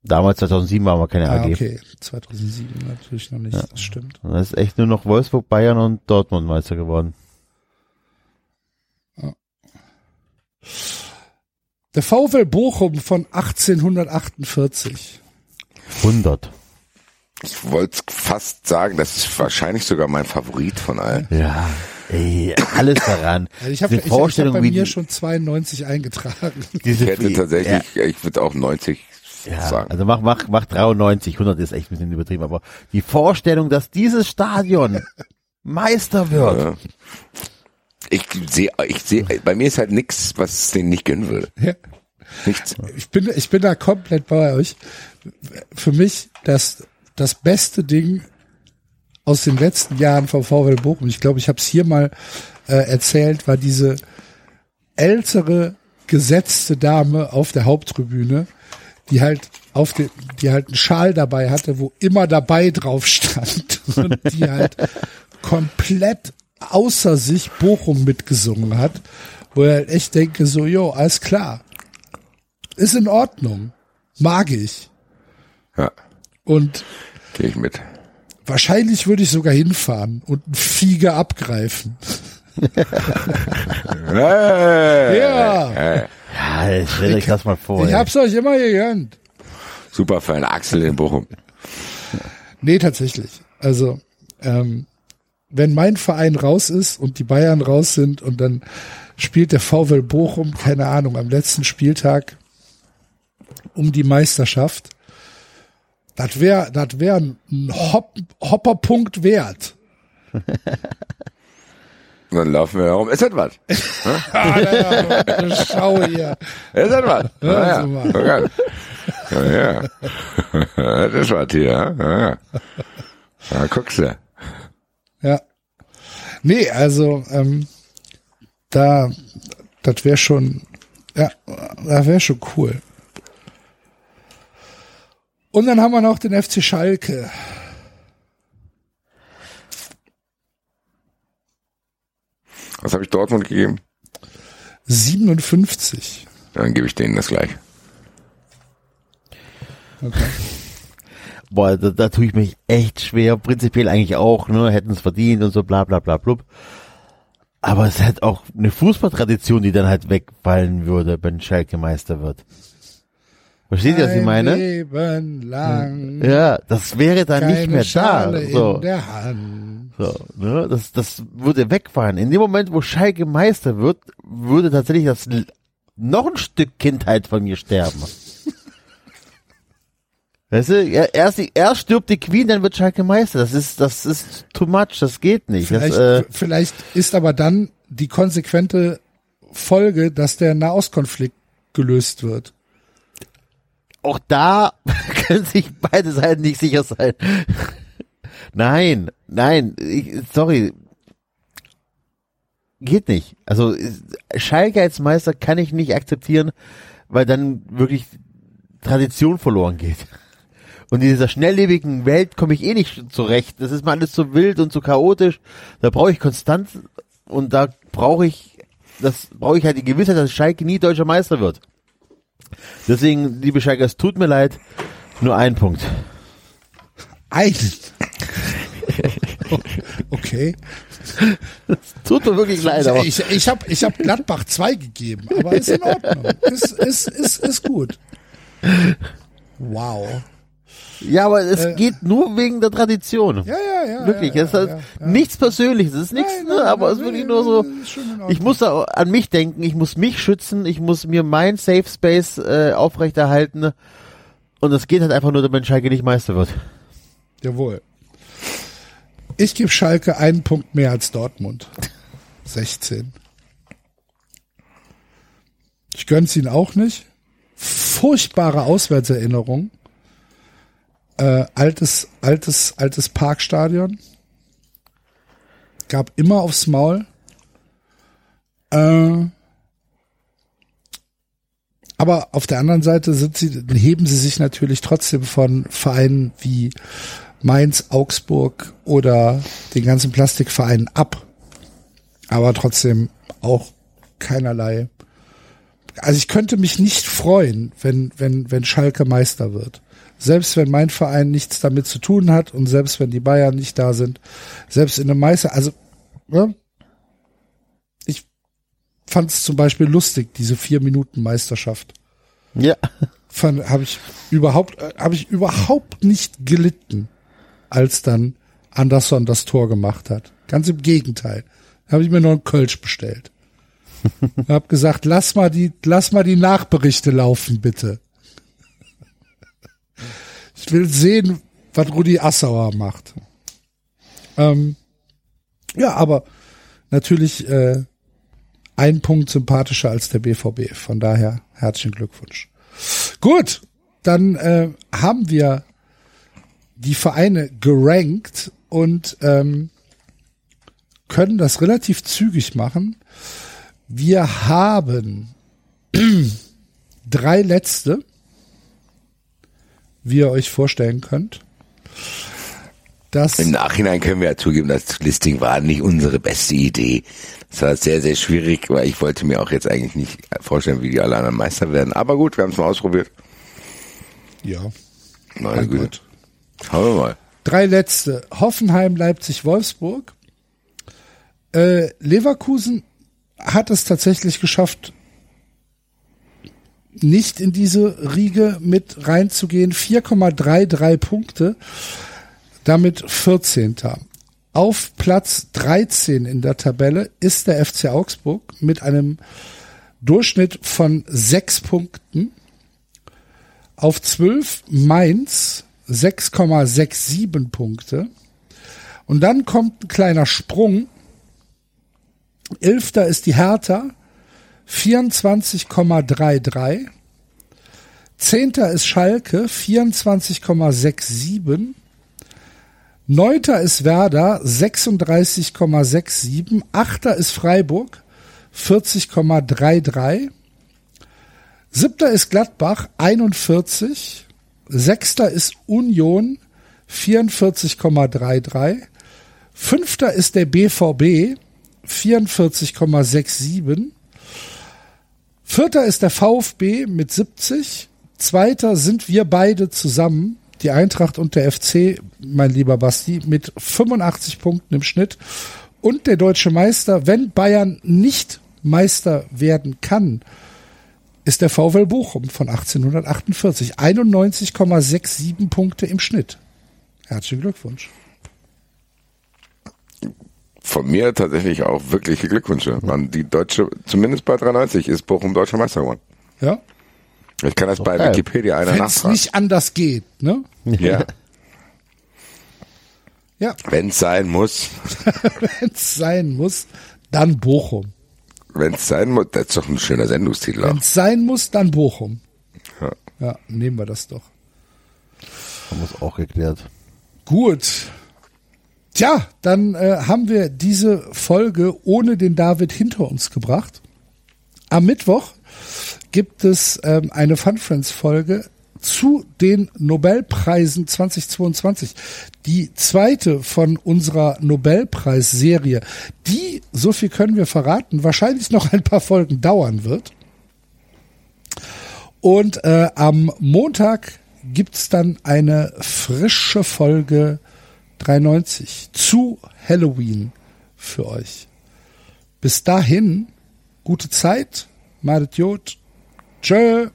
Damals 2007 waren wir keine Ah, AG. okay. 2007 natürlich noch nicht, das stimmt. Und Das ist echt nur noch Wolfsburg, Bayern und Dortmund Meister geworden. Der VfL Bochum von 1848. 100. Ich wollte fast sagen, das ist wahrscheinlich sogar mein Favorit von allen. Ja, ey, alles daran. Also ich habe hab Vorstellung, bei wie mir die- schon 92 eingetragen. diese Ich hätte tatsächlich, ich würde auch 90 Ja, sagen. also mach, mach, mach 93, 100 ist echt ein bisschen übertrieben, aber die Vorstellung, dass dieses Stadion Meister wird. Ja. Ich sehe, ich sehe, bei mir ist halt nichts, was es denen nicht gönnen würde. Ja. Nichts. Ich bin, ich bin da komplett bei euch. Für mich das, das beste Ding aus den letzten Jahren vom VfL Bochum, ich glaube, ich habe es hier mal äh, erzählt, war diese ältere gesetzte Dame auf der Haupttribüne, die halt auf den, die halt einen Schal dabei hatte, wo immer dabei drauf stand und die halt komplett außer sich Bochum mitgesungen hat, wo ich halt echt denke, so, jo, alles klar. Ist in Ordnung. Mag ich. Ja, Und gehe ich mit. Wahrscheinlich würde ich sogar hinfahren und einen Flieger abgreifen. Ja. Ja, stellt euch das mal vor. Ich ey. hab's euch immer gegönnt. Super Fan, Axel in Bochum. Nee, tatsächlich. Also, ähm, wenn mein Verein raus ist und die Bayern raus sind und dann spielt der VfL Bochum, keine Ahnung, am letzten Spieltag um die Meisterschaft, das wäre das wär ein Hop Hopperpunkt wert. Dann laufen wir herum. Ist das was? Ja, ja, schau hier. Ist das was? Ja, Ja, mal. ja. Ja. Das ist was hier, ja. ja. Ja, guckst du. Ja. Nee, also ähm, da das wäre schon ja, das wäre schon cool. Und dann haben wir noch den FC Schalke. Was habe ich Dortmund gegeben? 57. Dann gebe ich denen das gleich. Okay. Boah, da, da tue ich mich echt schwer. Prinzipiell eigentlich auch, ne, hätten es verdient und so bla bla bla blub. Aber es halt auch eine Fußballtradition, die dann halt wegfallen würde, wenn Schalke Meister wird. Versteht ihr, was ich Ein meine? Leben lang. Ja, das wäre dann nicht mehr Schale da. So, in der Hand. so, ne, das, das würde wegfallen. In dem Moment, wo Schalke Meister wird, würde tatsächlich das noch ein Stück Kindheit von mir sterben. Weißt du, er- erst, erst stirbt die Queen, dann wird Schalke Meister. Das ist, das ist too much, das geht nicht. Das, Vielleicht, äh, vielleicht ist aber dann die konsequente Folge, dass der Nahostkonflikt gelöst wird. Auch da können sich beide Seiten nicht sicher sein. nein, nein, ich, sorry. Geht nicht. Also Schalke als Meister kann ich nicht akzeptieren, weil dann wirklich Tradition verloren geht. Und in dieser schnelllebigen Welt komme ich eh nicht zurecht. Das ist mir alles zu wild und zu chaotisch. Da brauche ich Konstanz und da brauche ich, das brauche ich halt die Gewissheit, dass Schalke nie deutscher Meister wird. Deswegen, liebe Schalke, es tut mir leid, nur ein Punkt. Ein. okay. Tut mir wirklich leid, aber Ich, ich habe ich hab Gladbach zwei gegeben, aber ist in Ordnung. Ist, ist, ist, ist gut. Wow. Ja, aber es Äh, geht nur wegen der Tradition. Ja, ja, ja. wirklich, ja, es ist ja, ja. nichts Persönliches, es ist nichts, Nein, ne, nein, aber nein, es ist wirklich nur so. Ich muss da an mich denken, ich muss mich schützen, ich muss mir mein Safe Space äh, aufrechterhalten. Und es geht halt einfach nur, damit Schalke nicht Meister wird. Jawohl. Ich gebe Schalke einen Punkt mehr als Dortmund. 16. Ich gönn's ihnen auch nicht. Furchtbare Auswärtserinnerung. Äh, altes, altes, altes Parkstadion. Gab immer aufs Maul. Äh, aber auf der anderen Seite sind sie, heben sie sich natürlich trotzdem von Vereinen wie Mainz, Augsburg oder den ganzen Plastikvereinen ab. Aber trotzdem auch keinerlei. Also ich könnte mich nicht freuen, wenn, wenn, wenn Schalke Meister wird. Selbst wenn mein Verein nichts damit zu tun hat und selbst wenn die Bayern nicht da sind, selbst in einem Meister, also, ne? ich fand es zum Beispiel lustig, diese vier Minuten Meisterschaft Ja. habe ich überhaupt äh, habe ich überhaupt nicht gelitten. als dann Anderson das Tor gemacht hat. Ganz im Gegenteil. Da habe ich mir noch einen Kölsch bestellt. hab gesagt, lass mal die, lass mal die Nachberichte laufen, bitte. Ich will sehen, was Rudi Assauer macht. Ähm, ja, aber natürlich äh, ein Punkt sympathischer als der BVB. Von daher herzlichen Glückwunsch. Gut, dann äh, haben wir die Vereine gerankt und ähm, können das relativ zügig machen. Wir haben drei letzte, wie ihr euch vorstellen könnt. Das Im Nachhinein können wir ja zugeben, das Listing war nicht unsere beste Idee. Es war sehr, sehr schwierig, weil ich wollte mir auch jetzt eigentlich nicht vorstellen, wie die alle anderen Meister werden. Aber gut, wir haben es mal ausprobiert. ja, Meine Güte. Gott. Schauen wir mal. Drei letzte. Hoffenheim, Leipzig, Wolfsburg. Äh, Leverkusen hat es tatsächlich geschafft, nicht in diese Riege mit reinzugehen. 4,33 Punkte, damit 14. Auf Platz 13 in der Tabelle ist der FC Augsburg mit einem Durchschnitt von 6 Punkten. Auf 12 Mainz 6,67 Punkte. Und dann kommt ein kleiner Sprung. Elfter ist die Hertha, 24,33. Zehnter ist Schalke, 24,67. Neunter ist Werder, 36,67. Achter ist Freiburg, 40,33. Siebter ist Gladbach, 41. Sechster ist Union, 44,33. Fünfter ist der BVB, 44,67. Vierter ist der VfB mit 70. Zweiter sind wir beide zusammen, die Eintracht und der FC, mein lieber Basti, mit 85 Punkten im Schnitt. Und der deutsche Meister, wenn Bayern nicht Meister werden kann, ist der VfL Bochum von 1848. 91,67 Punkte im Schnitt. Herzlichen Glückwunsch. Von mir tatsächlich auch wirkliche Glückwünsche. Man, die deutsche, zumindest bei 93 ist Bochum deutscher Meister geworden. Ja? Ich kann das bei geil. Wikipedia einer Wenn es nachfragen. nicht anders geht, ne? Ja, Ja, wenn es sein muss. wenn es sein muss, dann Bochum. Wenn es sein muss, das ist doch ein schöner Sendungstitel. Wenn es sein muss, dann Bochum. Ja. Ja, nehmen wir das doch. Haben wir es auch geklärt. Gut. Tja, dann äh, haben wir diese Folge ohne den David hinter uns gebracht. Am Mittwoch gibt es ähm, eine Fun Friends Folge zu den Nobelpreisen 2022. Die zweite von unserer Nobelpreisserie, die, so viel können wir verraten, wahrscheinlich noch ein paar Folgen dauern wird. Und äh, am Montag gibt's dann eine frische Folge 93 zu Halloween für euch. Bis dahin, gute Zeit, madet Jod, tschö.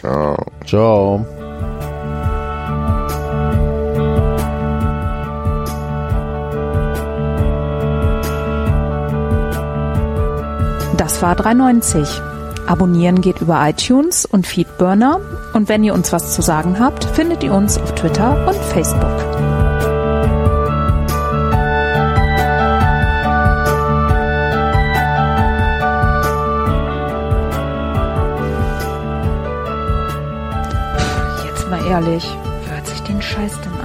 Ciao. Ciao. Das war 390. Abonnieren geht über iTunes und Feedburner. Und wenn ihr uns was zu sagen habt, findet ihr uns auf Twitter und Facebook. ehrlich, hört sich den Scheiß denn